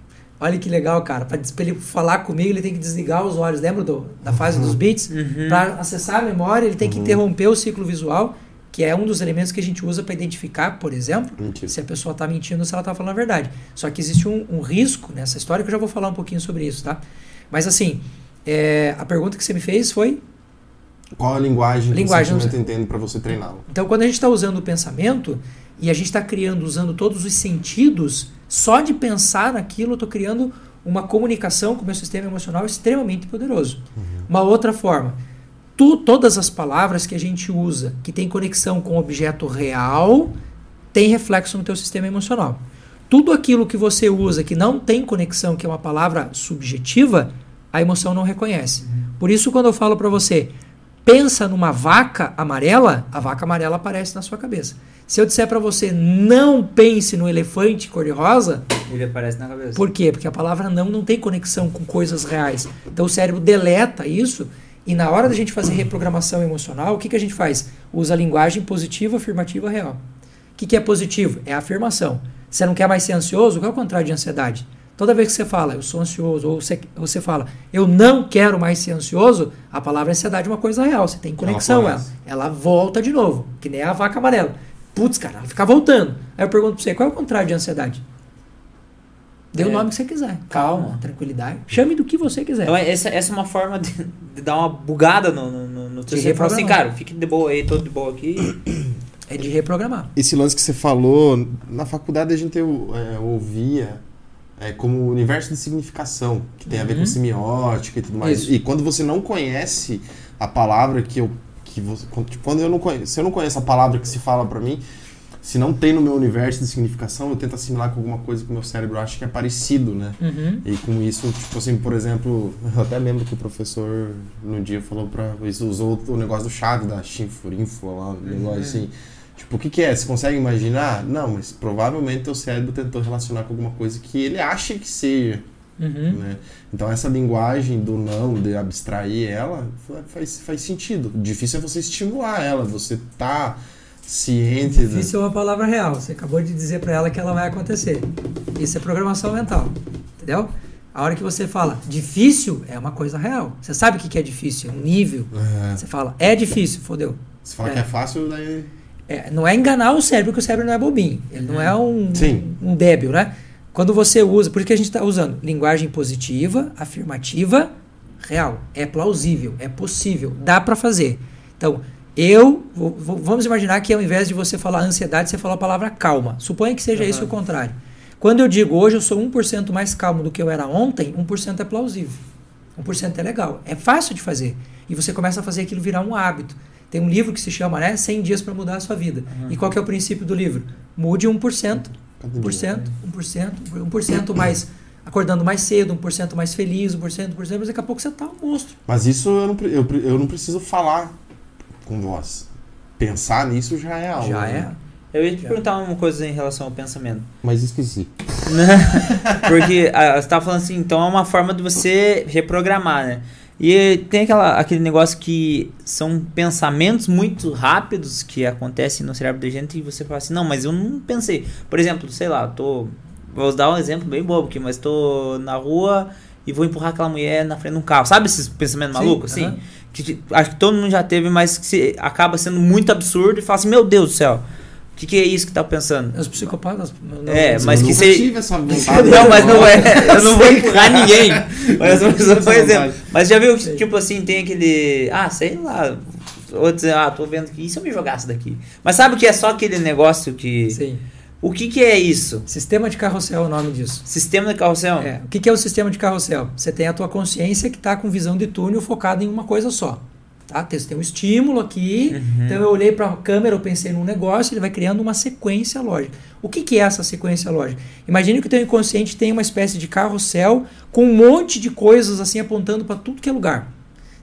Olha que legal, cara. Para ele falar comigo, ele tem que desligar os olhos. Lembra do, da fase dos beats? Uhum. Para acessar a memória, ele tem que Uhum. interromper o ciclo visual, que é um dos elementos que a gente usa para identificar, por exemplo, Mentira. se a pessoa está mentindo ou se ela está falando a verdade. Só que existe um, um risco nessa história que eu já vou falar um pouquinho sobre isso, tá? Mas assim, é, a pergunta que você me fez foi Qual a linguagem que Linguagem, o não sentimento entende para você treiná-lo? Então, quando a gente está usando o pensamento e a gente está criando, usando todos os sentidos, só de pensar naquilo, eu estou criando uma comunicação com o meu sistema emocional extremamente poderoso. Uma outra forma, tu, todas as palavras que a gente usa que tem conexão com o objeto real, tem reflexo no teu sistema emocional. Tudo aquilo que você usa que não tem conexão, que é uma palavra subjetiva, a emoção não reconhece. Por isso, quando eu falo para você, pensa numa vaca amarela, a vaca amarela aparece na sua cabeça. Se eu disser para você, não pense no elefante cor-de-rosa, Ele aparece na cabeça. por quê? Porque a palavra não não tem conexão com coisas reais. Então o cérebro deleta isso e na hora da gente fazer reprogramação emocional, o que, que a gente faz? Usa a linguagem positiva, afirmativa, real. O que, que é positivo? É a afirmação. Você não quer mais ser ansioso? Qual é o contrário de ansiedade? Toda vez que você fala, eu sou ansioso, ou você, ou você fala, eu não quero mais ser ansioso, a palavra ansiedade é uma coisa real. Você tem conexão, ela, ela volta de novo, que nem a vaca amarela. Putz, cara, ela fica voltando. Aí eu pergunto pra você, qual é o contrário de ansiedade? Dê o É. nome que você quiser. Calma. tranquilidade. Chame do que você quiser. Então, essa, essa é uma forma de, de dar uma bugada no, no, no, no teu De cérebro. Falar assim, cara, fique de boa aí, todo de boa aqui. É de reprogramar. Esse lance que você falou, na faculdade a gente é, ouvia é, como universo de significação, que tem a ver Uhum. com semiótica e tudo mais. Isso. E quando você não conhece a palavra que eu. Que você, quando, tipo, quando eu não conheço, se eu não conheço a palavra que se fala pra mim, se não tem no meu universo de significação, eu tento assimilar com alguma coisa que o meu cérebro acha que é parecido, né? Uhum. E com isso, tipo assim, por exemplo, eu até lembro que o professor no dia falou pra. Isso usou o negócio do chave da Chinfurinfo lá, um negócio assim. Tipo, o que, que é? Você consegue imaginar? Não, mas provavelmente teu cérebro tentou relacionar com alguma coisa que ele acha que seja. Uhum. Né? Então essa linguagem do não, de abstrair ela, fa- faz, faz sentido. O difícil é você estimular ela, você tá ciente. da- Difícil é uma palavra real. Você acabou de dizer pra ela que ela vai acontecer. Isso é programação mental. Entendeu? A hora que você fala difícil, é uma coisa real. Você sabe o que é difícil? É um nível. É. Você fala, é difícil, fodeu. Se fala É. que é fácil, daí. É, não é enganar o cérebro, porque o cérebro não é bobinho. Ele não é um, Sim. um débil, né? Quando você usa, por que a gente está usando linguagem positiva, afirmativa, real. É plausível, é possível, dá para fazer. Então, eu, vou- vou- vamos imaginar que ao invés de você falar ansiedade, você falou a palavra calma. Suponha que seja Aham. isso o contrário. Quando eu digo hoje eu sou 1% mais calmo do que eu era ontem, 1% é plausível. 1% é legal. É fácil de fazer. E você começa a fazer aquilo virar um hábito. Tem um livro que se chama né, 100 dias para mudar a sua vida. E qual é o princípio do livro? Mude 1%, Cadê 1%, 1%, 1% mais acordando mais cedo, 1% mais feliz, 1%, 1%, mas daqui a pouco você tá um monstro. Mas isso eu não, eu, eu não preciso falar com voz. Pensar nisso já é algo. Já né? é. Eu ia te Já. perguntar uma coisa em relação ao pensamento. Mas esqueci. Porque ah, você tava falando assim, então é uma forma de você reprogramar, né? E tem aquela, aquele negócio que são pensamentos muito rápidos que acontecem no cérebro da gente e você fala assim, não, mas eu não pensei. Por exemplo, sei lá, tô. Vou dar um exemplo bem bobo aqui, mas tô na rua e vou empurrar aquela mulher na frente de um carro. Sabe esses pensamentos malucos, assim? aham. Que, que acho que todo mundo já teve, mas que se, acaba sendo muito absurdo e fala assim, meu Deus do céu, que, que é isso que tá pensando? Os psicopatas. não- É, mas que você- tive essa vontade. Não, mas não é. Eu não vou empurrar ninguém. Mas Essa por exemplo. Mas já viu que, tipo assim, tem aquele. Ah, sei lá. Ou dizer, ah, tô vendo que. E se eu me jogasse daqui? Mas sabe o que é só aquele negócio que. Sim. O que, que é isso? Sistema de carrossel é o nome disso. Sistema de carrossel? É, o que, que é o sistema de carrossel? Você tem a tua consciência que está com visão de túnel focada em uma coisa só. Tá? Tem- um estímulo aqui, Uhum. então eu olhei para a câmera, eu pensei num negócio, ele vai criando uma sequência lógica. O que, que é essa sequência lógica? Imagine que o teu inconsciente tem uma espécie de carrossel com um monte de coisas assim apontando para tudo que é lugar.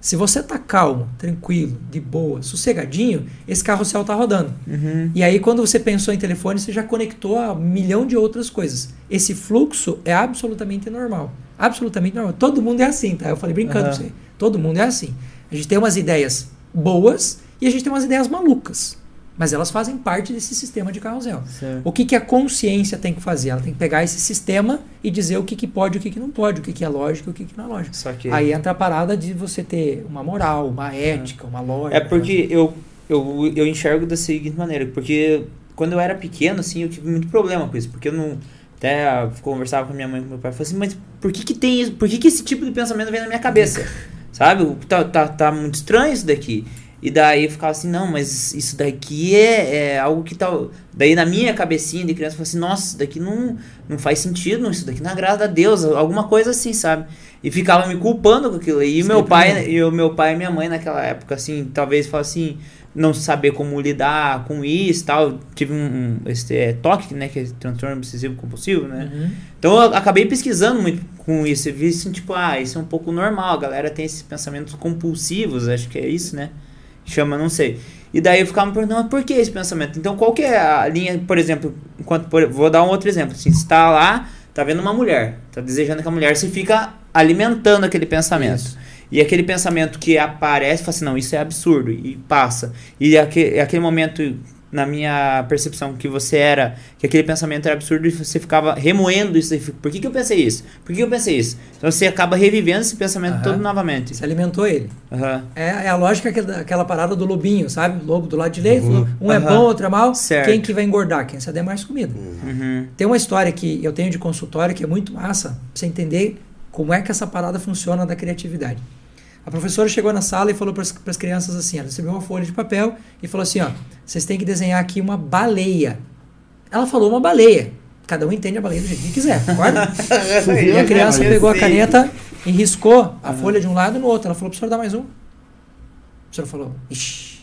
Se você tá calmo, tranquilo, de boa, sossegadinho, esse carrossel tá rodando. Uhum. E aí, quando você pensou em telefone, você já conectou a um milhão de outras coisas. Esse fluxo é absolutamente normal. Absolutamente normal. Todo mundo é assim, tá? Eu falei brincando Aham. pra você. Todo mundo é assim. A gente tem umas ideias boas e a gente tem umas ideias malucas. Mas elas fazem parte desse sistema de carrossel. Certo. O que, que a consciência tem que fazer? Ela tem que pegar esse sistema e dizer o que, que pode e o que, que não pode, o que, que é lógico e o que, que não é lógico. Aí entra a parada de você ter uma moral, uma ética, uma lógica. É porque eu, eu, eu enxergo da seguinte maneira, porque quando eu era pequeno, assim, eu tive muito problema com isso, porque eu não. Até conversava com minha mãe e com meu pai, falei assim, mas por que que tem isso? Por que que esse tipo de pensamento vem na minha cabeça? Sabe? Tá, tá, tá muito estranho isso daqui. E daí eu ficava assim, não, mas isso daqui é, é algo que tá. Daí na minha cabecinha de criança eu falei assim, nossa, isso daqui não, não faz sentido, não, isso daqui não agrada a Deus, alguma coisa assim, sabe? E ficava me culpando com aquilo. E o meu Sempre pai, e o meu pai e minha mãe naquela época, assim, talvez falasse assim, não saber como lidar com isso e tal. Tive um, um esse é, toque, né, que é transtorno obsessivo compulsivo, né? Uhum. Então eu acabei pesquisando muito com isso. Eu vi assim, tipo, ah, isso é um pouco normal. A galera tem esses pensamentos compulsivos, acho que é isso, né? Chama, não sei. E daí eu ficava me perguntando, mas por que esse pensamento? Então qual que é a linha, por exemplo, enquanto por- vou dar um outro exemplo. Assim, você tá lá, tá vendo uma mulher, tá desejando aquela mulher, você fica alimentando aquele pensamento. Isso. E aquele pensamento que aparece, fala assim, não, isso é absurdo, e passa. E aquele, aquele momento, na minha percepção, que você era, que aquele pensamento era absurdo, e você ficava remoendo isso. Por que, que eu pensei isso? Por que eu pensei isso? Então você acaba revivendo esse pensamento Aham. todo novamente. Você alimentou ele. Aham. É, é a lógica aquela, aquela parada do lobinho, sabe? O lobo do lado direito, Uhum. um é bom, outro é mal. Certo. Quem que vai engordar? Quem se der mais comida. Uhum. Tem uma história que eu tenho de consultório que é muito massa, pra você entender como é que essa parada funciona da criatividade. A professora chegou na sala e falou para as crianças assim, ela recebeu uma folha de papel e falou assim, ó, vocês têm que desenhar aqui uma baleia. Ela falou uma baleia. Cada um entende a baleia do jeito que quiser, concorda? E a criança Eu pegou a caneta e riscou a Aham. folha de um lado e no outro. Ela falou, professor, dá mais um. A professora falou, ixi.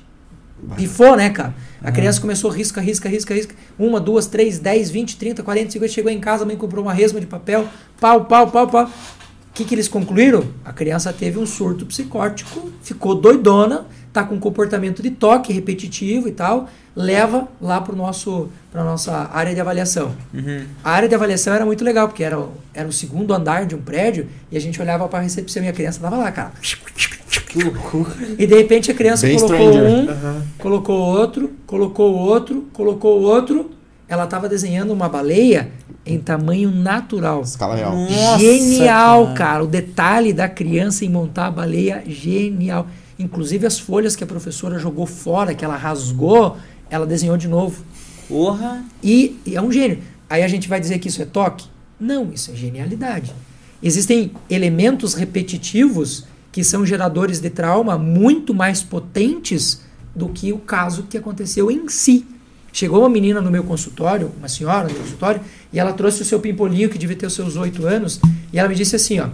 Pifou, né, cara? A criança começou risca, risca, risca, risca. Uma, duas, três, dez, vinte, trinta, quarenta, cinquenta. Chegou em casa, a mãe comprou uma resma de papel. Pau, pau, pau, pau. O que, que eles concluíram? A criança teve um surto psicótico, ficou doidona, tá com comportamento de toque repetitivo e tal. Leva lá para nosso para nossa área de avaliação. Uhum. A área de avaliação era muito legal, porque era, o- era o segundo andar de um prédio e a gente olhava para a recepção e a criança tava lá, cara. Que loucura. E de repente a criança Bem colocou Stranger. um, Aham. colocou outro, colocou outro, colocou outro. Ela estava desenhando uma baleia em tamanho natural. Escala real. Nossa, genial, cara. cara. O detalhe da criança em montar a baleia, genial. Inclusive as folhas que a professora jogou fora, que ela rasgou, ela desenhou de novo. Porra. E, e é um gênio. Aí a gente vai dizer que isso é toque? Não, isso é genialidade. Existem elementos repetitivos que são geradores de trauma muito mais potentes do que o caso que aconteceu em si. Chegou uma menina no meu consultório, uma senhora no meu consultório, e ela trouxe o seu pimpolinho, que devia ter os seus oito anos, e ela me disse assim, ó,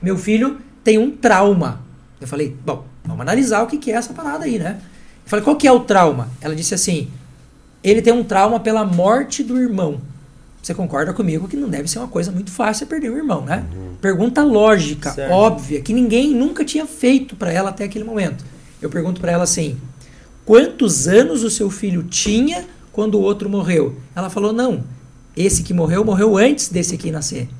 meu filho tem um trauma. Eu falei, bom, vamos analisar o que que é essa parada aí, né? Eu falei, qual que é o trauma? Ela disse assim, ele tem um trauma pela morte do irmão. Você concorda comigo que não deve ser uma coisa muito fácil perder o irmão, né? Pergunta lógica, Certo. óbvia, que ninguém nunca tinha feito para ela até aquele momento. Eu pergunto para ela assim: quantos anos o seu filho tinha quando o outro morreu? Ela falou: não, esse que morreu, morreu antes desse aqui nascer.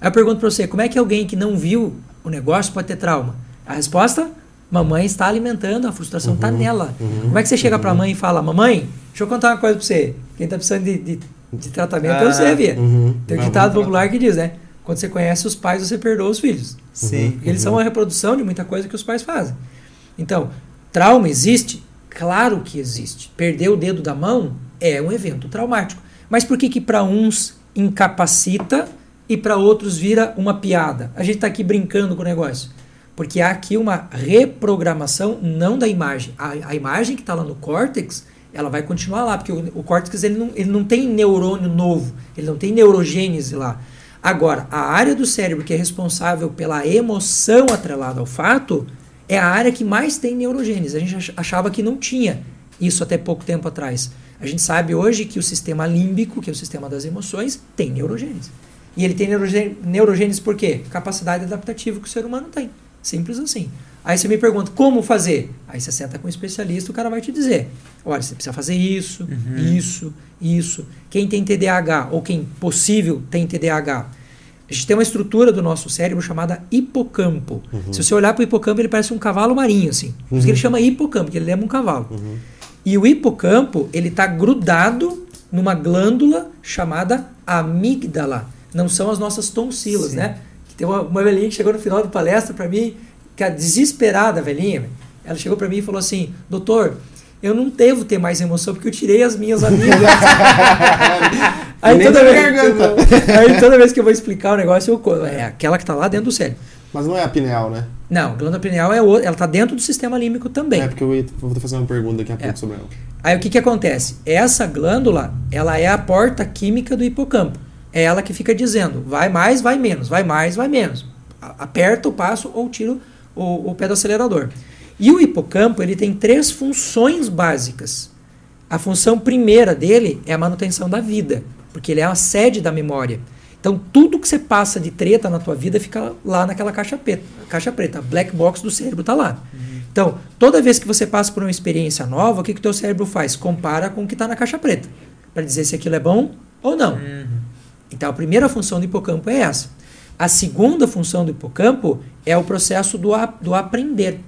Aí eu pergunto para você: como é que alguém que não viu o negócio pode ter trauma? A resposta: mamãe está alimentando, a frustração está nela. Como é que você chega para a mãe e fala: mamãe, deixa eu contar uma coisa para você. Quem está precisando de, de, de tratamento é Ah, você, Via. Uhum. Tem um ditado popular que diz, né? Quando você conhece os pais, você perdoa os filhos. Sim. Porque eles são uma reprodução de muita coisa que os pais fazem. Então, trauma existe? Claro que existe. Perder o dedo da mão é um evento traumático. Mas por que que para uns incapacita e para outros vira uma piada? A gente está aqui brincando com o negócio. Porque há aqui uma reprogramação não da imagem. A, a imagem que está lá no córtex, ela vai continuar lá, porque o, o córtex ele não, ele não tem neurônio novo, ele não tem neurogênese lá. Agora, a área do cérebro que é responsável pela emoção atrelada ao fato é a área que mais tem neurogênese. A gente ach- achava que não tinha isso até pouco tempo atrás. A gente sabe hoje que o sistema límbico, que é o sistema das emoções, tem neurogênese. E ele tem neurogê- neurogênese por quê? Capacidade adaptativa que o ser humano tem. Simples assim. Aí você me pergunta, como fazer? Aí você senta com um especialista, o cara vai te dizer. Olha, você precisa fazer isso, isso, isso. Quem tem TDAH, ou quem possível tem TDAH, a gente tem uma estrutura do nosso cérebro chamada hipocampo. Se você olhar para o hipocampo, ele parece um cavalo marinho, assim. Por isso que ele chama hipocampo, porque ele lembra um cavalo. E o hipocampo, ele está grudado numa glândula chamada amígdala. Não são as nossas tonsilas, Sim. né? Que tem uma, uma velhinha que chegou no final da palestra para mim, que é desesperada, velhinha. Ela chegou para mim e falou assim: Doutor, eu não devo ter mais emoção porque eu tirei as minhas amígdalas. aí, Nem toda da vez, aí toda vez que eu vou explicar o negócio, eu, é aquela que está lá dentro do cérebro. Mas não é a pineal, né? Não, glândula pineal é ela está dentro do sistema límbico também. É porque eu vou fazer uma pergunta daqui a pouco É. sobre ela. Aí o que, que acontece? Essa glândula, ela é a porta química do hipocampo. É ela que fica dizendo, vai mais, vai menos, vai mais, vai menos. Aperta o passo ou tira o, o pé do acelerador. E o hipocampo, ele tem três funções básicas. A função primeira dele é a manutenção da vida, porque ele é a sede da memória. Então, tudo que você passa de treta na tua vida fica lá naquela caixa preta. Caixa preta, a black box do cérebro está lá. Então, toda vez que você passa por uma experiência nova, o que, que o teu cérebro faz? Compara com o que está na caixa preta, para dizer se aquilo é bom ou não. Então, a primeira função do hipocampo é essa. A segunda função do hipocampo é o processo do, a- do aprender.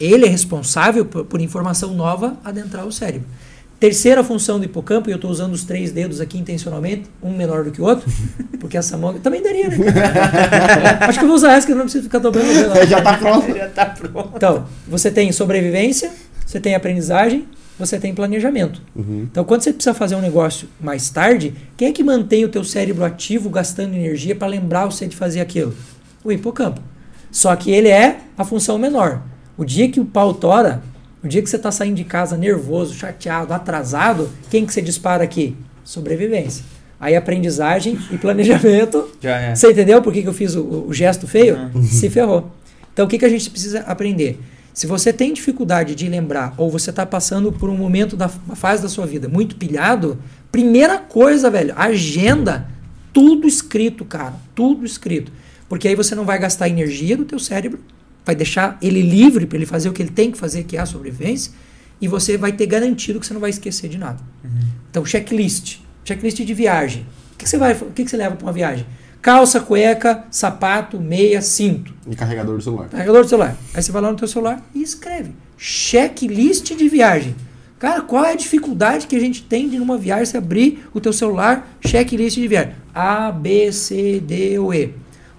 Ele é responsável por, por informação nova adentrar o cérebro. Terceira função do hipocampo, e eu estou usando os três dedos aqui intencionalmente, um menor do que o outro, porque essa mão também daria, né? Acho que eu vou usar essa, que eu não preciso ficar dobrando não. Já tá pronto. Já tá pronto. Então, você tem sobrevivência, você tem aprendizagem, você tem planejamento. Uhum. Então, quando você precisa fazer um negócio mais tarde, quem é que mantém o teu cérebro ativo, gastando energia para lembrar você de fazer aquilo? O hipocampo. Só que ele é a função menor. O dia que o pau tora, o dia que você está saindo de casa nervoso, chateado, atrasado, quem que você dispara aqui? Sobrevivência. Aí aprendizagem e planejamento Já é. você entendeu por que, que eu fiz o, o gesto feio? Uhum. Se ferrou. Então o que, que a gente precisa aprender? Se você tem dificuldade de lembrar ou você está passando por um momento da uma fase da sua vida muito pilhado, primeira coisa, velho, agenda tudo escrito, cara, tudo escrito. Porque aí você não vai gastar energia do teu cérebro, vai deixar ele livre para ele fazer o que ele tem que fazer, que é a sobrevivência, e você vai ter garantido que você não vai esquecer de nada. Então, checklist. Checklist de viagem. O que, que você vai, o que, que você leva para uma viagem? Calça, cueca, sapato, meia, cinto. E carregador do celular. Carregador do celular. Aí você vai lá no teu celular e escreve. Checklist de viagem. Cara, qual é a dificuldade que a gente tem de numa viagem você abrir o teu celular, checklist de viagem? A, B, C, D ou E.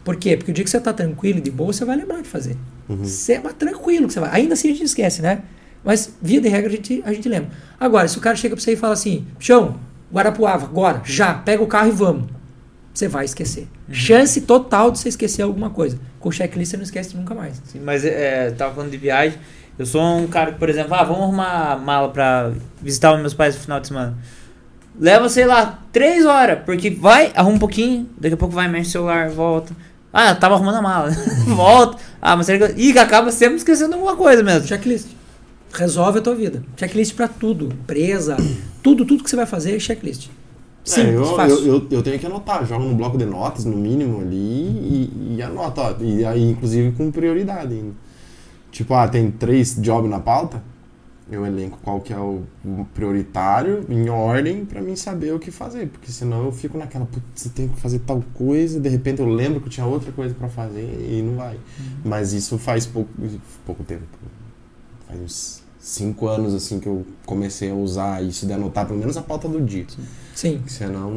Por quê? Porque o dia que você está tranquilo e de boa, você vai lembrar de fazer. Você é mais tranquilo que você vai. Ainda assim a gente esquece, né? Mas, via de regra, a gente, a gente lembra. Agora, se o cara chega pra você e fala assim, chão, Guarapuava, agora, já, pega o carro e vamos. Você vai esquecer. Chance total de você esquecer alguma coisa. Com checklist você não esquece nunca mais. Sim, mas é, tava falando de viagem. Eu sou um cara que, por exemplo, ah, vamos arrumar mala pra visitar meus pais no final de semana. Leva, sei lá, três horas, porque vai, arruma um pouquinho, daqui a pouco vai, mexe o celular, volta. Ah, tava arrumando a mala. volta. Ah, mas será que. Ih, acaba sempre esquecendo alguma coisa mesmo. Checklist. Resolve a tua vida. Checklist pra tudo. Empresa, tudo, tudo que você vai fazer é checklist. É, Simples, eu, fácil. eu, eu, eu tenho que anotar, jogo no bloco de notas, no mínimo ali, e, e anoto, ó, e aí, inclusive, com prioridade ainda. Tipo, ah, tem três jobs na pauta, Eu elenco qual que é o o prioritário, em ordem, pra mim saber o que fazer. Porque senão eu fico naquela, putz, você tem que fazer tal coisa, de repente eu lembro que eu tinha outra coisa pra fazer e não vai. Mas isso faz pouco, pouco tempo. Faz uns cinco anos assim que eu comecei a usar isso de anotar pelo menos a pauta do dia. Sim. Senão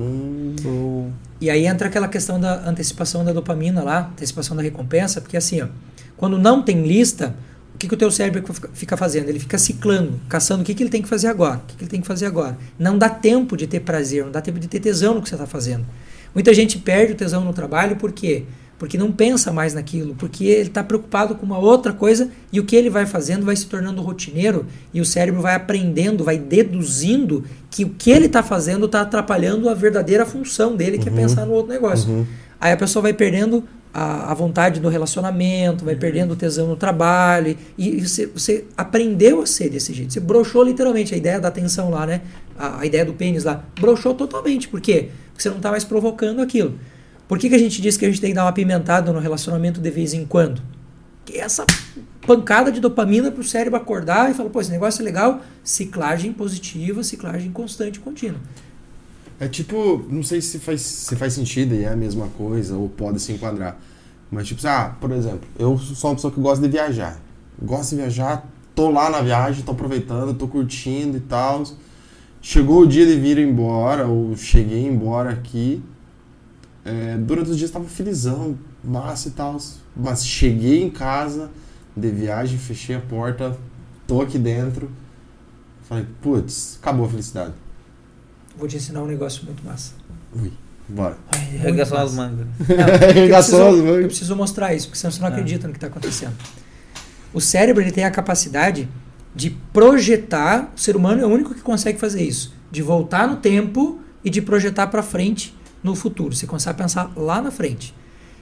eu E aí entra aquela questão da antecipação da dopamina lá, antecipação da recompensa, porque assim, ó, quando não tem lista, que, que o teu cérebro fica- fica fazendo? Ele fica ciclando, caçando o que, que ele tem que fazer agora, o que, que ele tem que fazer agora. Não dá tempo de ter prazer, não dá tempo de ter tesão no que você está fazendo. Muita gente perde o tesão no trabalho, por quê? Porque não pensa mais naquilo, porque ele está preocupado com uma outra coisa e o que ele vai fazendo vai se tornando rotineiro e o cérebro vai aprendendo, vai deduzindo que o que ele está fazendo está atrapalhando a verdadeira função dele, que é pensar no outro negócio. Uhum. Aí a pessoa vai perdendo a, a vontade do relacionamento, vai perdendo o tesão no trabalho. E, e você, você aprendeu a ser desse jeito. Você broxou literalmente a ideia da atenção lá, né? A, a ideia do pênis lá. Broxou totalmente. Por quê? Porque você não está mais provocando aquilo. Por que, que a gente diz que a gente tem que dar uma pimentada no relacionamento de vez em quando? Que é essa pancada de dopamina para o cérebro acordar e falar, pô, esse negócio é legal. Ciclagem positiva, ciclagem constante e contínua. É tipo, não sei se faz, se faz sentido e é a mesma coisa, ou pode se enquadrar. Mas tipo, ah, por exemplo, eu sou uma pessoa que gosta de viajar. Gosto de viajar, tô lá na viagem, tô aproveitando, tô curtindo e tal. Chegou o dia de vir embora, ou cheguei embora aqui. É, durante os dias tava felizão, massa e tal. Mas cheguei em casa de viagem, fechei a porta, tô aqui dentro. Falei, putz, acabou a felicidade. Vou te ensinar um negócio muito massa. Ui, bora. Ai, é as mangas. Arregaçou as mangas. Eu preciso mostrar isso, porque senão você não Ah. acredita no que está acontecendo. O cérebro ele tem a capacidade de projetar. O ser humano é o único que consegue fazer isso, de voltar no tempo e de projetar para frente no futuro. Você consegue pensar lá na frente.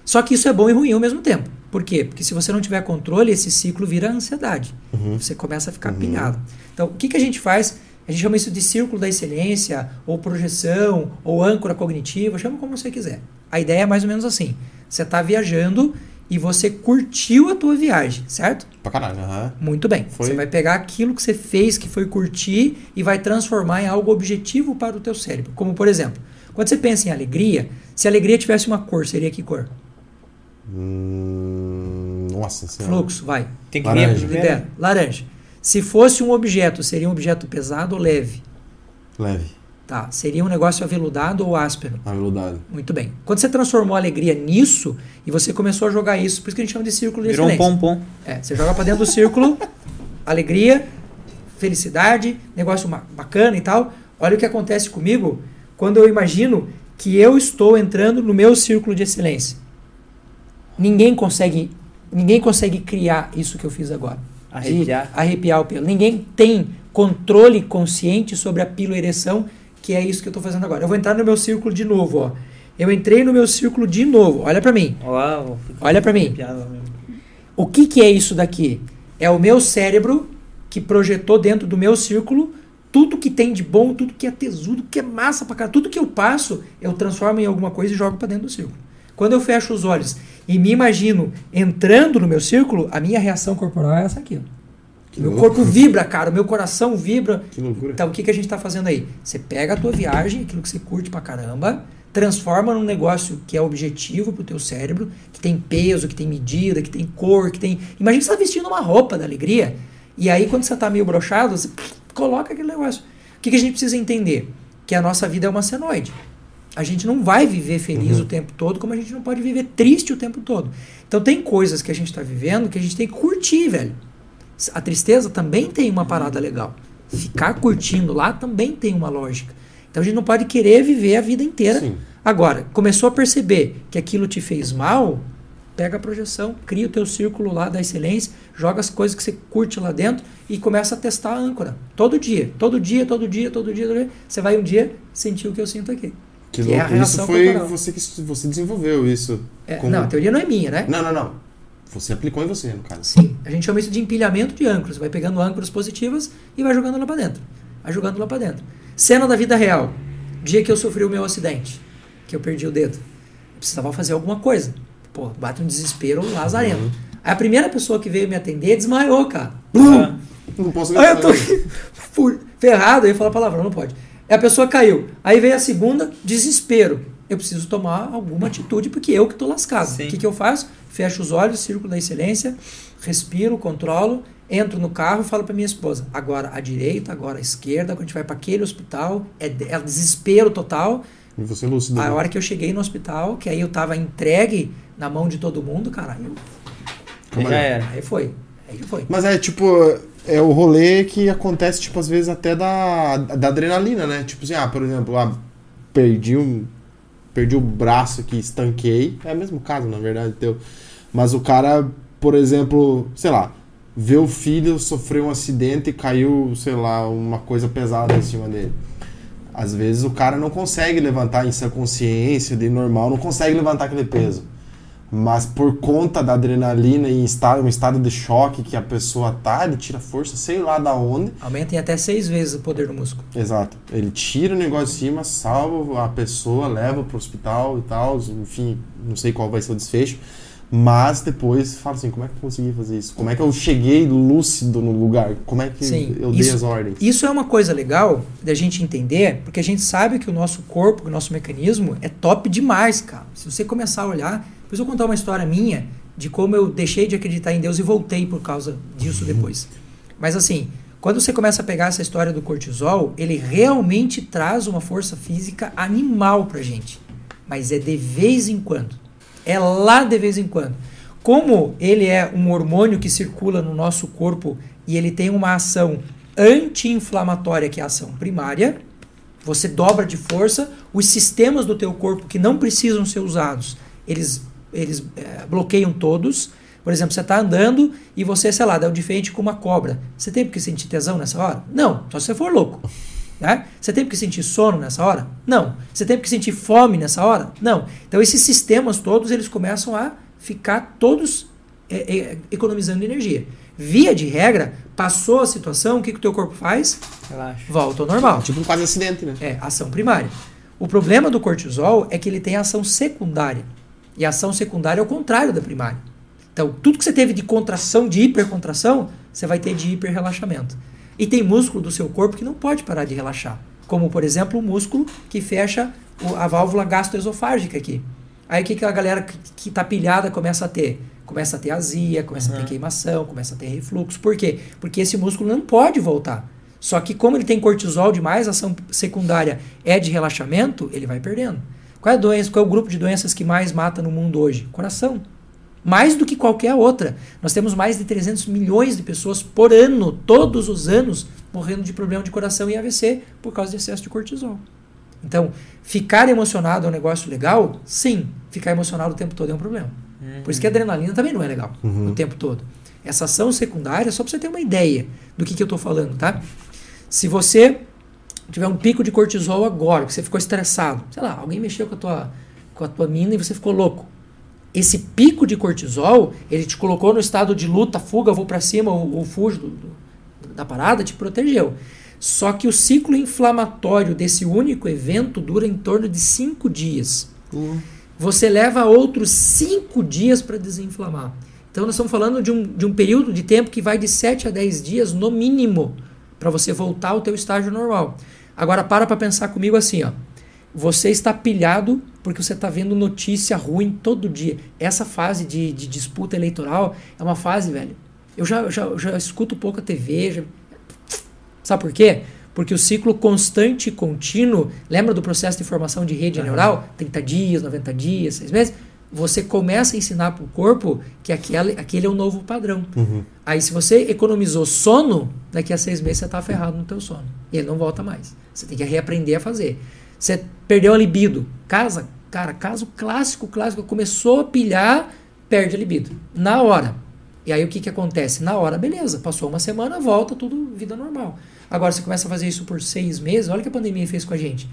Só que isso é bom e ruim ao mesmo tempo. Por quê? Porque se você não tiver controle, esse ciclo vira ansiedade. Uhum. Você começa a ficar Uhum. pilhado. Então, o que, que a gente faz? A gente chama isso de círculo da excelência, ou projeção, ou âncora cognitiva, chama como você quiser. A ideia é mais ou menos assim. Você está viajando e você curtiu a tua viagem, certo? Pra caralho, aham. Muito bem. Foi. Você vai pegar aquilo que você fez, que foi curtir, e vai transformar em algo objetivo para o teu cérebro. Como, por exemplo, quando você pensa em alegria, se a alegria tivesse uma cor, seria que cor? Hum, nossa senhora. Fluxo, vai. Tem que Laranja. Libera. Laranja. Se fosse um objeto, seria um objeto pesado ou leve? Leve, Tá. Seria um negócio aveludado ou áspero? aveludado. Muito bem. Quando você transformou a alegria nisso e você começou a jogar isso, por isso que a gente chama de círculo de Virou um excelência. pompom. É, você joga pra dentro do círculo, alegria, felicidade, negócio bacana e tal. Olha o que acontece comigo quando eu imagino que eu estou entrando no meu círculo de excelência. Ninguém consegue, ninguém consegue criar isso que eu fiz agora. Arrepiar. arrepiar o pelo. Ninguém tem controle consciente sobre a pílula ereção, que é isso que eu estou fazendo agora. Eu vou entrar no meu círculo de novo, ó. Eu entrei no meu círculo de novo. Olha pra mim. Uau, Olha pra mim. O que, que é isso daqui? É o meu cérebro que projetou dentro do meu círculo tudo que tem de bom, tudo que é tesudo, que é massa pra caralho, tudo que eu passo, eu transformo em alguma coisa e jogo pra dentro do círculo. Quando eu fecho os olhos e me imagino entrando no meu círculo, a minha reação corporal é essa aqui. Que meu corpo vibra, cara, o meu coração vibra. Que loucura. Então, o que, que a gente está fazendo aí? Você pega a tua viagem, aquilo que você curte pra caramba, transforma num negócio que é objetivo pro teu cérebro, que tem peso, que tem medida, que tem cor, que tem... Imagina você tá vestindo uma roupa da alegria, e aí quando você tá meio brochado, você coloca aquele negócio. O que, que a gente precisa entender? Que a nossa vida é uma senoide. A gente não vai viver feliz Uhum. o tempo todo, como a gente não pode viver triste o tempo todo. Então tem coisas que a gente está vivendo que a gente tem que curtir, velho. A tristeza também tem uma parada legal. Ficar curtindo lá também tem uma lógica. Então a gente não pode querer viver a vida inteira. Sim. Agora, começou a perceber que aquilo te fez mal, pega a projeção, cria o teu círculo lá da excelência, joga as coisas que você curte lá dentro e começa a testar a âncora. Todo dia, todo dia, todo dia, todo dia, todo dia. Você vai um dia sentir o que eu sinto aqui. Que Que é a reação isso foi corporal. você que você desenvolveu isso. É, Como- Não, a teoria não é minha, né? Não, não, não. Você aplicou em você, no caso. Sim, a gente chama isso de empilhamento de âncoras. Vai pegando âncoras positivas e vai jogando lá pra dentro. Vai jogando lá pra dentro. Cena da vida real. Dia que eu sofri o meu acidente, que eu perdi o dedo. Eu precisava fazer alguma coisa. Pô, bate um desespero lazareno. Uhum. Aí a primeira pessoa que veio me atender desmaiou, cara. Ah, Não posso Aí eu tô ferrado, eu ia falar palavrão, não pode. A pessoa caiu. Aí vem a segunda, desespero. Eu preciso tomar alguma atitude, porque eu que tô lascado. Sim. O que, que eu faço? Fecho os olhos, círculo da excelência, respiro, controlo, entro no carro e falo pra minha esposa: agora à direita, agora à esquerda, quando a gente vai para aquele hospital, é, é desespero total. E você lúcido. A hora que eu cheguei no hospital, que aí eu tava entregue na mão de todo mundo, cara, aí, eu- Já era. aí foi. Aí foi. Mas é tipo, é o rolê que acontece, tipo, às vezes até da, da adrenalina, né? Tipo assim, ah, por exemplo, ah, perdi um. Perdi o braço aqui, estanquei. É o mesmo caso, na verdade, teu. Mas o cara, por exemplo, sei lá, vê o filho sofrer um acidente e caiu, sei lá, uma coisa pesada em cima dele. Às vezes o cara não consegue levantar em sua consciência, de normal, não consegue levantar aquele peso. Mas por conta da adrenalina e estado, um estado de choque que a pessoa tá, ele tira força, sei lá da onde. Aumenta em até seis vezes o poder do músculo. Exato. Ele tira o negócio de cima, salva a pessoa, leva pro hospital e tal. Enfim, não sei qual vai ser o desfecho. Mas depois fala assim, como é que eu consegui fazer isso? Como é que eu cheguei lúcido no lugar? Como é que Sim, eu dei isso- as ordens? Isso é uma coisa legal da gente entender, porque a gente sabe que o nosso corpo, o nosso mecanismo é top demais, cara. Se você começar a olhar, depois eu vou contar uma história minha de como eu deixei de acreditar em Deus e voltei por causa disso depois. Mas assim, quando você começa a pegar essa história do cortisol, ele realmente traz uma força física animal pra gente. Mas é de vez em quando. É lá de vez em quando. Como ele é um hormônio que circula no nosso corpo e ele tem uma ação anti-inflamatória, que é a ação primária, você dobra de força, os sistemas do teu corpo que não precisam ser usados, eles, eles eh, bloqueiam todos. Por exemplo, você está andando e você, sei lá, dá de frente com uma cobra. Você tem que sentir tesão nessa hora? Não, só se você for louco. Né? Você tem que sentir sono nessa hora? Não. Você tem que sentir fome nessa hora? Não. Então esses sistemas todos eles começam a ficar todos é, é, economizando energia. Via de regra, passou a situação, o que, que o teu corpo faz? Relaxa. Volta ao normal. Tipo um quase acidente, né? É, ação primária. O problema do cortisol é que ele tem ação secundária. E a ação secundária é o contrário da primária. Então, tudo que você teve de contração, de hipercontração, você vai ter de hiperrelaxamento. E tem músculo do seu corpo que não pode parar de relaxar. Como, por exemplo, o músculo que fecha a válvula gastroesofágica aqui. Aí o que, que a galera que, que tá pilhada começa a ter? Começa a ter azia, começa a ter Uhum. queimação, começa a ter refluxo. Por quê? Porque esse músculo não pode voltar. Só que como ele tem cortisol demais, a ação secundária é de relaxamento, ele vai perdendo. Qual é a doença, qual é o grupo de doenças que mais mata no mundo hoje? Coração. Mais do que qualquer outra. Nós temos mais de 300 milhões de pessoas por ano, todos os anos, morrendo de problema de coração e AVC por causa de excesso de cortisol. Então, ficar emocionado é um negócio legal? Sim. Ficar emocionado o tempo todo é um problema. Por isso que a adrenalina também não é legal Uhum. o tempo todo. Essa ação secundária, só para você ter uma ideia do que, que eu estou falando, tá? Se você tiver um pico de cortisol agora, que você ficou estressado, sei lá, alguém mexeu com a tua, com a tua mina e você ficou louco. Esse pico de cortisol, ele te colocou no estado de luta, fuga, vou para cima ou, ou fujo do- do- da parada, te protegeu. Só que o ciclo inflamatório desse único evento dura em torno de cinco dias você leva outros cinco dias para desinflamar. Então nós estamos falando de um, de um período de tempo que vai de 7 a 10 dias no mínimo para você voltar ao teu estágio normal. Agora para para pensar comigo assim, ó. Você está pilhado porque você está vendo notícia ruim todo dia. Essa fase de, de disputa eleitoral é uma fase, velho. Eu já, já, já escuto pouco a TV. já- Sabe por quê? Porque o ciclo constante e contínuo, lembra do processo de formação de rede Aham. neural? 30 dias, 90 dias, 6 meses. Você começa a ensinar para o corpo que aquele, aquele é o novo padrão. Uhum. Aí, se você economizou sono, daqui a seis meses você está ferrado no teu sono. E ele não volta mais. Você tem que reaprender a fazer. Você perdeu a libido. Casa, cara, caso clássico, clássico. Começou a pilhar, perde a libido. Na hora. E aí o que, que acontece? Na hora, beleza. Passou uma semana, volta, tudo vida normal. Agora, você começa a fazer isso por seis meses, olha o que a pandemia fez com a gente.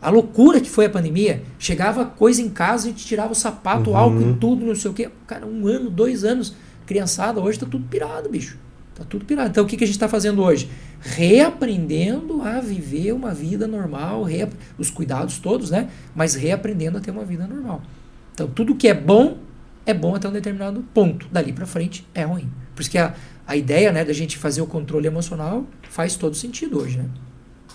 A loucura que foi a pandemia. Chegava coisa em casa, a gente tirava o sapato, Uhum. álcool e tudo, não sei o quê. Cara, um ano, dois anos. Criançada, hoje tá tudo pirado, bicho. Tá tudo pirado. Então o que, que a gente está fazendo hoje? Reaprendendo a viver uma vida normal, reap- os cuidados todos, né? Mas reaprendendo a ter uma vida normal. Então tudo que é bom é bom até um determinado ponto. Dali para frente é ruim. Por isso que a, a ideia né, da gente fazer o controle emocional faz todo sentido hoje, né?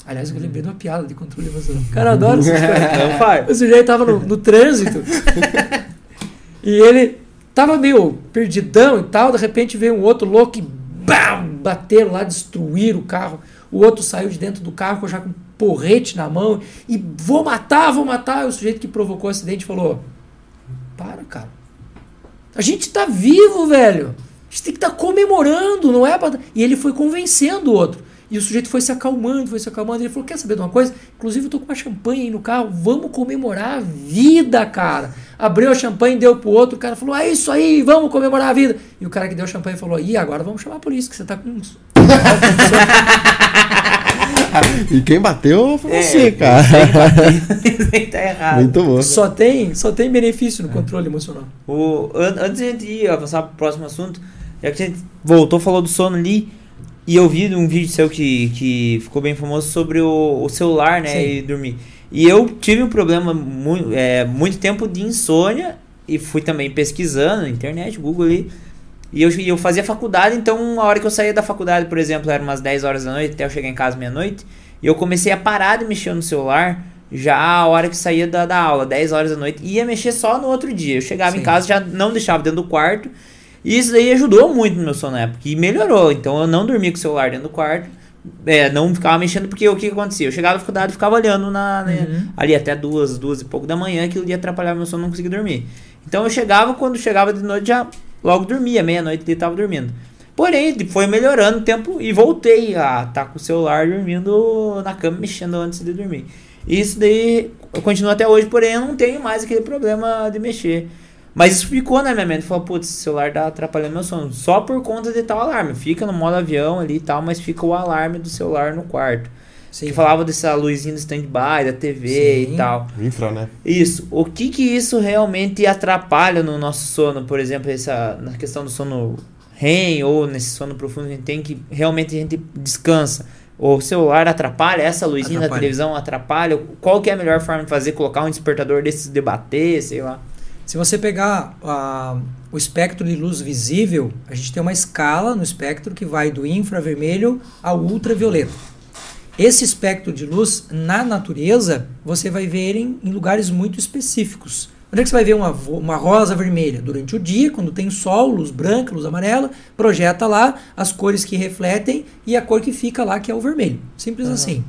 Aliás, eu lembrei de uma piada de controle emocional. O cara adora essas coisas. Não faz. O sujeito tava no, no trânsito e ele tava meio perdidão e tal. De repente veio um outro louco e bam, bateram lá, destruíram o carro. O outro saiu de dentro do carro já com um porrete na mão e vou matar, vou matar. E o sujeito que provocou o acidente falou: Para, cara. A gente tá vivo, velho. A gente tem que estar tá comemorando, não é? Pra... E ele foi convencendo o outro. E o sujeito foi se acalmando, foi se acalmando. Ele falou: Quer saber de uma coisa? Inclusive, eu tô com uma champanhe aí no carro. Vamos comemorar a vida, cara. Abriu a champanhe, deu pro outro. O cara falou: É isso aí, vamos comemorar a vida. E o cara que deu a champanhe falou: E agora vamos chamar a polícia, que você tá com. e quem bateu foi É, você, cara. Isso aí tá errado. Muito bom. Só tem, só tem benefício no controle emocional. O, an- antes de a gente ir avançar pro próximo assunto, já que a gente voltou, falou do sono ali, e eu vi um vídeo seu que, que ficou bem famoso sobre o, o celular, né, Sim. e dormir. E eu tive um problema muito, é, muito tempo de insônia, e fui também pesquisando na internet, Google ali, e eu, eu fazia faculdade, então a hora que eu saía da faculdade, por exemplo, era umas 10 horas da noite, até eu chegar em casa meia-noite, e eu comecei a parar de mexer no celular já a hora que saía da, da aula, 10 horas da noite, e ia mexer só no outro dia. Eu chegava em Sim. casa, já não deixava dentro do quarto, e isso daí ajudou muito no meu sono na época, e melhorou. Então eu não dormia com o celular dentro do quarto, é, não ficava mexendo, porque o que, que acontecia? Eu chegava na faculdade e ficava olhando na, né, Uhum. ali até duas, duas e pouco da manhã, aquilo ia atrapalhar meu sono, não conseguia dormir. Então eu chegava, quando chegava de noite, já logo dormia, meia-noite ele tava dormindo. Porém, foi melhorando o tempo e voltei a estar com o celular dormindo na cama, mexendo antes de dormir. Isso daí eu continuo até hoje, porém eu não tenho mais aquele problema de mexer. Mas isso ficou na minha mente. Falei, putz, esse celular tá atrapalhando meu sono. Só por conta de tal alarme. Fica no modo avião ali e tal, mas fica o alarme do celular no quarto. Sim. Que falava dessa luzinha do stand-by, da TV Sim. e tal. Infra, né? Isso. O que que isso realmente atrapalha no nosso sono? Por exemplo, essa, na questão do sono REM ou nesse sono profundo que a gente tem que realmente a gente descansa. O celular atrapalha, essa luzinha da Atrapalha. televisão atrapalha. Qual que é a melhor forma de fazer? Colocar um despertador desses debater, sei lá. Se você pegar ah, o espectro de luz visível, a gente tem uma escala no espectro que vai do infravermelho ao ultravioleta. Esse espectro de luz, na natureza, você vai ver em, em lugares muito específicos. Onde é que você vai ver uma, uma rosa vermelha? Durante o dia, quando tem sol, luz branca, luz amarela, projeta lá as cores que refletem e a cor que fica lá, que é o vermelho. Simples assim.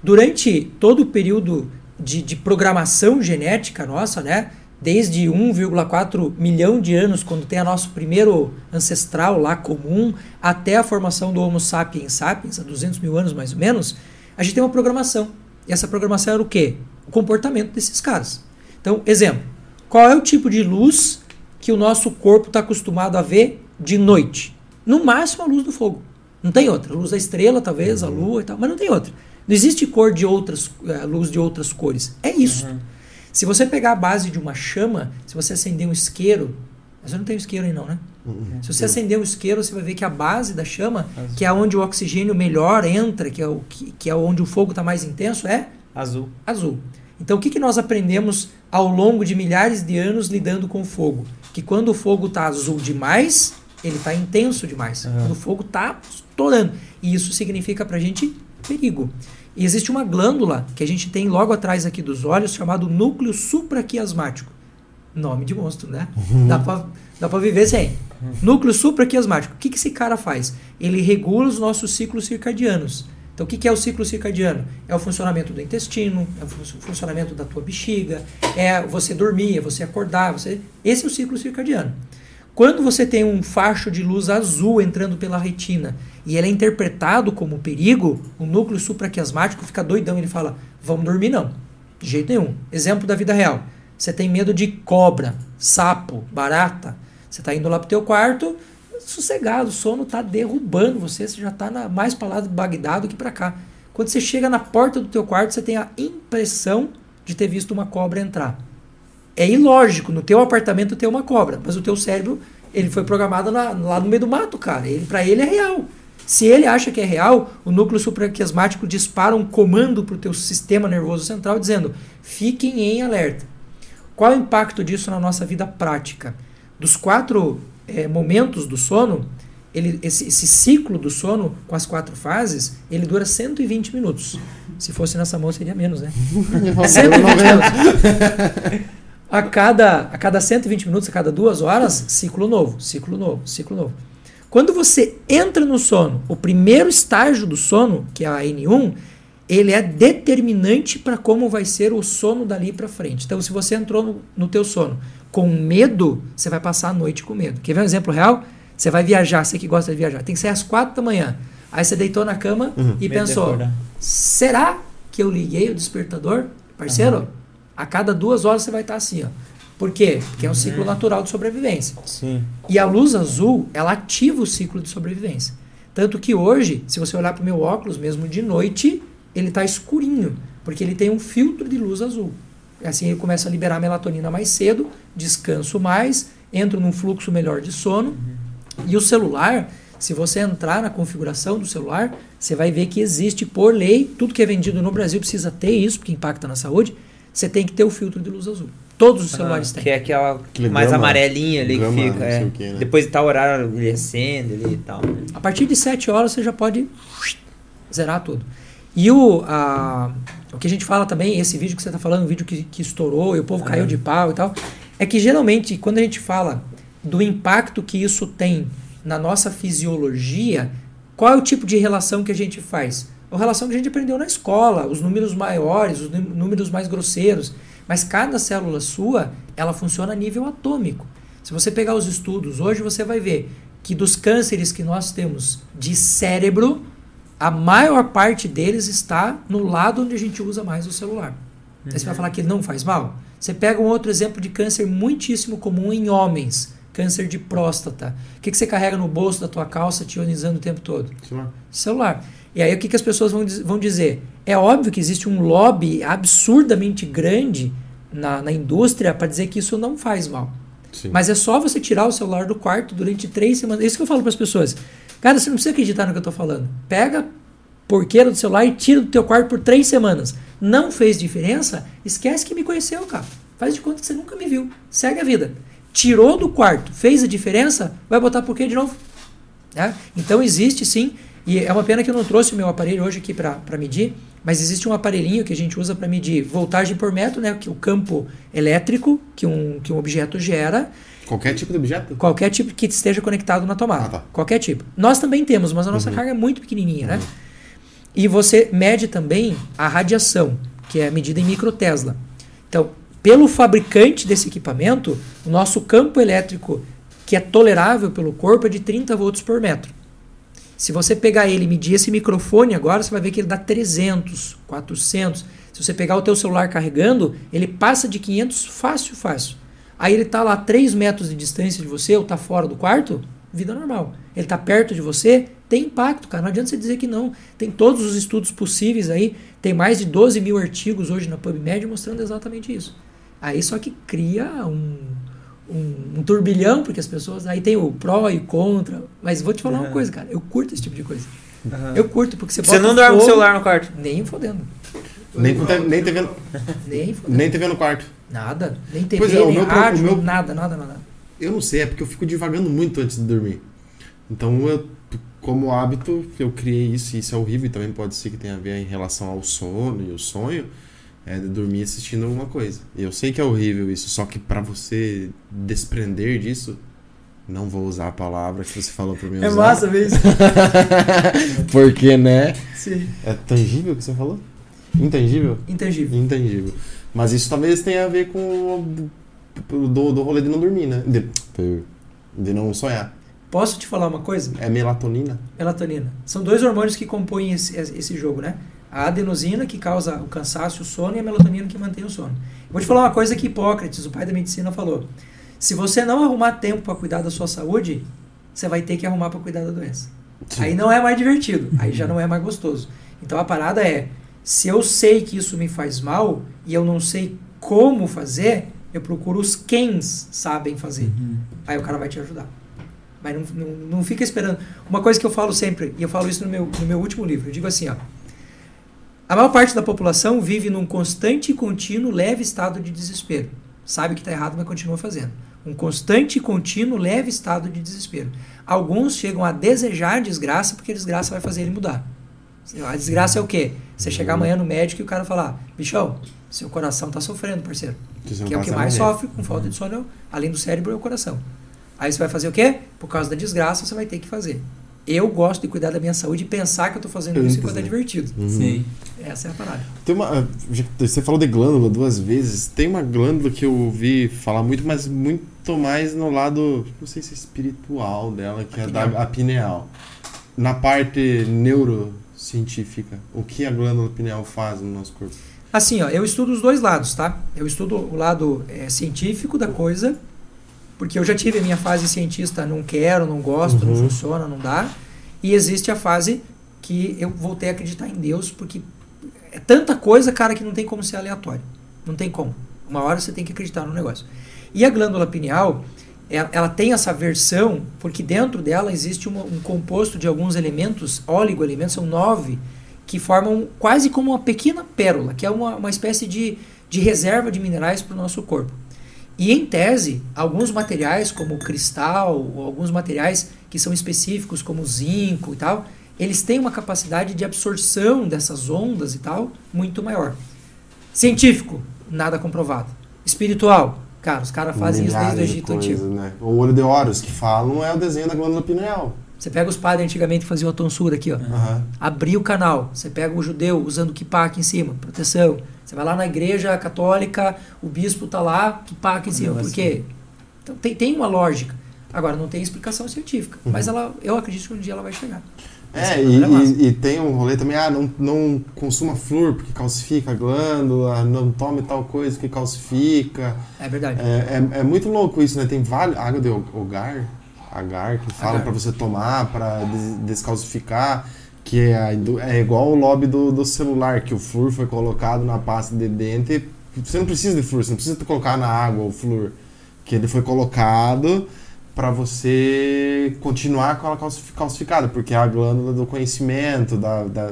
Durante todo o período de, de programação genética nossa, né? Desde 1,4 milhão de anos, quando tem a nosso primeiro ancestral lá comum, até a formação do Homo sapiens sapiens, há 200 mil anos mais ou menos, a gente tem uma programação. E essa programação era o quê? O comportamento desses caras. Então, exemplo, qual é o tipo de luz que o nosso corpo está acostumado a ver de noite? No máximo a luz do fogo. Não tem outra. A luz da estrela, talvez, a lua e tal, mas não tem outra. Não existe cor de outras, eh, luz de outras cores. É isso. Se você pegar a base de uma chama, se você acender um isqueiro, mas eu não tenho isqueiro aí não, né? Se você acender um isqueiro, você vai ver que a base da chama, que é onde o oxigênio melhor entra, que é, o, que, que é onde o fogo está mais intenso, é Azul. azul. Então, o que, que nós aprendemos ao longo de milhares de anos lidando com o fogo? Que quando o fogo está azul demais, ele está intenso demais. Uhum. Quando o fogo está estourando. E isso significa para a gente perigo. E existe uma glândula que a gente tem logo atrás aqui dos olhos, chamado núcleo supraquiasmático. Nome de monstro, né? Dá pra, dá pra viver sem. Núcleo supraquiasmático. O que, que esse cara faz? Ele regula os nossos ciclos circadianos. Então, o que, que é o ciclo circadiano? É o funcionamento do intestino, é o fun- funcionamento da tua bexiga, é você dormir, é você acordar. Você... Esse é o ciclo circadiano. Quando você tem um facho de luz azul entrando pela retina e ele é interpretado como perigo, o núcleo supraquiasmático fica doidão. Ele fala: Vamos dormir, não. De jeito nenhum. Exemplo da vida real. Você tem medo de cobra, sapo, barata. Você está indo lá pro teu quarto, sossegado, o sono está derrubando você, você já está mais para lá de Bagdá do que para cá. Quando você chega na porta do teu quarto, você tem a impressão de ter visto uma cobra entrar. É ilógico, no teu apartamento ter uma cobra, mas o teu cérebro, ele foi programado na- lá no meio do mato, cara. Ele, para ele é real. Se ele acha que é real, o núcleo supraquiasmático dispara um comando para o teu sistema nervoso central dizendo: fiquem em alerta. Qual é o impacto disso na nossa vida prática? Dos quatro eh, momentos do sono, ele, esse, esse ciclo do sono com as quatro fases, ele dura 120 minutos. Se fosse nessa mão seria menos, né? 120 minutos. A cada, a cada 120 minutos, a cada duas horas, ciclo novo, ciclo novo, ciclo novo. Quando você entra no sono, o primeiro estágio do sono, que é a N1, ele é determinante para como vai ser o sono dali para frente. Então, se você entrou no, no teu sono com medo, você vai passar a noite com medo. Quer ver um exemplo real? Você vai viajar, você que gosta de viajar, tem que sair às quatro da manhã. Aí você deitou na cama Uhum. e Medo pensou: será que eu liguei o despertador? Parceiro, Uhum. A cada duas horas você vai estar assim, ó. Por quê? Porque é um ciclo natural de sobrevivência. Sim. E a luz azul, ela ativa o ciclo de sobrevivência. Tanto que hoje, se você olhar para o meu óculos, mesmo de noite, ele está escurinho, porque ele tem um filtro de luz azul. Assim ele começa a liberar melatonina mais cedo, descanso mais, entro num fluxo melhor de sono. E o celular, se você entrar na configuração do celular, você vai ver que existe por lei, tudo que é vendido no Brasil precisa ter isso, porque impacta na saúde, você tem que ter o filtro de luz azul. Todos os celulares Ah, têm. que é aquela Aquele mais gama- amarelinha ali gama, que fica. é. o quê, né? Depois de tal horário ele acende ali e tal. né? A partir de 7 horas você já pode zerar tudo. E o, a, o que a gente fala também, esse vídeo que você está falando, um vídeo que, que estourou e o povo caiu de pau e tal, é que geralmente quando a gente fala do impacto que isso tem na nossa fisiologia, qual é o tipo de relação que a gente faz? É a relação que a gente aprendeu na escola, os números maiores, os nú- números mais grosseiros. Mas cada célula sua, ela funciona a nível atômico. Se você pegar os estudos hoje, você vai ver que dos cânceres que nós temos de cérebro, a maior parte deles está no lado onde a gente usa mais o celular. Aí você vai falar que ele não faz mal? Você pega um outro exemplo de câncer muitíssimo comum em homens, câncer de próstata. O que, que você carrega no bolso da tua calça te ionizando o tempo todo? Lá. celular. E aí o que, que as pessoas vão, vão dizer? É óbvio que existe um lobby absurdamente grande na, na indústria para dizer que isso não faz mal. Sim. Mas é só você tirar o celular do quarto durante três semanas. Isso que eu falo para as pessoas. Cara, você não precisa acreditar no que eu estou falando. Pega porqueira do celular e tira do teu quarto por três semanas. Não fez diferença? Esquece que me conheceu, cara. Faz de conta que você nunca me viu. Segue a vida. Tirou do quarto, fez a diferença, vai botar por quê de novo? né? Então existe sim, e é uma pena que eu não trouxe o meu aparelho hoje aqui para medir, mas existe um aparelhinho que a gente usa para medir voltagem por metro, né, que é o campo elétrico que um, que um objeto gera, Qualquer tipo de objeto? qualquer tipo que esteja conectado na tomada. Ah, tá. Qualquer tipo. Nós também temos, mas a nossa Uhum. carga é muito pequenininha, né? E você mede também a radiação, que é medida em microtesla. Então, pelo fabricante desse equipamento, o nosso campo elétrico que é tolerável pelo corpo é de 30 volts por metro. Se você pegar ele e medir esse microfone agora, você vai ver que ele dá 300, 400. Se você pegar o teu celular carregando, ele passa de 500 fácil, fácil. Aí ele está lá a 3 metros de distância de você ou está fora do quarto, vida normal. Ele está perto de você, tem impacto, cara. Não adianta você dizer que não. Tem todos os estudos possíveis aí. Tem mais de 12 mil artigos hoje na PubMed mostrando exatamente isso. Aí só que cria um, um, um turbilhão, porque as pessoas. Aí tem o pró e contra. Mas vou te falar uma Uhum. coisa, cara. Eu curto esse tipo de coisa. Aham. Eu curto, porque você Você não dorme com o celular no quarto. Nem fodendo. Nem, com te- nem, TV, no- Nem fodendo. nem TV no quarto. Nada. Nem TV, Pois é, o nem meu pro- rádio, o meu- nada, nada, nada. Eu não sei, é porque eu fico divagando muito antes de dormir. Então, eu, como hábito, eu criei isso, e isso é horrível, e também pode ser que tenha a ver em relação ao sono e o sonho, é de dormir assistindo alguma coisa. Eu sei que é horrível isso, só que pra você desprender disso, não vou usar a palavra que você falou pra mim É usar. massa mesmo. Porque, né? Sim. É tangível que você falou? Intangível? Intangível. Intangível. Mas isso talvez tenha a ver com o do, do rolê de não dormir, né? De, de não sonhar. Posso te falar uma coisa? É melatonina? Melatonina. São dois hormônios que compõem esse, esse jogo, né? A adenosina, que causa o cansaço, o sono, e a melatonina, que mantém o sono. Vou te falar uma coisa que Hipócrates, o pai da medicina, falou. Se você não arrumar tempo para cuidar da sua saúde, você vai ter que arrumar para cuidar da doença. Sim. Aí não é mais divertido, aí já não é mais gostoso. Então a parada é, se eu sei que isso me faz mal e eu não sei como fazer, eu procuro os quens sabem fazer. Aí o cara vai te ajudar. Mas não, não, não fica esperando. Uma coisa que eu falo sempre, e eu falo isso no meu, no meu último livro, eu digo assim, ó. A maior parte da população vive num constante e contínuo leve estado de desespero. Sabe que está errado, mas continua fazendo. Um constante e contínuo leve estado de desespero. Alguns chegam a desejar desgraça porque a desgraça vai fazer ele mudar. A desgraça é o quê? Você chegar amanhã no médico e o cara falar: bichão, seu coração tá sofrendo, parceiro. Que é o que mais sofre com falta de sono, além do cérebro, é o coração. Aí você vai fazer o quê? Por causa da desgraça, você vai ter que fazer. Eu gosto de cuidar da minha saúde e pensar que eu tô fazendo isso enquanto é divertido. Uhum. Sim. Essa é a parada. Tem uma, que você falou de glândula duas vezes. Tem uma glândula que eu ouvi falar muito, mas muito mais no lado, não sei se é espiritual dela, que é da a pineal. Na parte neurocientífica, o que a glândula pineal faz no nosso corpo? Assim, ó, eu estudo os dois lados, tá? Eu estudo o lado eh, científico da coisa, porque eu já tive a minha fase cientista, não quero, não gosto, não Uhum. funciona, não dá. E existe a fase que eu voltei a acreditar em Deus, porque é tanta coisa, cara, que não tem como ser aleatório. Não tem como. Uma hora você tem que acreditar no negócio. E a glândula pineal, ela, ela tem essa versão, porque dentro dela existe uma- um composto de alguns elementos, oligoelementos, são nove, que formam quase como uma pequena pérola, que é uma, uma espécie de, de reserva de minerais para o nosso corpo. E em tese, alguns materiais, como o cristal, ou alguns materiais que são específicos, como o zinco e tal, eles têm uma capacidade de absorção dessas ondas e tal muito maior. Científico, nada comprovado. Espiritual, cara, os caras fazem isso desde o Milhares Egito coisas, Antigo. Né? O olho de Horus que falam é o desenho da glândula pineal. Você pega os padres antigamente que faziam a tonsura aqui, ó. Abrir o canal. Você pega o judeu usando kippah aqui em cima, proteção. Você vai lá na igreja católica, o bispo tá lá, kippah aqui em cima. Por quê? Então tem, tem uma lógica. Agora, não tem explicação científica. Mas ela, eu acredito que um dia ela vai chegar. É, é e, e- e tem um rolê também, ah, não, não consuma flúor porque calcifica a glândula, não tome tal coisa que calcifica. É verdade. É, é, é muito louco isso, né? Tem vários. Água de Hogar, agar, que falam pra você tomar, des- descalcificar, que é, é igual o lobby do, do celular, que o flúor foi colocado na pasta de dente. Você não precisa de flúor, você não precisa colocar na água o flúor. Que ele foi colocado pra você continuar com ela calcifi- calcificada, porque é a glândula do conhecimento, da, da,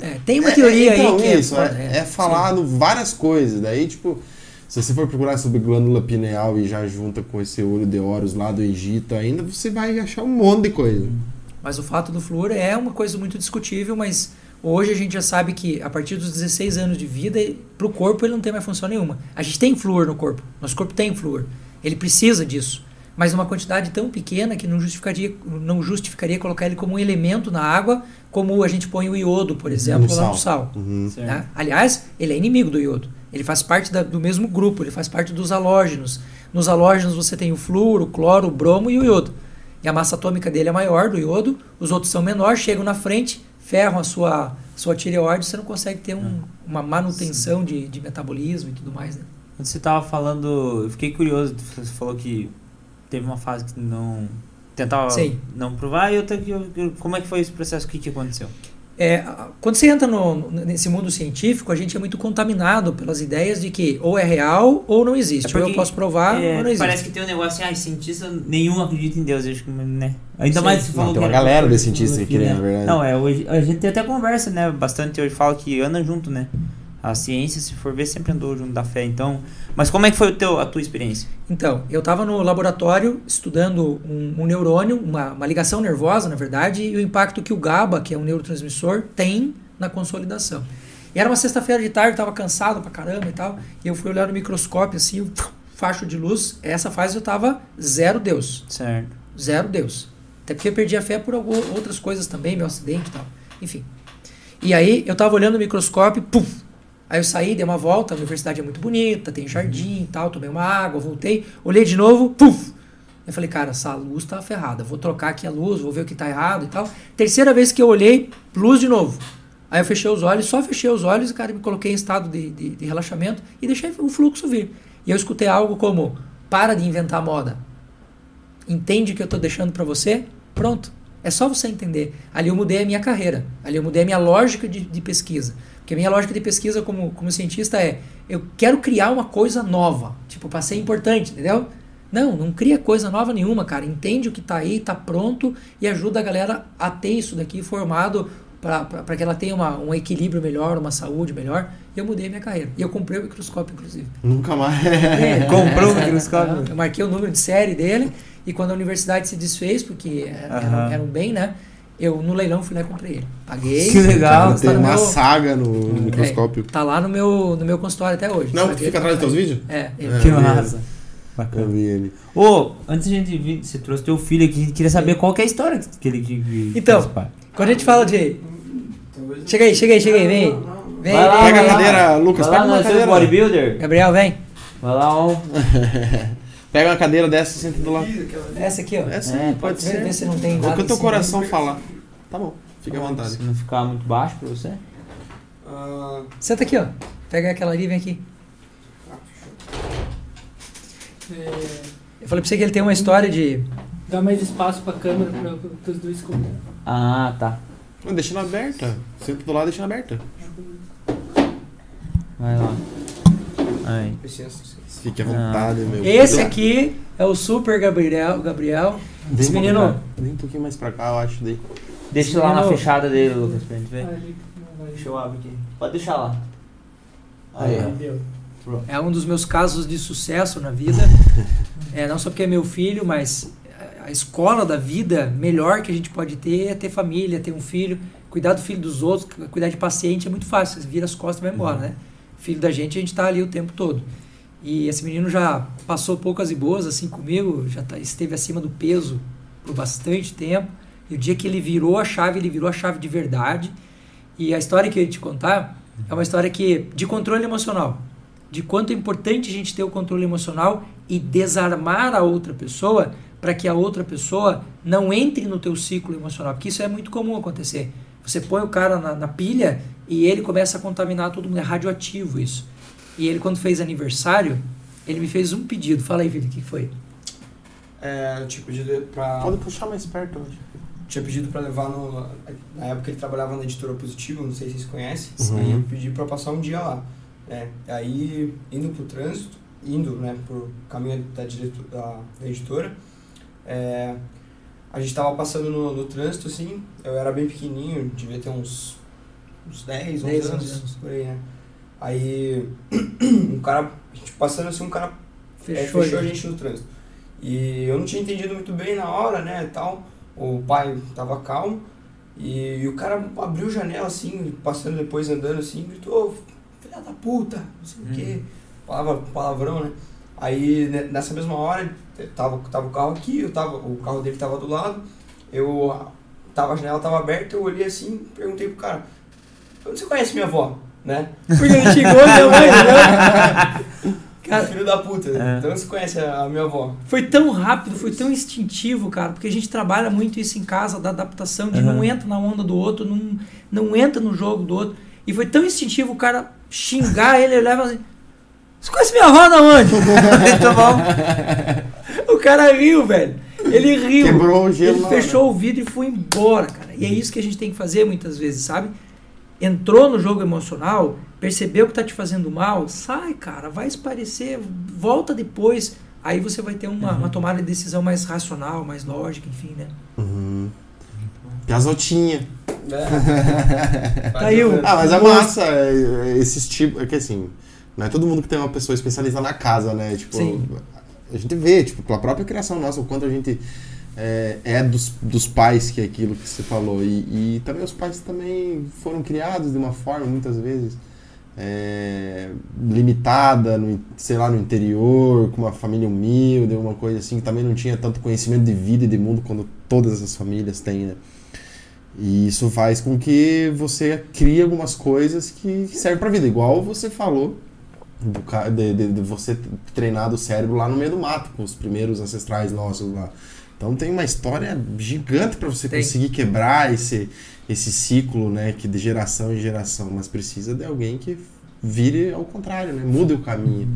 É, tem uma teoria é, então, aí que isso, é, é, é falado várias coisas. Daí, tipo, se você for procurar sobre glândula pineal e já junta com esse olho de Horus lá do Egito ainda, você vai achar um monte de coisa. Mas o fato do flúor é uma coisa muito discutível, mas hoje a gente já sabe que a partir dos 16 anos de vida, para o corpo ele não tem mais função nenhuma. A gente tem flúor no corpo, nosso corpo tem flúor, ele precisa disso, mas numa quantidade tão pequena que não justificaria, não justificaria colocar ele como um elemento na água, como a gente põe o iodo, por exemplo, No lá no sal. sal. Uhum. Né? Aliás, ele é inimigo do iodo. Ele faz parte da- do mesmo grupo, ele faz parte dos halógenos. Nos halógenos você tem o flúor, o cloro, o bromo e o iodo. E a massa atômica dele é maior, do iodo, os outros são menores, chegam na frente, ferram a sua, sua tireoide, você não consegue ter um- uma manutenção de, de metabolismo e tudo mais. Né? Quando você tava falando, eu fiquei curioso, você falou que teve uma fase que não tentava Sim. não provar e outra que como é que foi esse processo? O que que aconteceu? É, quando você entra no- nesse mundo científico, a gente é muito contaminado pelas ideias de que ou é real ou não existe. É ou eu posso provar É, ou não existe. parece que tem um negócio assim, ah, cientista nenhum acredita em Deus, eu acho que, né? Ainda Sim. mais se Não, falou tem uma era galera de cientistas que crê, na verdade. Não, é, hoje, a gente tem até conversa, né? Bastante hoje fala que anda junto, né? A ciência, se for ver, sempre andou junto da fé. Então, mas como é que foi o teu, a tua experiência? Então, eu estava no laboratório estudando um, um neurônio, uma, uma ligação nervosa, na verdade, e o impacto que o GABA, que é um neurotransmissor, tem na consolidação. E era uma sexta-feira de tarde, eu estava cansado pra caramba e tal, e eu fui olhar no microscópio, assim, um facho de luz. Essa fase eu estava zero Deus. Certo. Zero Deus. Até porque eu perdi a fé por algumas outras coisas também, meu acidente e tal. Enfim. E aí eu tava olhando no microscópio, pum! Aí eu saí, dei uma volta, a universidade é muito bonita, tem jardim e tal, tomei uma água, voltei, olhei de novo, puf! Eu falei, cara, essa luz tá ferrada, vou trocar aqui a luz, vou ver o que tá errado e tal. Terceira vez que eu olhei, luz de novo. Aí eu fechei os olhos, só fechei os olhos, cara, me coloquei em estado de, de, de relaxamento e deixei o fluxo vir. E eu escutei algo como, para de inventar moda, entende o que eu estou deixando para você? Pronto. É só você entender. Ali eu mudei a minha carreira. Ali eu mudei a minha lógica de, de pesquisa. Porque a minha lógica de pesquisa como, como cientista é: eu quero criar uma coisa nova. Tipo, para ser importante, entendeu? Não, não cria coisa nova nenhuma, cara. Entende o que tá aí, tá pronto e ajuda a galera a ter isso daqui formado para que ela tenha uma, um equilíbrio melhor, uma saúde melhor. E eu mudei minha carreira. E eu comprei o microscópio, inclusive. Nunca mais. É, Comprou o microscópio? Eu marquei o número de série dele e quando a universidade se desfez, porque era, Aham. era um bem, né? Eu no leilão fui lá e comprei ele. Paguei. Que legal. Tá, Tem no uma meu- saga no microscópio. tá lá no meu, no meu consultório até hoje. Não, que fica atrás dos teus vídeos? É, ele. Que É, massa. Eu Bacana. vi ele. Ô, antes de a gente vir, você trouxe teu filho aqui, a gente queria saber qual que é a história que ele que, que Então. Quando a gente fala de. Chega aí, chega aí, chega aí, vem. Vem, Vai lá, vem, Pega a cadeira, Lucas, Vai pega uma nós cadeira. bodybuilder. Gabriel, vem. Vai lá, ó. Pega uma cadeira dessa e senta do lado. Essa aqui, ó. Essa É, pode ser. vê se não tem O nada. que o teu assim. coração falar. Tá bom, fica à vontade. Se não ficar muito baixo pra você. Ah, Senta aqui, ó. Pega aquela ali e vem aqui. É, Eu falei pra você que ele tem uma história de. dá mais espaço pra câmera para os dois comentar. Ah, tá. Deixa ela aberta. Senta do lado e deixa ela aberta. Vai lá. Aí. licença. Fique à vontade, meu. Esse aqui é o Super Gabriel. Gabriel. Vem Esse um menino. pouquinho- Vem um pouquinho mais pra cá, eu acho. Daí. Deixa lá na Menino. fechada dele, Lucas, pra gente ver. Ah. Deixa eu abrir aqui. Pode deixar lá. Aí, ó. Deu. É um dos meus casos de sucesso na vida. É, não só porque é meu filho, mas a escola da vida melhor que a gente pode ter é ter família, ter um filho, cuidar do filho dos outros, cuidar de paciente é muito fácil. Você vira as costas e vai embora, né? Filho da gente, a gente tá ali o tempo todo. E esse menino já passou poucas e boas assim comigo, já tá- esteve acima do peso por bastante tempo. E o dia que ele virou a chave, ele virou a chave de verdade. E a história que eu ia te contar é uma história que de controle emocional de quanto é importante a gente ter o controle emocional e desarmar a outra pessoa para que a outra pessoa não entre no teu ciclo emocional, porque isso é muito comum acontecer. Você põe o cara na, na pilha e ele começa a contaminar todo mundo, é radioativo isso. E ele quando fez aniversário, ele me fez um pedido. Fala aí, Vitor, o que foi? É, eu tinha pedido pra. Pode puxar mais perto, eu acho. Tinha pedido pra levar no. Na época ele trabalhava na editora Positivo, não sei se vocês conhecem. Uhum. Aí eu pedi pra passar um dia lá. né? Aí, indo pro trânsito, indo né, pro caminho da, direto, da, da editora, é, a gente tava passando no, no trânsito, assim, eu era bem pequenininho, devia ter uns, uns 10, 11 10, anos, 11 anos. por aí, né? Aí, um cara, passando assim, um cara é, Fechou, fechou a gente. no trânsito. E eu não tinha entendido muito bem na hora, né, tal. O pai tava calmo. E, e o cara abriu a janela, assim, passando depois, andando assim, gritou, "Ô, filha da puta, não sei o quê. Palavra, palavrão, né? Aí, ne- nessa mesma hora, tava, tava o carro aqui, eu tava, o carro dele tava do lado. Eu, tava, a janela tava aberta, eu olhei assim, perguntei pro cara, onde você conhece minha avó, né? Porque ele xingou minha mãe, né? Cara, Filho da puta, É. então você conhece a, minha avó. Foi tão rápido, foi tão instintivo, cara, porque a gente trabalha muito isso em casa, da adaptação, de não Aham. entra na onda do outro, não, não entra no jogo do outro. E foi tão instintivo o cara xingar ele, ele leva assim. Você conhece minha avó da onde? Bom. O cara riu, velho. Ele riu. Quebrou o gelo Ele fechou o vidro e foi embora, cara. E é isso que a gente tem que fazer muitas vezes, sabe? Entrou no jogo emocional, percebeu que tá te fazendo mal, sai, cara, vai esparecer, volta depois. Aí você vai ter uma, uma tomada de decisão mais racional, mais lógica, enfim, né? Uhum. Piazotinha. É. Tá aí o- Ah, mas é massa é, é, esses tipos. É que assim, não é todo mundo que tem uma pessoa especializada na casa, né? Tipo, Sim. a gente vê, tipo, pela própria criação nossa, o quanto a gente é, é dos, dos pais, que é aquilo que você falou. E, e também os pais também foram criados de uma forma, muitas vezes, é, limitada, no, sei lá, no interior, com uma família humilde, uma coisa assim, que também não tinha tanto conhecimento de vida e de mundo quando todas as famílias têm, né? E isso faz com que você crie algumas coisas que servem pra vida. Igual você falou de, de- de você treinar do cérebro lá no meio do mato, com os primeiros ancestrais nossos lá. Então tem uma história gigante para você Tem. conseguir quebrar esse, esse ciclo, né, que de geração em geração, mas precisa de alguém que vire ao contrário, né, mude o caminho.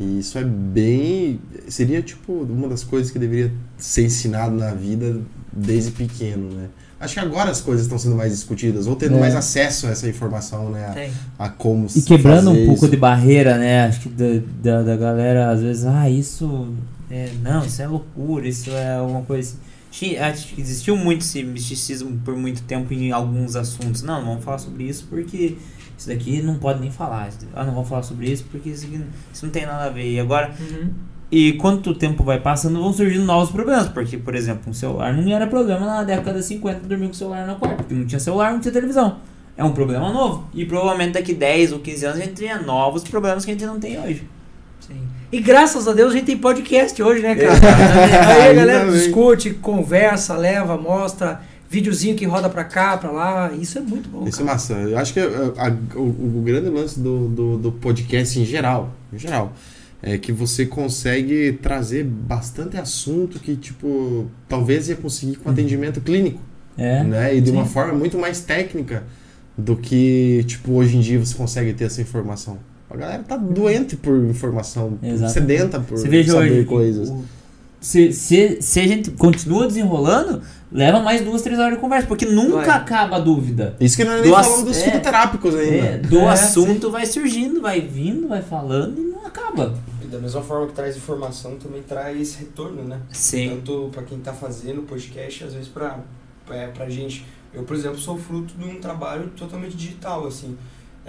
E isso é bem, seria tipo uma das coisas que deveria ser ensinado na vida desde pequeno, né? Acho que agora as coisas estão sendo mais discutidas, ou tendo É. mais acesso a essa informação, né, a, a como E quebrando fazer um pouco isso. de barreira, né? Acho que da, da, da galera, às vezes, ah, isso. É, não, isso é loucura, isso é alguma coisa assim. Existiu muito esse misticismo por muito tempo em alguns assuntos. Não, não vamos falar sobre isso porque isso daqui não pode nem falar. Ah, não vamos falar sobre isso porque isso, aqui, isso não tem nada a ver. E agora, Uhum. e quanto tempo vai passando, vão surgindo novos problemas. Porque, por exemplo, um celular não era problema na década de 50 dormir com o celular no quarto. Porque não tinha celular, não tinha televisão. É um problema novo. E provavelmente daqui 10 ou 15 anos a gente tenha novos problemas que a gente não tem hoje. E graças a Deus a gente tem podcast hoje, né, cara? É, Aí a ainda galera bem. discute, conversa, leva, mostra, videozinho que roda pra cá, pra lá. Isso é muito bom. Isso é massa. Eu acho que uh, a- o, o grande lance do, do, do podcast em geral, em geral, é que você consegue trazer bastante assunto que, tipo, talvez ia conseguir com atendimento clínico, É. né? E de uma sim. forma muito mais técnica do que, tipo, hoje em dia você consegue ter essa informação. A galera tá doente por informação, Exatamente. sedenta por Você veja saber hoje. coisas. o- Se, se, se a gente continua desenrolando, leva mais duas, três horas de conversa, porque nunca Vai. acaba a dúvida. Isso que nós nem Do falamos dos é. fitoterápicos ainda. É, do É, assunto vai surgindo, vai vindo, vai falando e não acaba. E da mesma forma que traz informação, também traz retorno, né? Sim. Tanto pra quem tá fazendo podcast, às vezes pra, é, pra gente. Eu, por exemplo, sou fruto de um trabalho totalmente digital, assim,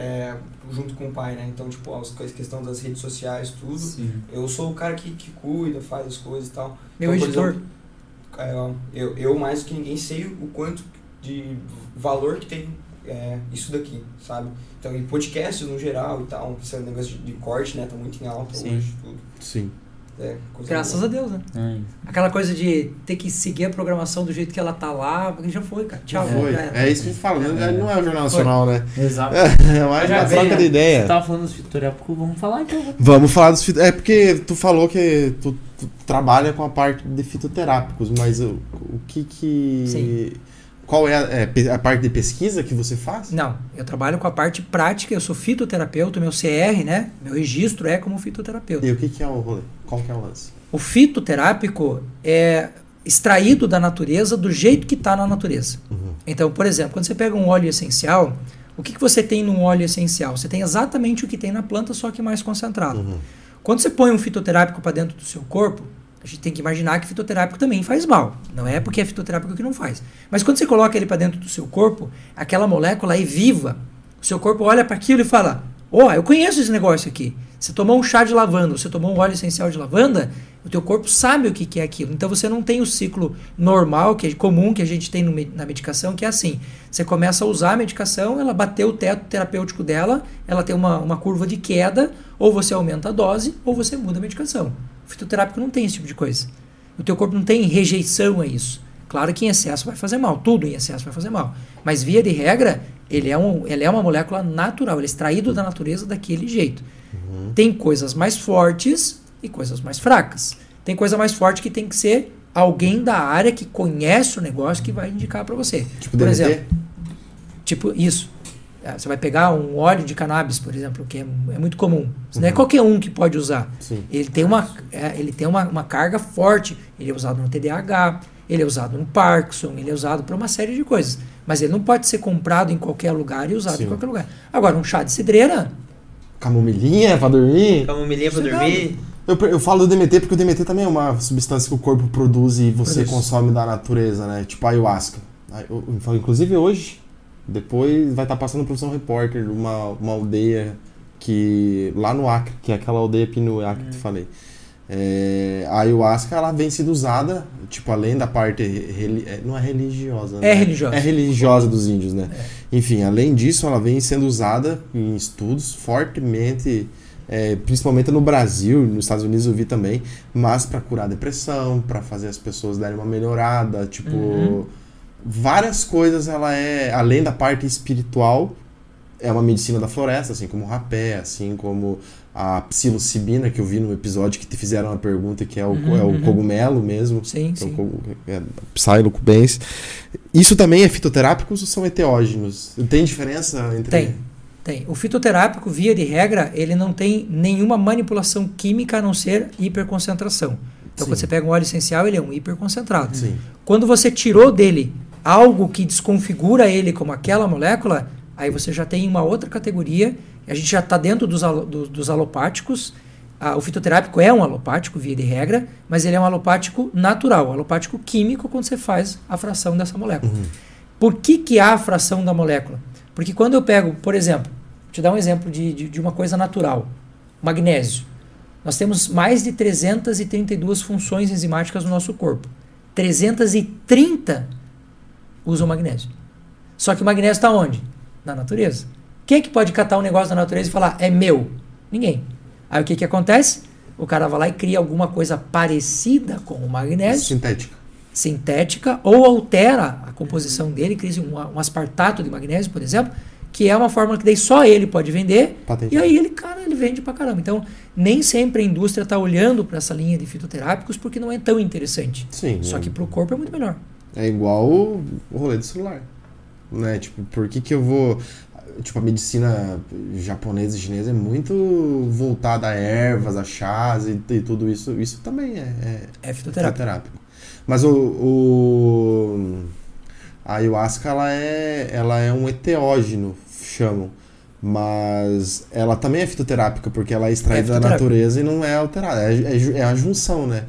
é, junto com o pai, né? Então, tipo, as coisas- questão das redes sociais, tudo. Sim. Eu sou o cara que, que cuida, faz as coisas e tal. Meu Então, editor. exemplo, é, eu, eu, mais do que ninguém, sei o quanto de valor que tem é, isso daqui, sabe? Então, e podcasts no geral e tal, esse negócio de, de corte, né? Tá muito em alta Sim. hoje, tudo. Sim. É, Graças boa. a Deus, né? Ai. Aquela coisa de ter que seguir a programação do jeito que ela tá lá, porque já foi, cara. Tchau. Foi. já. É isso que gente fala. né? Não é o Jornal Nacional, né? Exato. É mais uma troca né? de ideia. Você tava falando dos fitoterápicos, vamos falar então. Vamos falar dos. É porque tu falou que tu, tu trabalha com a parte de fitoterápicos, mas o, o que que... Sim. Qual é a, é a parte de pesquisa que você faz? Não, eu trabalho com a parte prática, eu sou fitoterapeuta, meu CR, né? Meu registro é como fitoterapeuta. E o que que é o rolê? Qual que é o lance? O fitoterápico é extraído da natureza do jeito que está na natureza. Uhum. Então, por exemplo, quando você pega um óleo essencial, o que, que você tem num óleo essencial? Você tem exatamente o que tem na planta, só que mais concentrado. Uhum. Quando você põe um fitoterápico para dentro do seu corpo, a gente tem que imaginar que fitoterápico também faz mal. Não é porque é fitoterápico que não faz. Mas quando você coloca ele para dentro do seu corpo, aquela molécula é viva. O seu corpo olha para aquilo e fala: Ó, oh, eu conheço esse negócio aqui. Você tomou um chá de lavanda, você tomou um óleo essencial de lavanda, o teu corpo sabe o que, é aquilo. Então você não tem o ciclo normal, que é comum que a gente tem na medicação, que é assim: você começa a usar a medicação, ela bateu o teto terapêutico dela, ela tem uma, uma curva de queda, ou você aumenta a dose, ou você muda a medicação. O fitoterápico não tem esse tipo de coisa. O teu corpo não tem rejeição a isso. Claro que em excesso vai fazer mal, tudo em excesso vai fazer mal. Mas via de regra, ele é, um, ele é uma molécula natural, ele é extraído da natureza daquele jeito. Tem coisas mais fortes e coisas mais fracas. Tem coisa mais forte que tem que ser alguém da área que conhece o negócio que vai indicar para você. Tipo Por DMT? exemplo, tipo isso. É, Você vai pegar um óleo de cannabis, por exemplo, que é, é muito comum. Não é qualquer um que pode usar. Sim. Ele tem uma, é, ele tem uma, uma carga forte. Ele é usado no TDAH, ele é usado no Parkinson, ele é usado para uma série de coisas. Mas ele não pode ser comprado em qualquer lugar e usado Sim. em qualquer lugar. Agora, um chá de cidreira, Camomilinha pra dormir? Camomilinha pra Sossegado. dormir. Eu, eu falo do DMT porque o DMT também é uma substância que o corpo produz e você Produz. consome da natureza, né? Tipo a ayahuasca. Eu- eu- Inclusive hoje, depois vai estar passando por São Repórter, uma, uma aldeia que. lá no Acre, que é aquela aldeia Pinuá que eu te falei. É, a ayahuasca ela vem sendo usada, tipo, além da parte. reli- é, não é religiosa, É né? religiosa. É religiosa dos índios, né? Enfim, além disso, ela vem sendo usada em estudos fortemente, é, principalmente no Brasil, nos Estados Unidos eu vi também, mas para curar depressão, para fazer as pessoas darem uma melhorada, tipo, Uhum. Várias coisas ela é, além da parte espiritual, é uma medicina da floresta, assim como o rapé, assim como a psilocibina que eu vi no episódio que te fizeram uma pergunta que é o, Uhum, é o uhum. cogumelo mesmo, sim, é o sim. é, psilocubens. Isso também é fitoterápicos ou são eteógenos? Tem diferença entre Tem. Tem. O fitoterápico, via de regra, ele não tem nenhuma manipulação química a não ser hiperconcentração. Então, Sim. quando você pega um óleo essencial, ele é um hiperconcentrado. Sim. Quando você tirou dele algo que desconfigura ele como aquela molécula, aí você já tem uma outra categoria. A gente já está dentro dos, alo- do- dos alopáticos, ah, o fitoterápico é um alopático, via de regra, mas ele é um alopático natural, um alopático químico quando você faz a fração dessa molécula. Por que, que há a fração da molécula? Porque quando eu pego, por exemplo, vou te dar um exemplo de, de, de uma coisa natural, magnésio. Nós temos mais de 332 funções enzimáticas no nosso corpo. 330 usam magnésio. Só que o magnésio está onde? Na natureza. Quem é que pode catar um negócio da natureza e falar, é meu? Ninguém. Aí o que, que acontece? O cara vai lá e cria alguma coisa parecida com o magnésio, Sintética. sintética, ou altera a composição dele, cria um, um aspartato de magnésio, por exemplo, que é uma fórmula que daí só ele pode vender, Patente. e aí ele, cara, ele vende pra caramba. Então, nem sempre a indústria está olhando para essa linha de fitoterápicos porque não é tão interessante. Sim. Só é- que pro corpo é muito melhor. É igual o, rolê do celular. Né? Tipo, por que que eu vou... Tipo, a medicina japonesa e chinesa é muito voltada a ervas, a chás e, e tudo isso. Isso também é, é É fitoterápico. fitoterápico. Mas o, o- a ayahuasca ela é, ela é um eteógeno, chamam. Mas ela também é fitoterápica, porque ela é extraída da fitoterápica. natureza e não é alterada. É, é é a junção, né?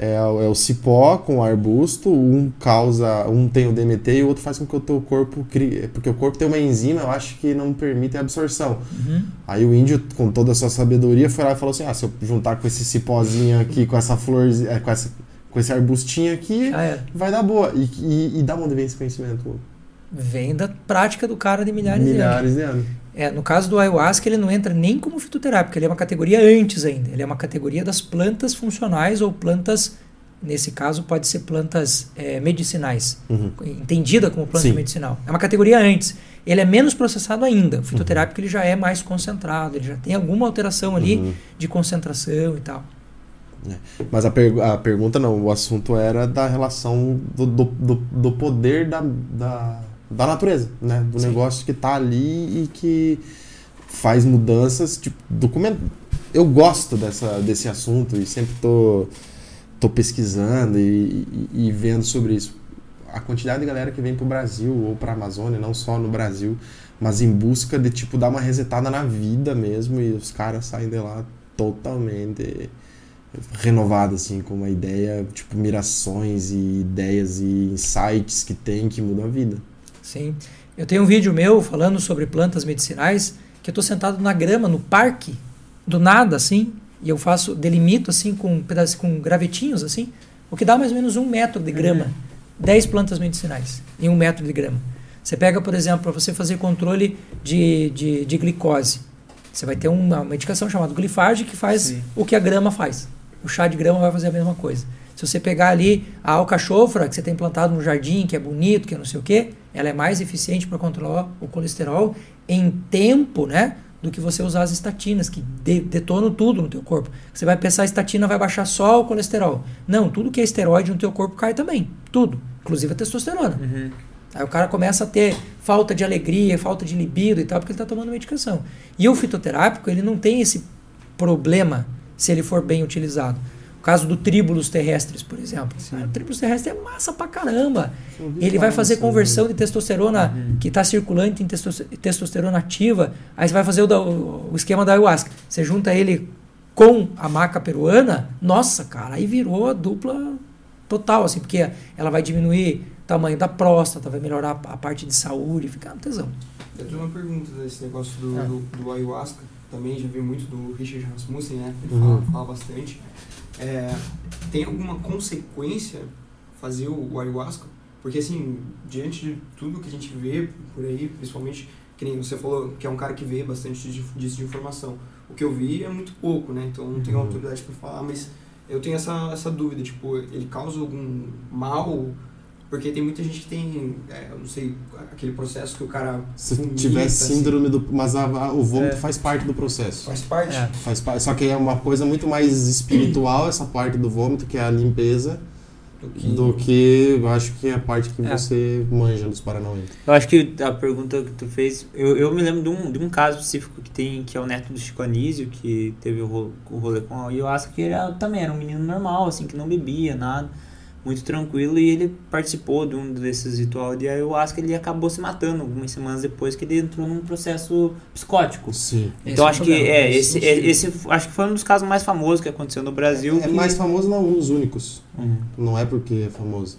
É, o- é o cipó com o arbusto, um causa, um tem o DMT e o outro faz com que o teu corpo crie. Porque o corpo tem uma enzima, eu acho que não permite a absorção. Uhum. Aí o índio, com toda a sua sabedoria, foi lá e falou assim: ah, se eu juntar com esse cipózinho aqui, com essa florzinha, com, essa, com esse arbustinho aqui, era. vai dar boa. E, e, e da onde vem esse conhecimento? Vem da prática do cara de milhares, de anos. Milhares de anos. É, no caso do ayahuasca, ele não entra nem como fitoterápico, ele é uma categoria antes ainda. Ele é uma categoria das plantas funcionais ou plantas, nesse caso, pode ser plantas é, medicinais, Uhum. entendida como planta Sim. medicinal. É uma categoria antes. Ele é menos processado ainda. O fitoterápico ele já é mais concentrado, ele já tem alguma alteração ali Uhum. de concentração e tal. Mas a, pergu- a pergunta não, o assunto era da relação do, do, do, do poder da, da, da natureza, né? Do Sim. negócio que tá ali e que faz mudanças, tipo, documento. Eu gosto dessa, desse assunto e sempre tô, tô pesquisando e, e, e vendo sobre isso. A quantidade de galera que vem pro Brasil ou pra Amazônia, não só no Brasil, mas em busca de, tipo, dar uma resetada na vida mesmo e os caras saem de lá totalmente renovado, assim, com uma ideia, tipo, mirações e ideias e insights que tem que mudam a vida. Sim. Eu tenho um vídeo meu falando sobre plantas medicinais que eu estou sentado na grama, no parque, do nada, assim, e eu faço, delimito, assim, com, pedaços, com gravetinhos, assim, o que dá mais ou menos um metro de grama. 10 plantas medicinais em um metro de grama. Você pega, por exemplo, para você fazer controle de, de, de glicose. Você vai ter uma medicação chamada glifage que faz Sim. o que a grama faz. O chá de grama vai fazer a mesma coisa. Se você pegar ali a alcachofra que você tem plantado no jardim, que é bonito, que é não sei o quê, ela é mais eficiente para controlar o colesterol em tempo, né? Do que você usar as estatinas, que de- detonam tudo no teu corpo. Você vai pensar a estatina vai baixar só o colesterol. Não, tudo que é esteroide no teu corpo cai também. Tudo. Inclusive a testosterona. Uhum. Aí o cara começa a ter falta de alegria, falta de libido e tal, porque ele está tomando medicação. E o fitoterápico, ele não tem esse problema se ele for bem utilizado. Caso do tríbulos terrestres, por exemplo. Ah, o tríbulos terrestre é massa pra caramba. Ele vai fazer conversão de testosterona que está circulante em testos- testosterona ativa. Aí você vai fazer o, da- o- esquema da ayahuasca. Você junta ele com a maca peruana, nossa, cara, aí virou a dupla total, assim, porque ela vai diminuir o tamanho da próstata, vai melhorar a parte de saúde, fica um tesão. Eu tenho uma pergunta desse negócio do, Ah. do, do ayahuasca. Também já vi muito do Richard Rasmussen, né? Ele Uhum. fala, fala bastante. É, tem alguma consequência fazer o, o ayahuasca? Porque, assim, diante de tudo que a gente vê por aí, principalmente, que nem você falou que é um cara que vê bastante de- disso de informação. O que eu vi é muito pouco, né? Então não tenho Uhum. autoridade para falar, mas eu tenho essa, essa dúvida, tipo, ele causa algum mal? Porque tem muita gente que tem, é, eu não sei, aquele processo que o cara Se vomita, tiver assim. síndrome do. Mas a- a- o vômito É. faz parte do processo. Faz parte? É. Faz parte, só que é uma coisa muito mais espiritual essa parte do vômito, que é a limpeza, Do que... do que eu acho que é a parte que É. você manja dos Paranauê. Eu acho que a pergunta que tu fez, eu, eu me lembro de um, de um caso específico que tem, que é o neto do Chico Anísio, que teve o, o rolê com a ayahuasca, que ele era- também era um menino normal, assim, que não bebia nada, muito tranquilo e ele participou de um desses rituais de ayahuasca ele acabou se matando algumas semanas depois que ele entrou num processo psicótico. Sim. Então Esse acho é que é esse, é- esse acho que foi um dos casos mais famosos que aconteceu no Brasil. É que- mais famoso, não um dos únicos. Uhum. Não é porque é famoso.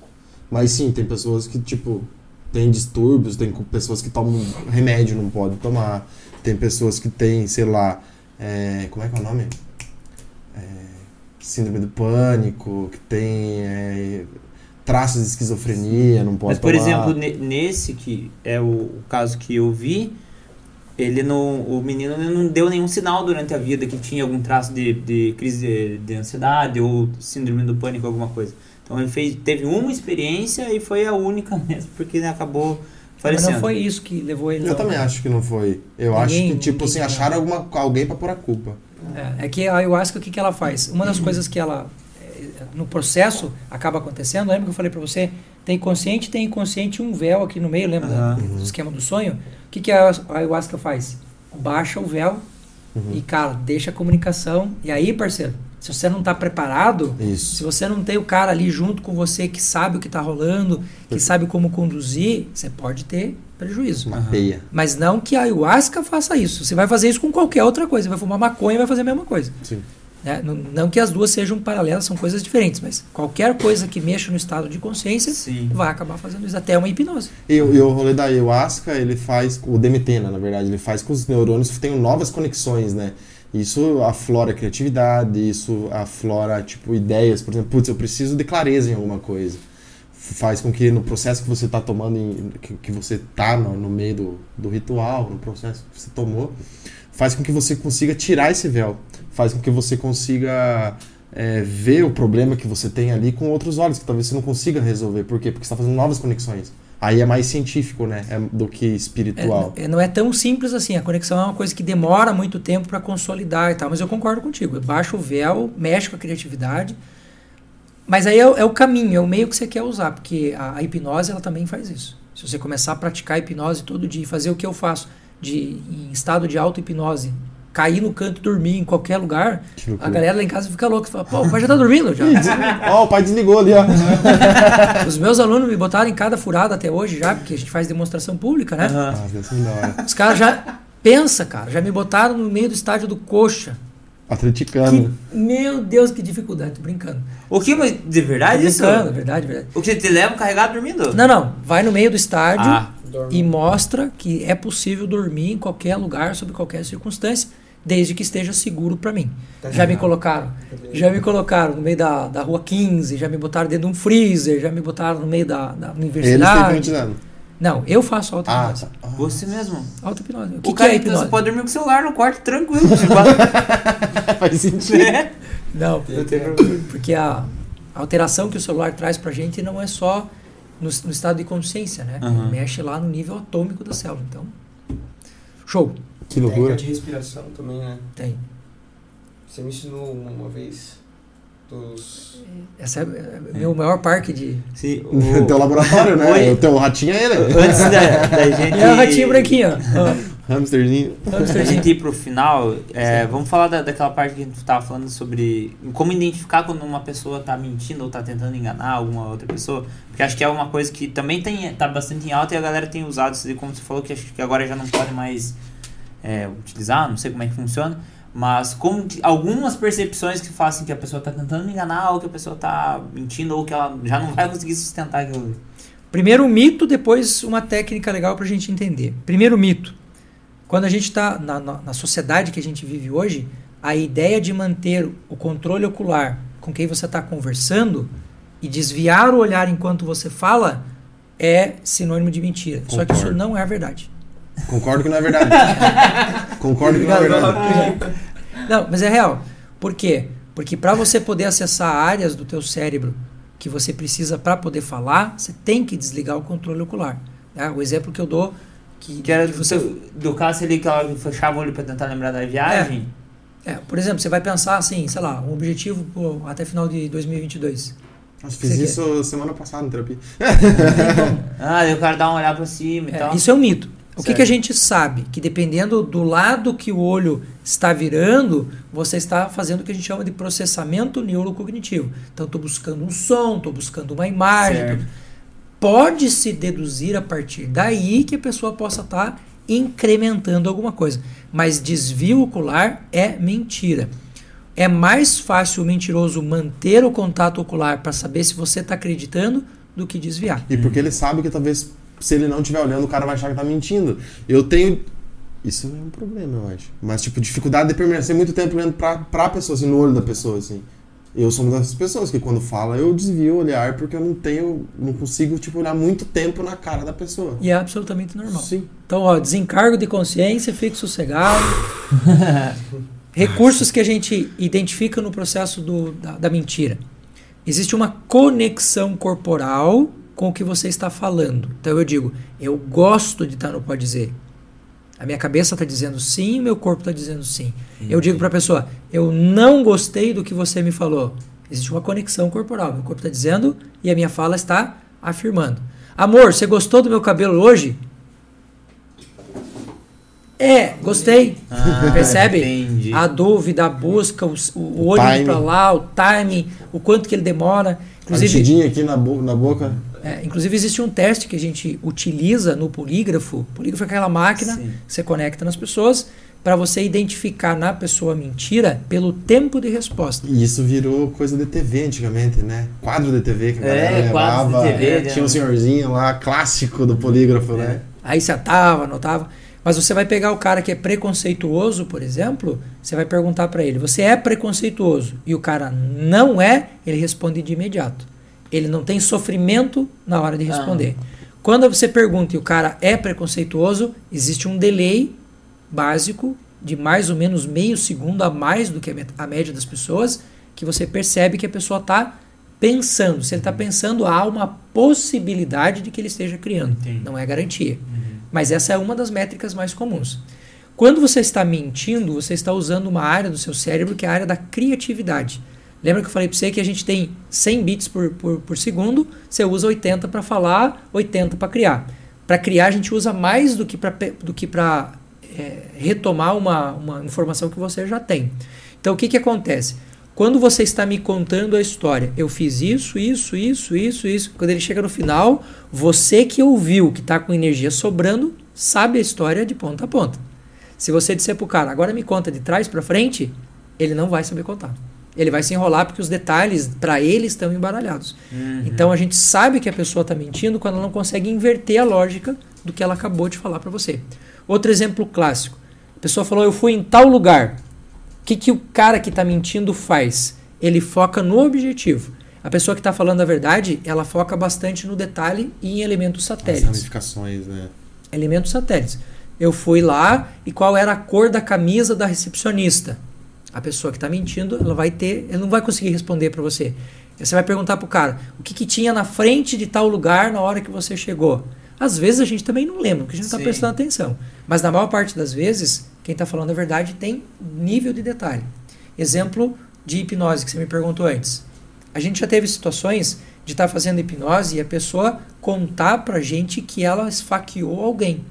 Mas sim, tem pessoas que, tipo, tem distúrbios, tem pessoas que tomam remédio, não pode tomar. Tem pessoas que têm, sei lá, é, como é que é o nome? É, síndrome do pânico, que tem é, traços de esquizofrenia, não pode Mas, por tomar. exemplo, ne- nesse que é o, o caso que eu vi, ele não, o menino não deu nenhum sinal durante a vida que tinha algum traço de, de crise de, de ansiedade ou síndrome do pânico, alguma coisa. Então ele fez, teve uma experiência e foi a única mesmo, porque ele acabou Mas falecendo. não foi isso que levou ele. Eu ao- também acho que não foi. Eu Ninguém- acho que, tipo assim, acharam alguma, alguém pra pôr a culpa. É, é que a ayahuasca, o que, que ela faz? Uma das coisas que ela, é, no processo, acaba acontecendo, lembra que eu falei pra você? Tem consciente, tem inconsciente um véu aqui no meio, lembra da- Aham. do esquema do sonho? O que, que a ayahuasca faz? Baixa o véu Uhum. e, cara, deixa a comunicação. E aí, parceiro, se você não tá preparado, se Isso. você não tem o cara ali junto com você que sabe o que tá rolando, que sabe como conduzir, você pode ter prejuízo. Mas não que a ayahuasca faça isso. Você vai fazer isso com qualquer outra coisa. Você vai fumar maconha e vai fazer a mesma coisa. Sim. né? Não, não que as duas sejam paralelas, são coisas diferentes. Mas qualquer coisa que mexa no estado de consciência Sim. vai acabar fazendo isso. Até uma hipnose. E, o- e o rolê da ayahuasca, ele faz, o demetena, na verdade, ele faz com que os neurônios tenham novas conexões, né? Isso aflora a criatividade, isso aflora, tipo, ideias. Por exemplo, putz, eu preciso de clareza em alguma coisa. Faz com que no processo que você está tomando, em- que, que você tá no, no meio do, do ritual, no processo que você tomou, faz com que você consiga tirar esse véu. Faz com que você consiga é, ver o problema que você tem ali com outros olhos, que talvez você não consiga resolver. Por quê? Porque você está fazendo novas conexões. Aí é mais científico, né? É do que É, espiritual. é, não é tão simples assim. A conexão é uma coisa que demora muito tempo para consolidar e tal. Mas eu concordo contigo. Baixa o véu, mexe com a criatividade. Mas aí é, o- é o caminho, é o meio que você quer usar. Porque a, a hipnose ela também faz isso. Se você começar a praticar hipnose todo dia, e fazer o que eu faço, de em estado de auto-hipnose, cair no canto e dormir em qualquer lugar, a galera lá em casa fica louca. Fala, pô, o pai já tá dormindo já. Ó, o pai desligou ali, ó. Os meus alunos me botaram em cada furada até hoje já, porque a gente faz demonstração pública, né? Ah, hora. Os caras já. Pensa, cara, já me botaram no meio do estádio do Coxa. Atleticano. Que- meu Deus, que dificuldade, tô brincando. O que, mas de Tô verdade isso? brincando, verdade, verdade. O que te leva carregado dormindo? Não, não, vai no meio do estádio Ah, e mostra que é possível dormir em qualquer lugar, sob qualquer circunstância, desde que esteja seguro pra mim. Tá Já me colocaram, já me colocaram no meio da, da rua 15, já me botaram dentro de um freezer, já me botaram no meio da, da Eles universidade. hipnotizando. Não, eu faço Ah, auto-hipnose. tá. Ah. você mesmo. Auto-hipnose. O O que, que cara, é então, hipnose? você pode dormir com o celular no quarto tranquilo. Faz sentido. né? Não, Não tem problema. porque a alteração que o celular traz pra gente não é só no, no estado de consciência, né? Aham. Mexe lá no nível atômico da célula. Então, show. Que loucura. Técnica de respiração também, né? Tem. Você me ensinou uma vez dos... Essa é, é meu maior parque de. Sim, O teu laboratório, né? Oi. O teu ratinho é ele. antes da, da gente. É o ratinho branquinho, ó. Hamsterzinho. Antes da gente ir pro final, é, vamos falar da, daquela parte que a gente tava falando sobre como identificar quando uma pessoa tá mentindo ou tá tentando enganar alguma outra pessoa. Porque acho que é uma coisa que também tem, tá bastante em alta e a galera tem usado isso, como você falou, que acho que agora já não pode mais é, utilizar, não sei como é que funciona. Mas como que- algumas percepções que fazem que a pessoa tá tentando me enganar, ou que a pessoa tá mentindo, ou que ela já não vai conseguir sustentar aquilo. ali. Primeiro o mito, depois uma técnica legal pra gente entender. Primeiro mito. Quando a gente está na, na, na sociedade que a gente vive hoje, a ideia de manter o controle ocular com quem você está conversando e desviar o olhar enquanto você fala é sinônimo de mentira. Só que isso Concordo. não é verdade. Concordo que não é verdade. Concordo que não é verdade. Não, mas é real. Por quê? Porque para você poder acessar áreas do teu cérebro que você precisa para poder falar, você tem que desligar o controle ocular. né? O exemplo que eu dou que, Que era que do, você do caso ali que ela fechava o olho pra tentar lembrar da viagem. É, por exemplo, você vai pensar assim, sei lá, um objetivo pô, até final de 2022. Nossa, fiz Você isso semana passada na terapia. Ah, daí o cara dá uma olhada pra cima e É, tal. isso é um mito. O que, que a gente sabe? Que dependendo do lado que o olho está virando, você está fazendo o que a gente chama de processamento neurocognitivo. Então, estou buscando um som, estou buscando uma imagem. Certo. Pode-se deduzir a partir daí que a pessoa possa estar incrementando alguma coisa. Mas desvio ocular é mentira. É mais fácil o mentiroso manter o contato ocular para saber se você está acreditando do que desviar. E porque ele sabe que talvez se ele não estiver olhando, o cara vai achar que tá mentindo. Eu tenho. Isso é um problema, eu acho. Mas, tipo, dificuldade de permanecer muito tempo olhando pra, pra pessoa, assim, no olho da pessoa, assim. Eu sou uma dessas pessoas que quando fala eu desvio o olhar porque eu não tenho, não consigo, tipo, olhar muito tempo na cara da pessoa. E é absolutamente normal. Sim. Então, ó, desencargo de consciência, fique sossegado. Recursos que a gente identifica no processo do, da, da mentira. Existe uma conexão corporal com o que você está falando. Então eu digo, eu gosto de estar no pode dizer. A minha cabeça está dizendo sim, o meu corpo está dizendo sim. Eu digo para a pessoa, eu não gostei do que você me falou. Existe uma conexão corporal. Meu corpo está dizendo e a minha fala está afirmando. Amor, você gostou do meu cabelo hoje? É, gostei. Ah, Percebe? entendi. A dúvida, a busca, o, o olho para lá, o timing, o quanto que ele demora. A Inclusive, mexidinha aqui na, bo na boca. É, inclusive existe um teste que a gente utiliza no polígrafo. O polígrafo é aquela máquina Sim. que você conecta nas pessoas para você identificar na pessoa a mentira pelo tempo de resposta. E isso virou coisa de TV antigamente, né? Quadro de TV que a É, galera de levava. TV, é, né? Tinha um senhorzinho lá, clássico do polígrafo, né? Aí você atava, anotava. Mas você vai pegar o cara que é preconceituoso, por exemplo, você vai perguntar para ele: você é preconceituoso? E o cara não é, ele responde de imediato. Ele não tem sofrimento na hora de responder. Quando você pergunta e o cara é preconceituoso, existe um delay básico de mais ou menos meio segundo a mais do que a média das pessoas, que você percebe que a pessoa está pensando. Se ele está pensando, há uma possibilidade de que ele esteja criando. Entendi. Não é garantia. Mas essa é uma das métricas mais comuns. Quando você está mentindo, você está usando uma área do seu cérebro que é a área da criatividade. Lembra que eu falei para você que a gente tem 100 bits por, por, por segundo, você usa 80 para falar, 80 para criar. Para criar, a gente usa mais do que para para é, retomar uma, uma informação que você já tem. Então, o que, que acontece? Quando você está me contando a história, eu fiz isso, isso, isso, isso, isso. Quando ele chega no final, você que ouviu, que está com energia sobrando, sabe a história de ponta a ponta. Se você disser pro cara, agora me conta de trás para frente, ele não vai saber contar. Ele vai se enrolar porque os detalhes para ele estão embaralhados. Uhum. Então a gente sabe que a pessoa está mentindo quando ela não consegue inverter a lógica do que ela acabou de falar para você. Outro exemplo clássico. A pessoa falou: Eu fui em tal lugar. O que, que o cara que está mentindo faz? Ele foca no objetivo. A pessoa que está falando a verdade, ela foca bastante no detalhe e em elementos As satélites. ramificações, né? Elementos satélites. Eu fui lá e qual era a cor da camisa da recepcionista? A pessoa que está mentindo, ela vai ter, ela não vai conseguir responder para você. Você vai perguntar pro cara o que, que tinha na frente de tal lugar na hora que você chegou. Às vezes a gente também não lembra, porque a gente não está prestando atenção. Mas na maior parte das vezes, quem está falando a verdade tem nível de detalhe. Exemplo de hipnose que você me perguntou antes. A gente já teve situações de estar fazendo hipnose e a pessoa contar pra gente que ela esfaqueou alguém.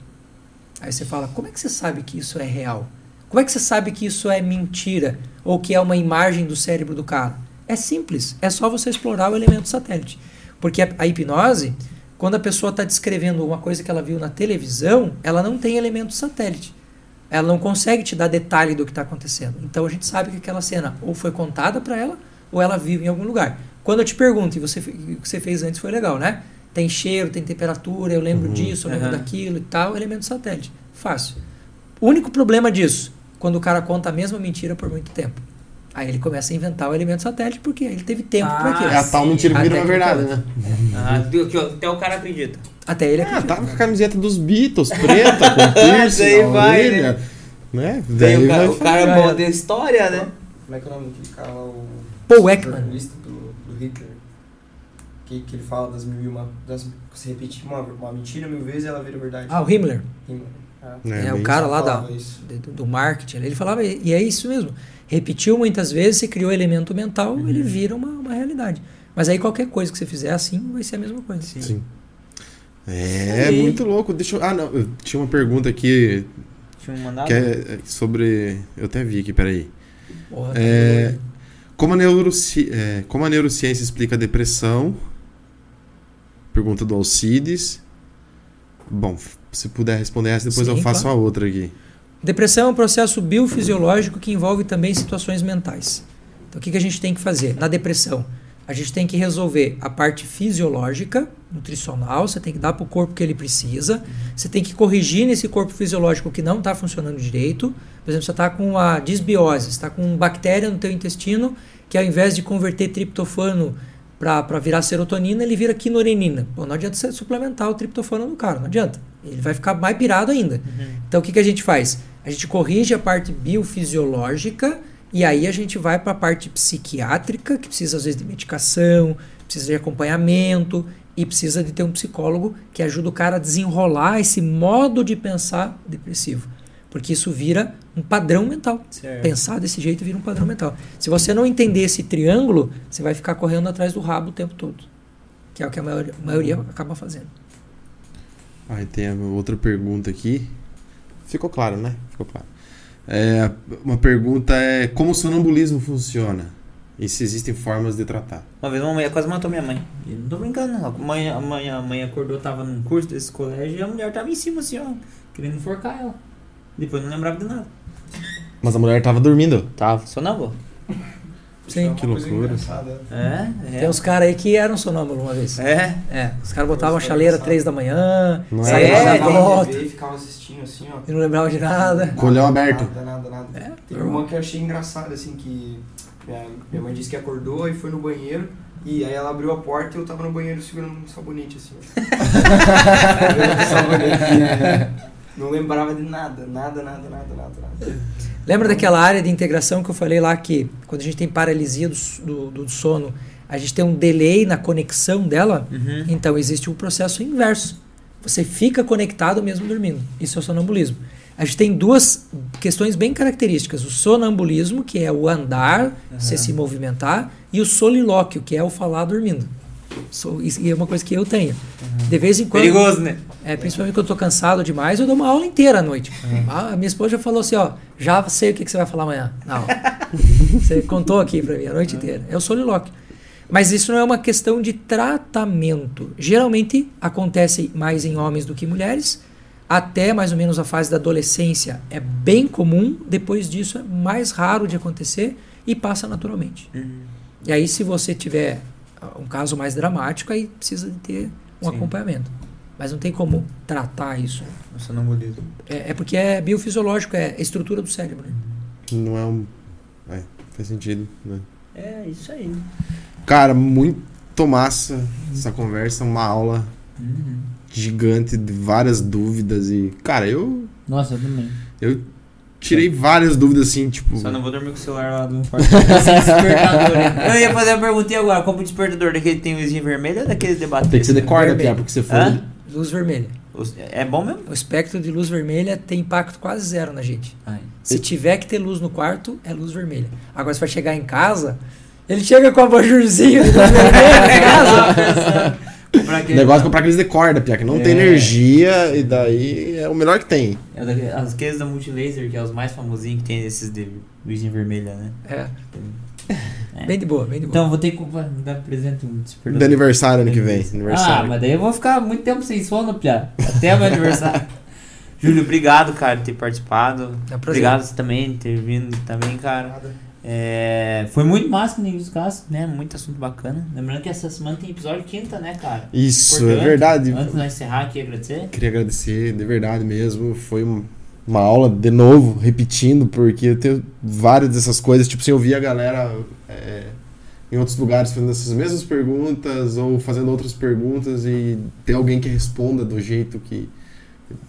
Aí você fala, como é que você sabe que isso é real? Como é que você sabe que isso é mentira? Ou que é uma imagem do cérebro do cara? É simples, é só você explorar o elemento satélite. Porque a, a hipnose, quando a pessoa está descrevendo uma coisa que ela viu na televisão, ela não tem elemento satélite. Ela não consegue te dar detalhe do que está acontecendo. Então a gente sabe que aquela cena ou foi contada para ela, ou ela viu em algum lugar. Quando eu te pergunto, e você, o que você fez antes foi legal, né? Tem cheiro, tem temperatura, eu lembro Uhum. disso, eu lembro Aham. daquilo e tal, elemento satélite. Fácil. O único problema disso, quando o cara conta a mesma mentira por muito tempo. Aí ele começa a inventar o elemento satélite porque ele teve tempo para Ah, aquilo. É a tal mentira que vira Até uma verdade, né? Ah, que- que até o cara acredita. Até ele Ah, acredita. tava com a camiseta dos Beatles, preta, com piercing Daí na vai, orelha. Né? Daí Daí o cara, vai... o cara é bom de história, né? Como é que é o nome daquele cara lá? O Paul Ekman. do, do Hitler. Que, que ele fala das mil e uma. Das, se repetir uma, uma mentira mil vezes, ela vira verdade. Ah, o Himmler. Himmler. Ah. É, o bem cara lá da, do, do marketing. Ele falava, e é isso mesmo. Repetiu muitas vezes, você criou elemento mental, ele vira uma, uma realidade. Mas aí qualquer coisa que você fizer assim vai ser a mesma coisa. Sim. É, Aí. muito louco. Deixa eu... Ah, não. Eu tinha uma pergunta aqui Tinha um mandado? que é sobre. Eu até vi aqui, peraí. Porra, tá É. Como a, neuroci... é, como a neurociência explica a depressão? Pergunta do Alcides. Bom, se puder responder essa, depois Sim, eu faço claro. a outra aqui. Depressão é um processo biofisiológico que envolve também situações mentais. Então, o que, que a gente tem que fazer? Na depressão, a gente tem que resolver a parte fisiológica, nutricional, você tem que dar para o corpo o que ele precisa, você tem que corrigir nesse corpo fisiológico que não está funcionando direito. Por exemplo, você está com a disbiose, está com bactéria no teu intestino que ao invés de converter triptofano para virar serotonina, ele vira quinorenina. Pô, não adianta você suplementar o triptofano no cara, não adianta. Ele vai ficar mais pirado ainda. Uhum. Então, o que, que a gente faz? A gente corrige a parte biofisiológica e aí a gente vai para a parte psiquiátrica, que precisa às vezes de medicação, precisa de acompanhamento e precisa de ter um psicólogo que ajuda o cara a desenrolar esse modo de pensar depressivo. Porque isso vira um padrão mental. Certo. Pensar desse jeito vira um padrão mental. Se você não entender esse triângulo, você vai ficar correndo atrás do rabo o tempo todo. Que é o que a maioria, a maioria acaba fazendo. Aí tem a outra pergunta aqui. Ficou claro, né? Ficou claro. É, uma pergunta é como o sonambulismo funciona? E se existem formas de tratar? Uma vez uma mulher quase matou minha mãe. E não tô brincando, não. A mãe, a mãe, a mãe acordou, tava num curso desse colégio e a mulher tava em cima, assim, ó, querendo enforcar ela. Depois não lembrava de nada. Mas a mulher tava dormindo. Tava, sonâmbulo. Sim. Que loucura. É, é. Tem uns caras aí que eram sonâmbulos uma vez. É. É, os caras botavam a chaleira três da manhã, Não saíam é? É, na volta, e ficava assistindo assim, ó. e não lembrava de nada. Colhão aberto. Nada, nada, nada. É, Teve uma que eu achei engraçada, assim, que minha, mãe disse que acordou e foi no banheiro. E aí ela abriu a porta e eu tava no banheiro segurando um sabonete, assim. ó. Sabonete, né? Não lembrava de nada, nada, nada, nada, nada, nada. Lembra daquela área de integração que eu falei lá que quando a gente tem paralisia do, do, do sono, a gente tem um delay na conexão dela? Uhum. Então existe o processo inverso. Você fica conectado mesmo dormindo. Isso é o sonambulismo. A gente tem duas questões bem características: o sonambulismo, que é o andar, você se movimentar, e o solilóquio, que é o falar dormindo. So- Isso é uma coisa que eu tenho. De vez em quando. Perigoso, né? É, principalmente quando eu tô cansado demais, eu dou uma aula inteira à noite. A minha esposa já falou assim, ó, já sei o que, que você vai falar amanhã. Não. você contou aqui pra mim a noite inteira. É o solilóquio. Mas isso não é uma questão de tratamento. Geralmente acontece mais em homens do que em mulheres. Até mais ou menos a fase da adolescência é bem comum. Depois disso é mais raro de acontecer e passa naturalmente. Uhum. E aí, se você tiver um caso mais dramático, aí precisa de ter um Sim. acompanhamento. Mas não tem como tratar isso. O sonambulismo. É, é porque é biofisiológico, é a estrutura do cérebro. né? Não é um. É, faz sentido, né? É, isso aí. Cara, muito massa essa conversa, uma aula Uhum. gigante de várias dúvidas e, cara, eu Nossa, eu também. eu tirei várias dúvidas assim, tipo, Só não vou dormir com o celular lá do quarto. Despertador, hein? Eu ia fazer a pergunta e agora, como o despertador daquele que tem luzinha vermelha ou daquele debater? tem que ser de corda. Pia, porque você for Hã? Luz vermelha. É bom mesmo? O espectro de luz vermelha tem impacto quase zero na gente. Ai. Se tiver que ter luz no quarto, é luz vermelha. Agora, se vai chegar em casa, ele chega com a abajurzinho de luz vermelha em casa. Comprar O aquele- negócio é comprar aqueles de corda, Pia, que não tem É. energia e daí é o melhor que tem. É daquele- aqueles da Multilaser, que é os mais famosinhos que tem esses de luzinha vermelha, né? É. É. Bem de boa, bem de boa. Então vou ter que comprar- dar presente um. De aniversário ano que vem. Ah, Aniversário. mas daí eu vou ficar muito tempo sem sono, Pia. Até meu aniversário. Júlio, obrigado, cara, por ter participado. É um. Obrigado você também por ter vindo também, cara. Nada. É, foi muito massa com os casos, né? Muito assunto bacana. Lembrando que essa semana tem episódio quinta, né, cara? Isso, é Importante. verdade. Antes de nós encerrar aqui, agradecer. Queria agradecer, de verdade mesmo. Foi um- uma aula, de novo, repetindo, porque eu tenho várias dessas coisas. Tipo, assim, eu vi a galera é, em outros lugares fazendo essas mesmas perguntas ou fazendo outras perguntas e ter alguém que responda do jeito que.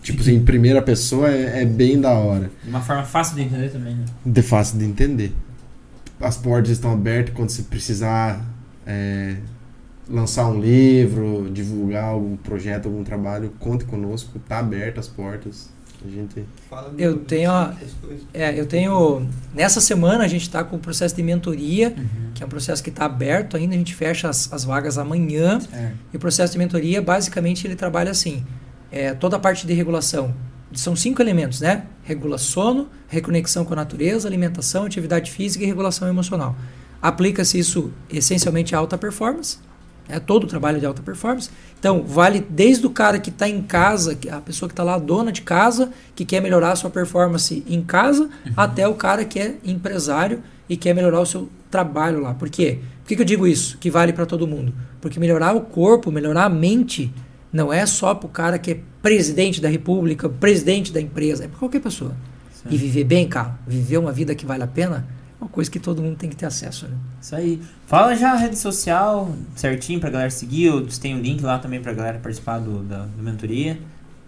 Tipo assim, em primeira pessoa é, é bem da hora. De uma forma fácil de entender também, né? De fácil de entender. As portas estão abertas quando você precisar é, lançar um livro, divulgar algum projeto, algum trabalho, conte conosco, tá aberto as portas. A gente... Eu tenho. É, eu tenho. Nessa semana a gente está com o processo de mentoria, que é um processo que está aberto ainda, a gente fecha as, as vagas amanhã. Certo. E o processo de mentoria, basicamente, ele trabalha assim: é, toda a parte de regulação. São cinco elementos, né? Regula sono, reconexão com a natureza, alimentação, atividade física e regulação emocional. Aplica-se isso essencialmente à alta performance, é todo o trabalho de alta performance. Então, vale desde o cara que está em casa, a pessoa que está lá, dona de casa, que quer melhorar a sua performance em casa, até o cara que é empresário e quer melhorar o seu trabalho lá. Por quê? Por que, que eu digo isso? Que vale para todo mundo? Porque melhorar o corpo, melhorar a mente, não é só para o cara que é presidente da república, presidente da empresa, é para qualquer pessoa. Certo. E viver bem, cara, viver uma vida que vale a pena, é uma coisa que todo mundo tem que ter acesso. Né? Isso aí. Fala já a rede social certinho pra galera seguir. ou Tem o link lá também pra galera participar do, da, mentoria.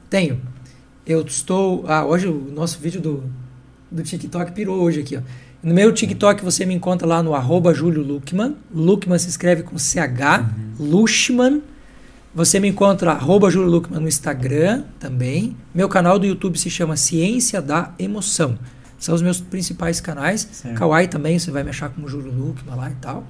Tenho. Eu estou. Ah, hoje o nosso vídeo do, do TikTok pirou hoje aqui, ó. No meu TikTok você me encontra lá no arroba Júlio Luckman. Luckman se escreve com CH. Lushman. Você me encontra arroba no Instagram também. Meu canal do YouTube se chama Ciência da Emoção. São os meus principais canais. Certo. Kawaii também, você vai me achar como Júlio Luckman lá e tal.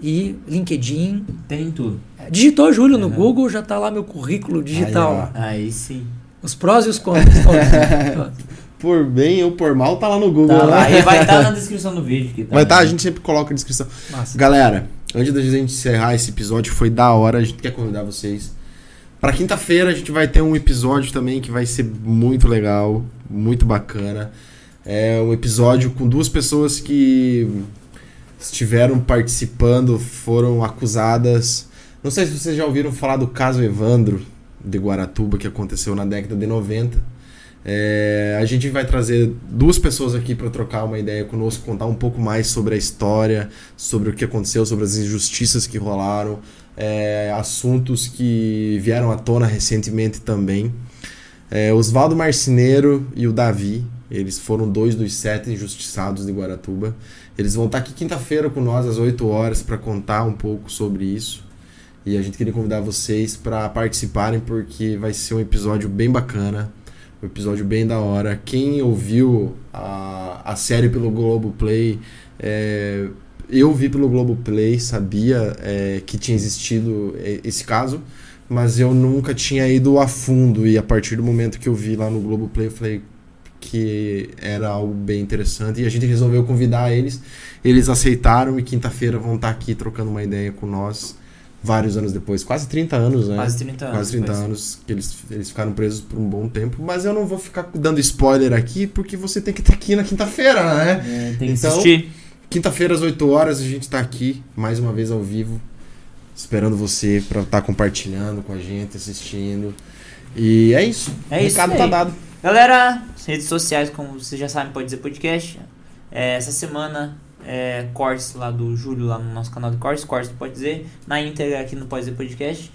E LinkedIn. Tem tudo. É, Digitou Júlio no. Google, já tá lá meu currículo digital. Aí. Aí sim. Os prós e os contras. Por bem ou por mal, tá lá no Google. Tá né? lá. Aí vai estar na descrição do vídeo. Que Vai tá, a gente sempre coloca a descrição. Massa. Galera, antes da gente encerrar esse episódio, foi da hora, a gente quer convidar vocês. Pra quinta-feira a gente vai ter um episódio também que vai ser muito legal, muito bacana. É um episódio com duas pessoas que estiveram participando, foram acusadas. Não sei se vocês já ouviram falar do caso Evandro de Guaratuba que aconteceu na década de 90. É, a gente vai trazer duas pessoas aqui para trocar uma ideia conosco, contar um pouco mais sobre a história, sobre o que aconteceu, sobre as injustiças que rolaram, é, assuntos que vieram à tona recentemente também. É, Oswaldo Marceneiro e o Davi, eles foram dois dos sete injustiçados de Guaratuba. Eles vão estar aqui quinta-feira com nós às 8 horas para contar um pouco sobre isso. E a gente queria convidar vocês para participarem porque vai ser um episódio bem bacana, um episódio bem da hora. Quem ouviu a, a série pelo Globoplay, é, eu vi pelo Globoplay, sabia é, que tinha existido é, esse caso, mas eu nunca tinha ido a fundo. E a partir do momento que eu vi lá no Globoplay, eu falei que era algo bem interessante. E a gente resolveu convidar eles. Eles aceitaram e quinta-feira vão estar aqui trocando uma ideia com nós. Vários anos depois, quase 30 anos, né? Quase 30 anos. Quase 30 depois. anos que eles, eles ficaram presos por um bom tempo. Mas eu não vou ficar dando spoiler aqui, porque você tem que estar aqui na quinta-feira, né? É, tem que Então- assistir. Quinta-feira às 8 horas a gente tá aqui, mais uma vez ao vivo, esperando você pra estar compartilhando com a gente, assistindo. E é isso. É o isso recado aí. tá dado. Galera, redes sociais, como vocês já sabem, pode dizer podcast. É, essa semana, é, cortes lá do Júlio, lá no nosso canal de cortes, cortes Pode Dizer, na íntegra aqui no Pode Dizer Podcast.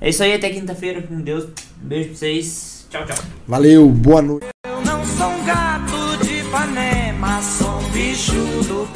É isso aí, até quinta-feira, com Deus. Um beijo pra vocês. Tchau, tchau. Valeu, boa noite. Eu não sou um gato de Ipanema, sou um bicho do